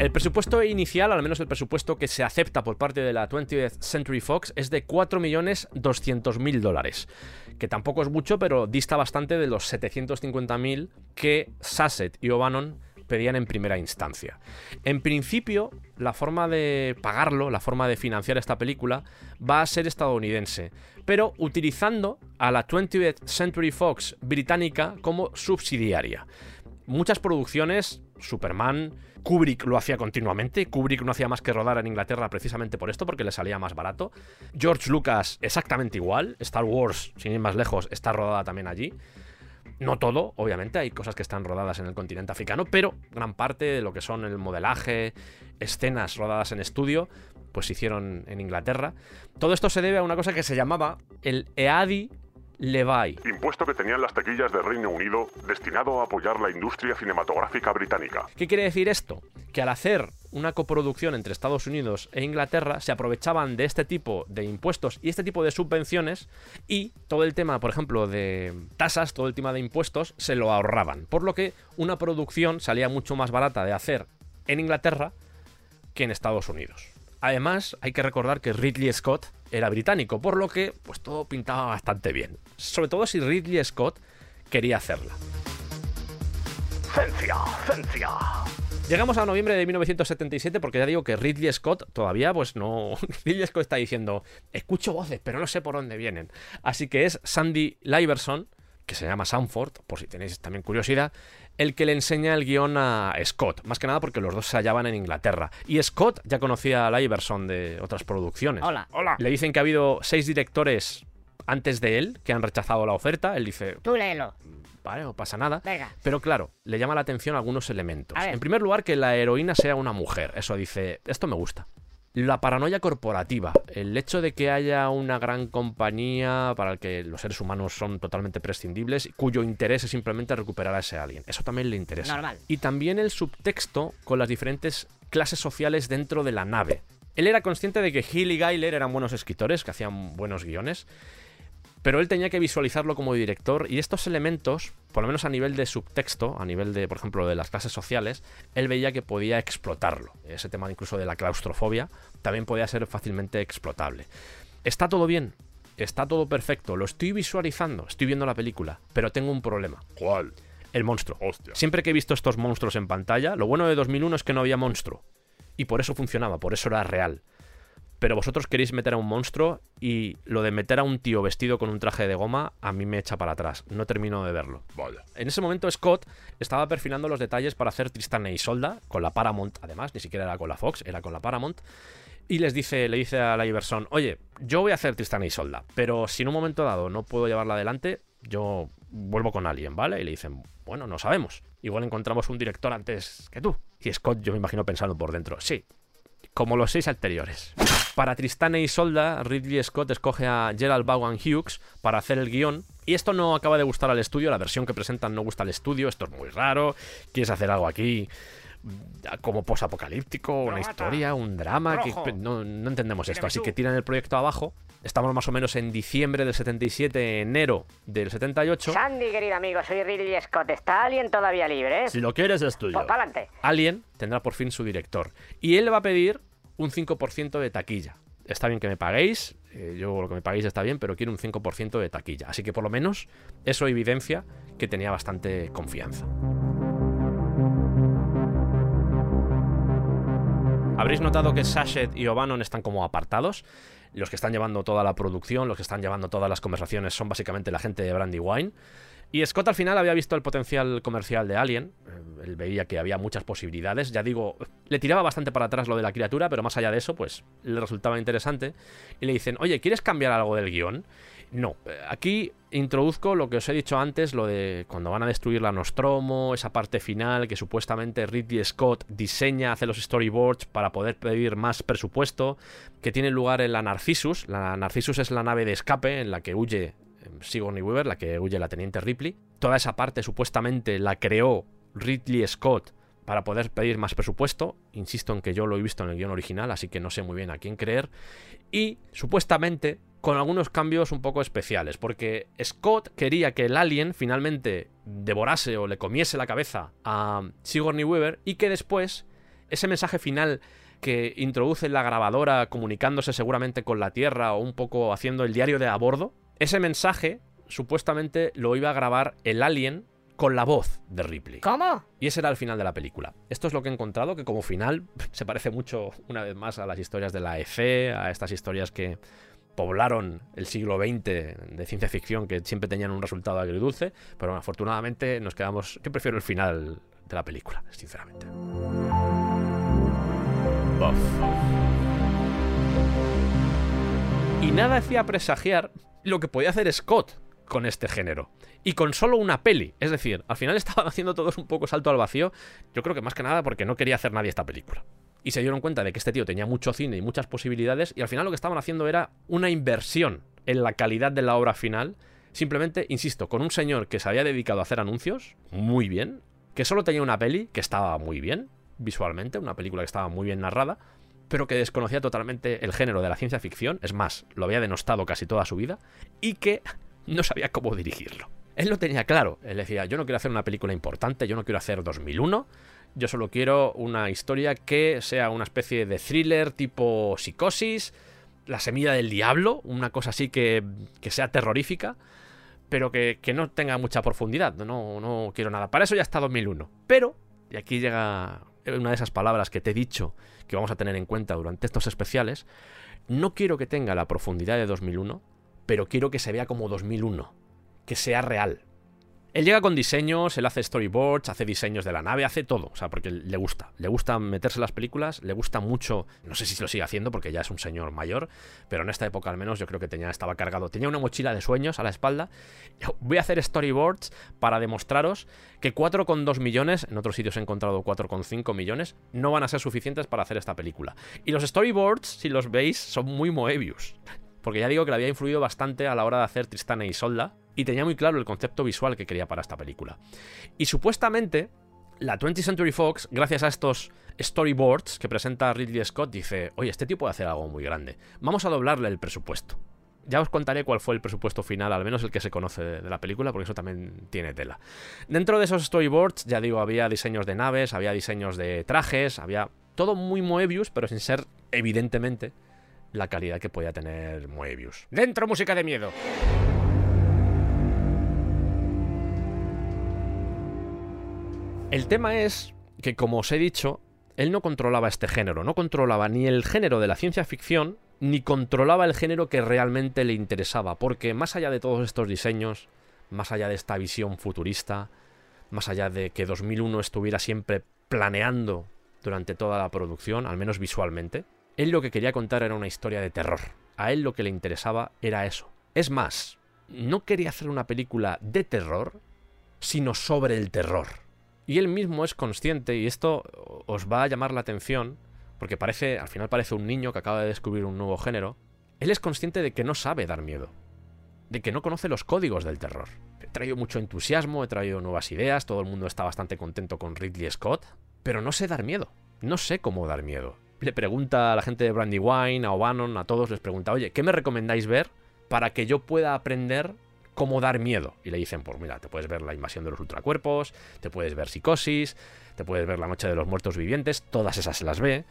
El presupuesto inicial, al menos el presupuesto que se acepta por parte de la 20th Century Fox, es de 4.200.000 dólares. Que tampoco es mucho, pero dista bastante de los 750.000 que Sasset y O'Bannon pedían en primera instancia. En principio, la forma de pagarlo, la forma de financiar esta película, va a ser estadounidense, pero utilizando a la 20th Century Fox británica como subsidiaria. Muchas producciones, Superman, Kubrick lo hacía continuamente, Kubrick no hacía más que rodar en Inglaterra precisamente por esto, porque le salía más barato. George Lucas exactamente igual, Star Wars, sin ir más lejos, está rodada también allí. No todo, obviamente, hay cosas que están rodadas en el continente africano, pero gran parte de lo que son el modelaje, escenas rodadas en estudio, pues se hicieron en Inglaterra. Todo esto se debe a una cosa que se llamaba el EADI Levi. Impuesto que tenían las taquillas del Reino Unido destinado a apoyar la industria cinematográfica británica. ¿Qué quiere decir esto? Que al hacer una coproducción entre Estados Unidos e Inglaterra se aprovechaban de este tipo de impuestos y este tipo de subvenciones y todo el tema, por ejemplo, de tasas, todo el tema de impuestos, se lo ahorraban. Por lo que una producción salía mucho más barata de hacer en Inglaterra que en Estados Unidos. Además, hay que recordar que Ridley Scott era británico, por lo que pues todo pintaba bastante bien. Sobre todo si Ridley Scott quería hacerla. Cencia, cencia. Llegamos a noviembre de 1977 porque ya digo que Ridley Scott todavía pues no... Ridley Scott está diciendo, escucho voces, pero no sé por dónde vienen. Así que es Sandy Liverson, que se llama Sanford, por si tenéis también curiosidad, el que le enseña el guion a Scott. Más que nada porque los dos se hallaban en Inglaterra. Y Scott ya conocía a Liverson de otras producciones. Hola. Hola. Le dicen que ha habido seis directores antes de él que han rechazado la oferta. Él dice, Tú léelo. vale, no pasa nada. Venga. Pero claro, le llama la atención algunos elementos. En primer lugar, que la heroína sea una mujer. Eso dice, esto me gusta. La paranoia corporativa, el hecho de que haya una gran compañía para el que los seres humanos son totalmente prescindibles, cuyo interés es simplemente recuperar a ese alien. Eso también le interesa. Normal. Y también el subtexto con las diferentes clases sociales dentro de la nave. Él era consciente de que Hill y Geiler eran buenos escritores, que hacían buenos guiones, pero él tenía que visualizarlo como director y estos elementos, por lo menos a nivel de subtexto, a nivel de, por ejemplo, de las clases sociales, él veía que podía explotarlo. Ese tema incluso de la claustrofobia también podía ser fácilmente explotable. Está todo bien, está todo perfecto, lo estoy visualizando, estoy viendo la película, pero tengo un problema. ¿Cuál? El monstruo. Hostia. Siempre que he visto estos monstruos en pantalla, lo bueno de 2001 es que no había monstruo. Y por eso funcionaba, por eso era real. Pero vosotros queréis meter a un monstruo y lo de meter a un tío vestido con un traje de goma a mí me echa para atrás. No termino de verlo. En ese momento Scott estaba perfilando los detalles para hacer Tristán e Isolda, con la Paramount además, ni siquiera era con la Fox, era con la Paramount. Y les dice, le dice a la Iverson, oye, yo voy a hacer Tristán e Isolda, pero si en un momento dado no puedo llevarla adelante, yo vuelvo con alguien, ¿vale? Y le dicen, bueno, no sabemos. Igual encontramos un director antes que tú. Y Scott, yo me imagino pensando por dentro, sí, como los seis anteriores. Para Tristán e Isolda, Ridley Scott escoge a Gerald Vaughan Hughes para hacer el guion. Y esto no acaba de gustar al estudio, la versión que presentan no gusta al estudio, esto es muy raro. ¿Quieres hacer algo aquí mm, como posapocalíptico, una historia, un drama? que- no, no entendemos esto, así que tiran el proyecto abajo. Estamos más o menos en diciembre del 77, enero del 78. Sandy, querido amigo, soy Ridley Scott. ¿Está alguien todavía libre? Si lo quieres es tuyo. Pues. Alien tendrá por fin su director. Y él le va a pedir un 5% de taquilla. está bien que me paguéis, eh, yo lo que me paguéis está bien, pero quiero un 5% de taquilla. Así que por lo menos eso evidencia que tenía bastante confianza. Habréis notado que Sachet y O'Bannon están como apartados. Los que están llevando toda la producción, los que están llevando todas las conversaciones son básicamente la gente de Brandywine. Y Scott al final había visto el potencial comercial de Alien. Eh, Él veía que había muchas posibilidades. Ya digo, le tiraba bastante para atrás lo de la criatura, pero más allá de eso, pues le resultaba interesante. Y le dicen, oye, ¿quieres cambiar algo del guion? No. Eh, Aquí introduzco lo que os he dicho antes, lo de cuando van a destruir la Nostromo, esa parte final que supuestamente Ridley Scott diseña, hace los storyboards para poder pedir más presupuesto, que tiene lugar en la Narcissus. La Narcissus es la nave de escape en la que huye Sigourney Weaver, la que huye la teniente Ripley. Toda esa parte supuestamente la creó Ridley Scott para poder pedir más presupuesto. Insisto en que yo lo he visto en el guion original, así que no sé muy bien a quién creer. Y supuestamente con algunos cambios un poco especiales, porque Scott quería que el alien finalmente devorase o le comiese la cabeza a Sigourney Weaver y que después ese mensaje final que introduce la grabadora comunicándose seguramente con la Tierra o un poco haciendo el diario de a bordo, ese mensaje supuestamente lo iba a grabar el alien con la voz de Ripley. ¿Cómo? Y ese era el final de la película. Esto es lo que he encontrado, que como final se parece mucho, una vez más, a las historias de la EFE, a estas historias que poblaron el siglo XX de ciencia ficción que siempre tenían un resultado agridulce, pero bueno, afortunadamente nos quedamos... Yo prefiero el final de la película, sinceramente. Buff. Y nada hacía presagiar lo que podía hacer Scott con este género. Y con solo una peli. Es decir, al final estaban haciendo todos un poco salto al vacío. Yo creo que más que nada porque no quería hacer nadie esta película. Y se dieron cuenta de que este tío tenía mucho cine y muchas posibilidades. Y al final lo que estaban haciendo era una inversión en la calidad de la obra final. Simplemente, insisto, con un señor que se había dedicado a hacer anuncios, muy bien. Que solo tenía una peli que estaba muy bien, visualmente, una película que estaba muy bien narrada, pero que desconocía totalmente el género de la ciencia ficción, es más, lo había denostado casi toda su vida, y que no sabía cómo dirigirlo. Él lo tenía claro, él decía, yo no quiero hacer una película importante, yo no quiero hacer 2001, yo solo quiero una historia que sea una especie de thriller tipo psicosis, la semilla del diablo, una cosa así que, que sea terrorífica, pero que, que, no tenga mucha profundidad, no, no quiero nada. Para eso ya está 2001. Pero, y aquí llega una de esas palabras que te he dicho que vamos a tener en cuenta durante estos especiales, no quiero que tenga la profundidad de 2001, pero quiero que se vea como 2001, que sea real. Él llega con diseños, él hace storyboards, hace diseños de la nave, hace todo, o sea, porque le gusta, le gusta meterse en las películas, le gusta mucho, no sé si lo sigue haciendo porque ya es un señor mayor, pero en esta época al menos yo creo que tenía, estaba cargado, tenía una mochila de sueños a la espalda. Voy a hacer storyboards para demostraros que 4,2 millones, en otros sitios he encontrado 4,5 millones, no van a ser suficientes para hacer esta película. Y los storyboards, si los veis, son muy Moebius. Porque ya digo que le había influido bastante a la hora de hacer Tristana y Solda, y tenía muy claro el concepto visual que quería para esta película. Y supuestamente, la 20th Century Fox, gracias a estos storyboards que presenta Ridley Scott, dice, oye, este tío puede hacer algo muy grande. Vamos a doblarle el presupuesto. Ya os contaré cuál fue el presupuesto final, al menos el que se conoce de la película, porque eso también tiene tela. Dentro de esos storyboards, ya digo, había diseños de naves, había diseños de trajes, había todo muy Moebius, pero sin ser, evidentemente, la calidad que podía tener Moebius. Dentro música de miedo. El tema es que, como os he dicho, él no controlaba este género, no controlaba ni el género de la ciencia ficción, ni controlaba el género que realmente le interesaba, porque más allá de todos estos diseños, más allá de esta visión futurista, más allá de que 2001 estuviera siempre planeando durante toda la producción, al menos visualmente, él lo que quería contar era una historia de terror. A él lo que le interesaba era eso. Es más, no quería hacer una película de terror, sino sobre el terror. Y él mismo es consciente, y esto os va a llamar la atención, porque parece, al final parece un niño que acaba de descubrir un nuevo género. Él es consciente de que no sabe dar miedo, de que no conoce los códigos del terror. He traído mucho entusiasmo, he traído nuevas ideas, todo el mundo está bastante contento con Ridley Scott, pero no sé dar miedo, no sé cómo dar miedo. Le pregunta a la gente de Brandywine, a O'Bannon, a todos, les pregunta, oye, ¿qué me recomendáis ver para que yo pueda aprender cómo dar miedo. Y le dicen, pues mira, te puedes ver la invasión de los ultracuerpos, te puedes ver psicosis, te puedes ver la noche de los muertos vivientes, todas esas se las ve.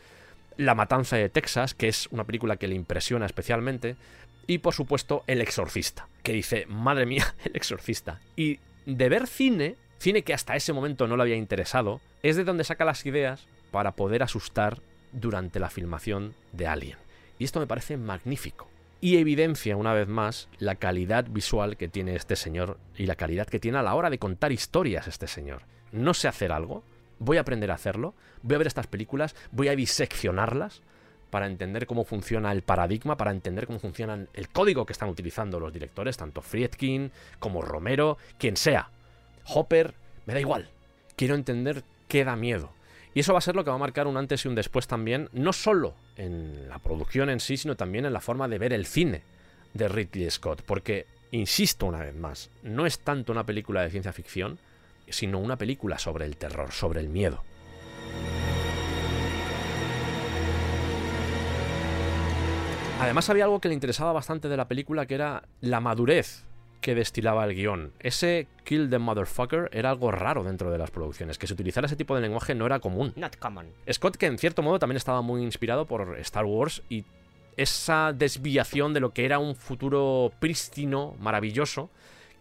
La Matanza de Texas, que es una película que le impresiona especialmente, y por supuesto El Exorcista, que dice, madre mía, El Exorcista. Y de ver cine, cine que hasta ese momento no le había interesado, es de donde saca las ideas para poder asustar durante la filmación de Alien. Y esto me parece magnífico. Y evidencia una vez más la calidad visual que tiene este señor y la calidad que tiene a la hora de contar historias este señor. No sé hacer algo, voy a aprender a hacerlo, voy a ver estas películas, voy a diseccionarlas para entender cómo funciona el paradigma, para entender cómo funciona el código que están utilizando los directores, tanto Friedkin como Romero, quien sea. Hopper, me da igual. Quiero entender qué da miedo. Y eso va a ser lo que va a marcar un antes y un después también, no solo en la producción en sí, sino también en la forma de ver el cine de Ridley Scott. Porque, insisto una vez más, no es tanto una película de ciencia ficción, sino una película sobre el terror, sobre el miedo. Además había algo que le interesaba bastante de la película, que era la madurez que destilaba el guion. Ese Kill the Motherfucker era algo raro dentro de las producciones. Que se utilizara ese tipo de lenguaje no era común. Not common. Scott, que en cierto modo también estaba muy inspirado por Star Wars y esa desviación de lo que era un futuro prístino, maravilloso,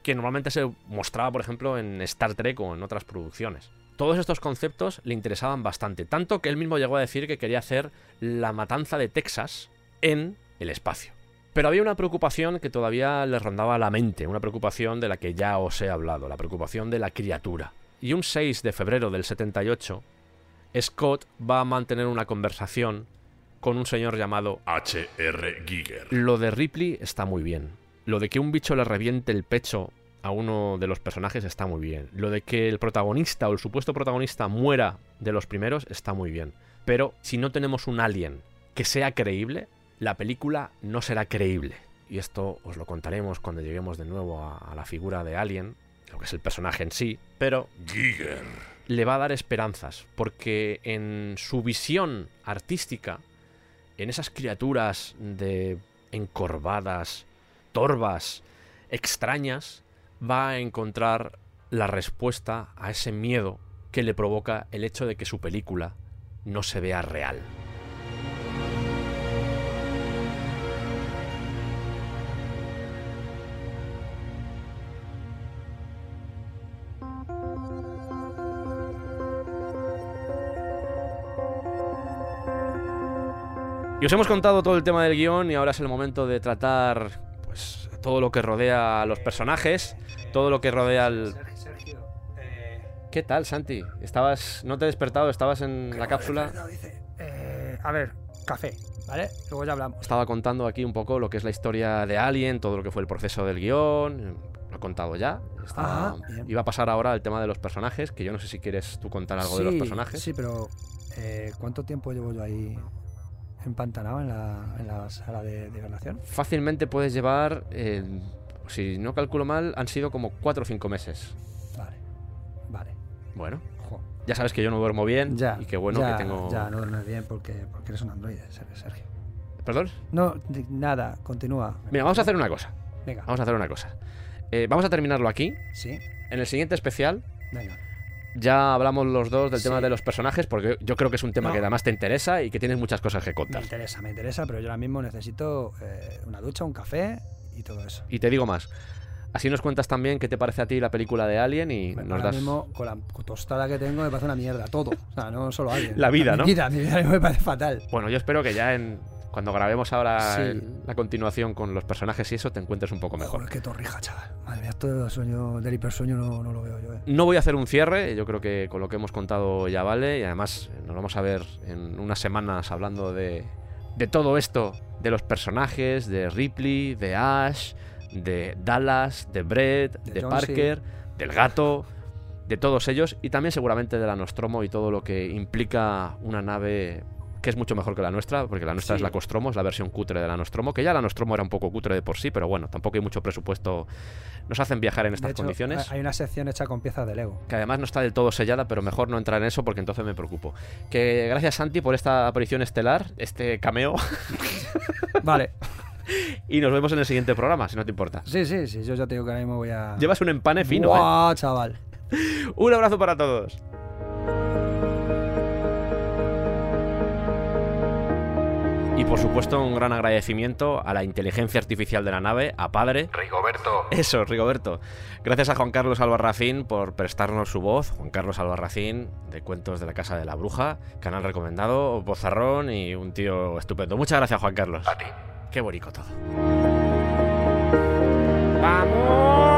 que normalmente se mostraba, por ejemplo, en Star Trek o en otras producciones. Todos estos conceptos le interesaban bastante, tanto que él mismo llegó a decir que quería hacer la matanza de Texas en el espacio. Pero había una preocupación que todavía le rondaba la mente, una preocupación de la que ya os he hablado, la preocupación de la criatura. Y un 6 de febrero del 78, Scott va a mantener una conversación con un señor llamado H.R. Giger. Lo de Ripley está muy bien. Lo de que un bicho le reviente el pecho a uno de los personajes está muy bien. Lo de que el protagonista o el supuesto protagonista muera de los primeros está muy bien. Pero si no tenemos un alien que sea creíble, la película no será creíble. Y esto os lo contaremos cuando lleguemos de nuevo a, a la figura de Alien, lo que es el personaje en sí, pero Giger. le va a dar esperanzas, porque en su visión artística, en esas criaturas de encorvadas, torvas, extrañas, va a encontrar la respuesta a ese miedo que le provoca el hecho de que su película no se vea real. Y os hemos contado todo el tema del guion y ahora es el momento de tratar pues todo lo que rodea a los personajes, todo lo que rodea al... ¿Qué tal, Santi? ¿Estabas... no te he despertado? ¿Estabas en la cápsula? Eh, a ver, café, ¿vale? Luego ya hablamos. Estaba contando aquí un poco lo que es la historia de Alien, todo lo que fue el proceso del guion. Lo he contado ya. Estaba- bien. Iba a pasar ahora al tema de los personajes, que yo no sé si quieres tú contar algo de los Sí, personajes. Sí, pero eh, ¿cuánto tiempo llevo yo ahí empantanado en la, en la sala de? Fácilmente puedes llevar, eh, si no calculo mal, han sido como 4 o 5 meses. Vale, vale. Bueno, Jo. ya sabes que yo no duermo bien Ya. y que bueno ya, que tengo... Ya, no duermes bien porque, porque eres un androide, Ser- Sergio. ¿Perdón? No, nada, continúa. Mira, vamos a hacer una cosa. Venga. Vamos a hacer una cosa. Eh, vamos a terminarlo aquí. Sí, En el siguiente especial venga. Ya hablamos los dos del tema de los personajes, porque yo creo que es un tema No. que además te interesa y que tienes muchas cosas que Me contar. interesa, me interesa, pero yo ahora mismo necesito eh, una ducha, un café y todo eso. Y te digo más. Así nos cuentas también qué te parece a ti la película de Alien y nos ahora das... mismo, con la tostada que tengo, me parece una mierda, todo. O sea, no solo alguien. La vida, ¿no? Mi vida, mi vida me parece fatal. Bueno, yo espero que ya en... Cuando grabemos ahora Sí. la continuación con los personajes y eso, te encuentres un poco mejor. Joder, qué torrija, chaval. Madre mía, todo el sueño del hipersueño no, no lo veo yo, eh. No voy a hacer un cierre, yo creo que con lo que hemos contado ya vale, y además eh, nos vamos a ver en unas semanas hablando de, de todo esto, de los personajes, de Ripley, de Ash, de Dallas, de Brett, de. Parker, del gato, de todos ellos, y también seguramente de la Nostromo y todo lo que implica una nave que es mucho mejor que la nuestra, porque la nuestra Sí. es la Costromo, es la versión cutre de la Nostromo, que ya la Nostromo era un poco cutre de por sí, pero bueno, tampoco hay mucho presupuesto. Nos hacen viajar en estas De hecho, condiciones hay una sección hecha con piezas de Lego. que además no está del todo sellada, pero mejor no entrar en eso porque entonces me preocupo. Que gracias Santi por esta aparición estelar, este cameo, Vale. y nos vemos en el siguiente programa, si no te importa. Sí, sí, sí. Yo ya te digo que ahora mismo voy a. Llevas un empane fino, ¿eh? Buah, chaval. Un abrazo para todos. Y por supuesto un gran agradecimiento a la inteligencia artificial de la nave, a Padre. Rigoberto. Eso, Rigoberto. Gracias a Juan Carlos Albarracín por prestarnos su voz. Juan Carlos Albarracín, de Cuentos de la Casa de la Bruja, canal recomendado, bozarrón y un tío estupendo. Muchas gracias, Juan Carlos. A ti. Qué bonito todo. ¡Vamos!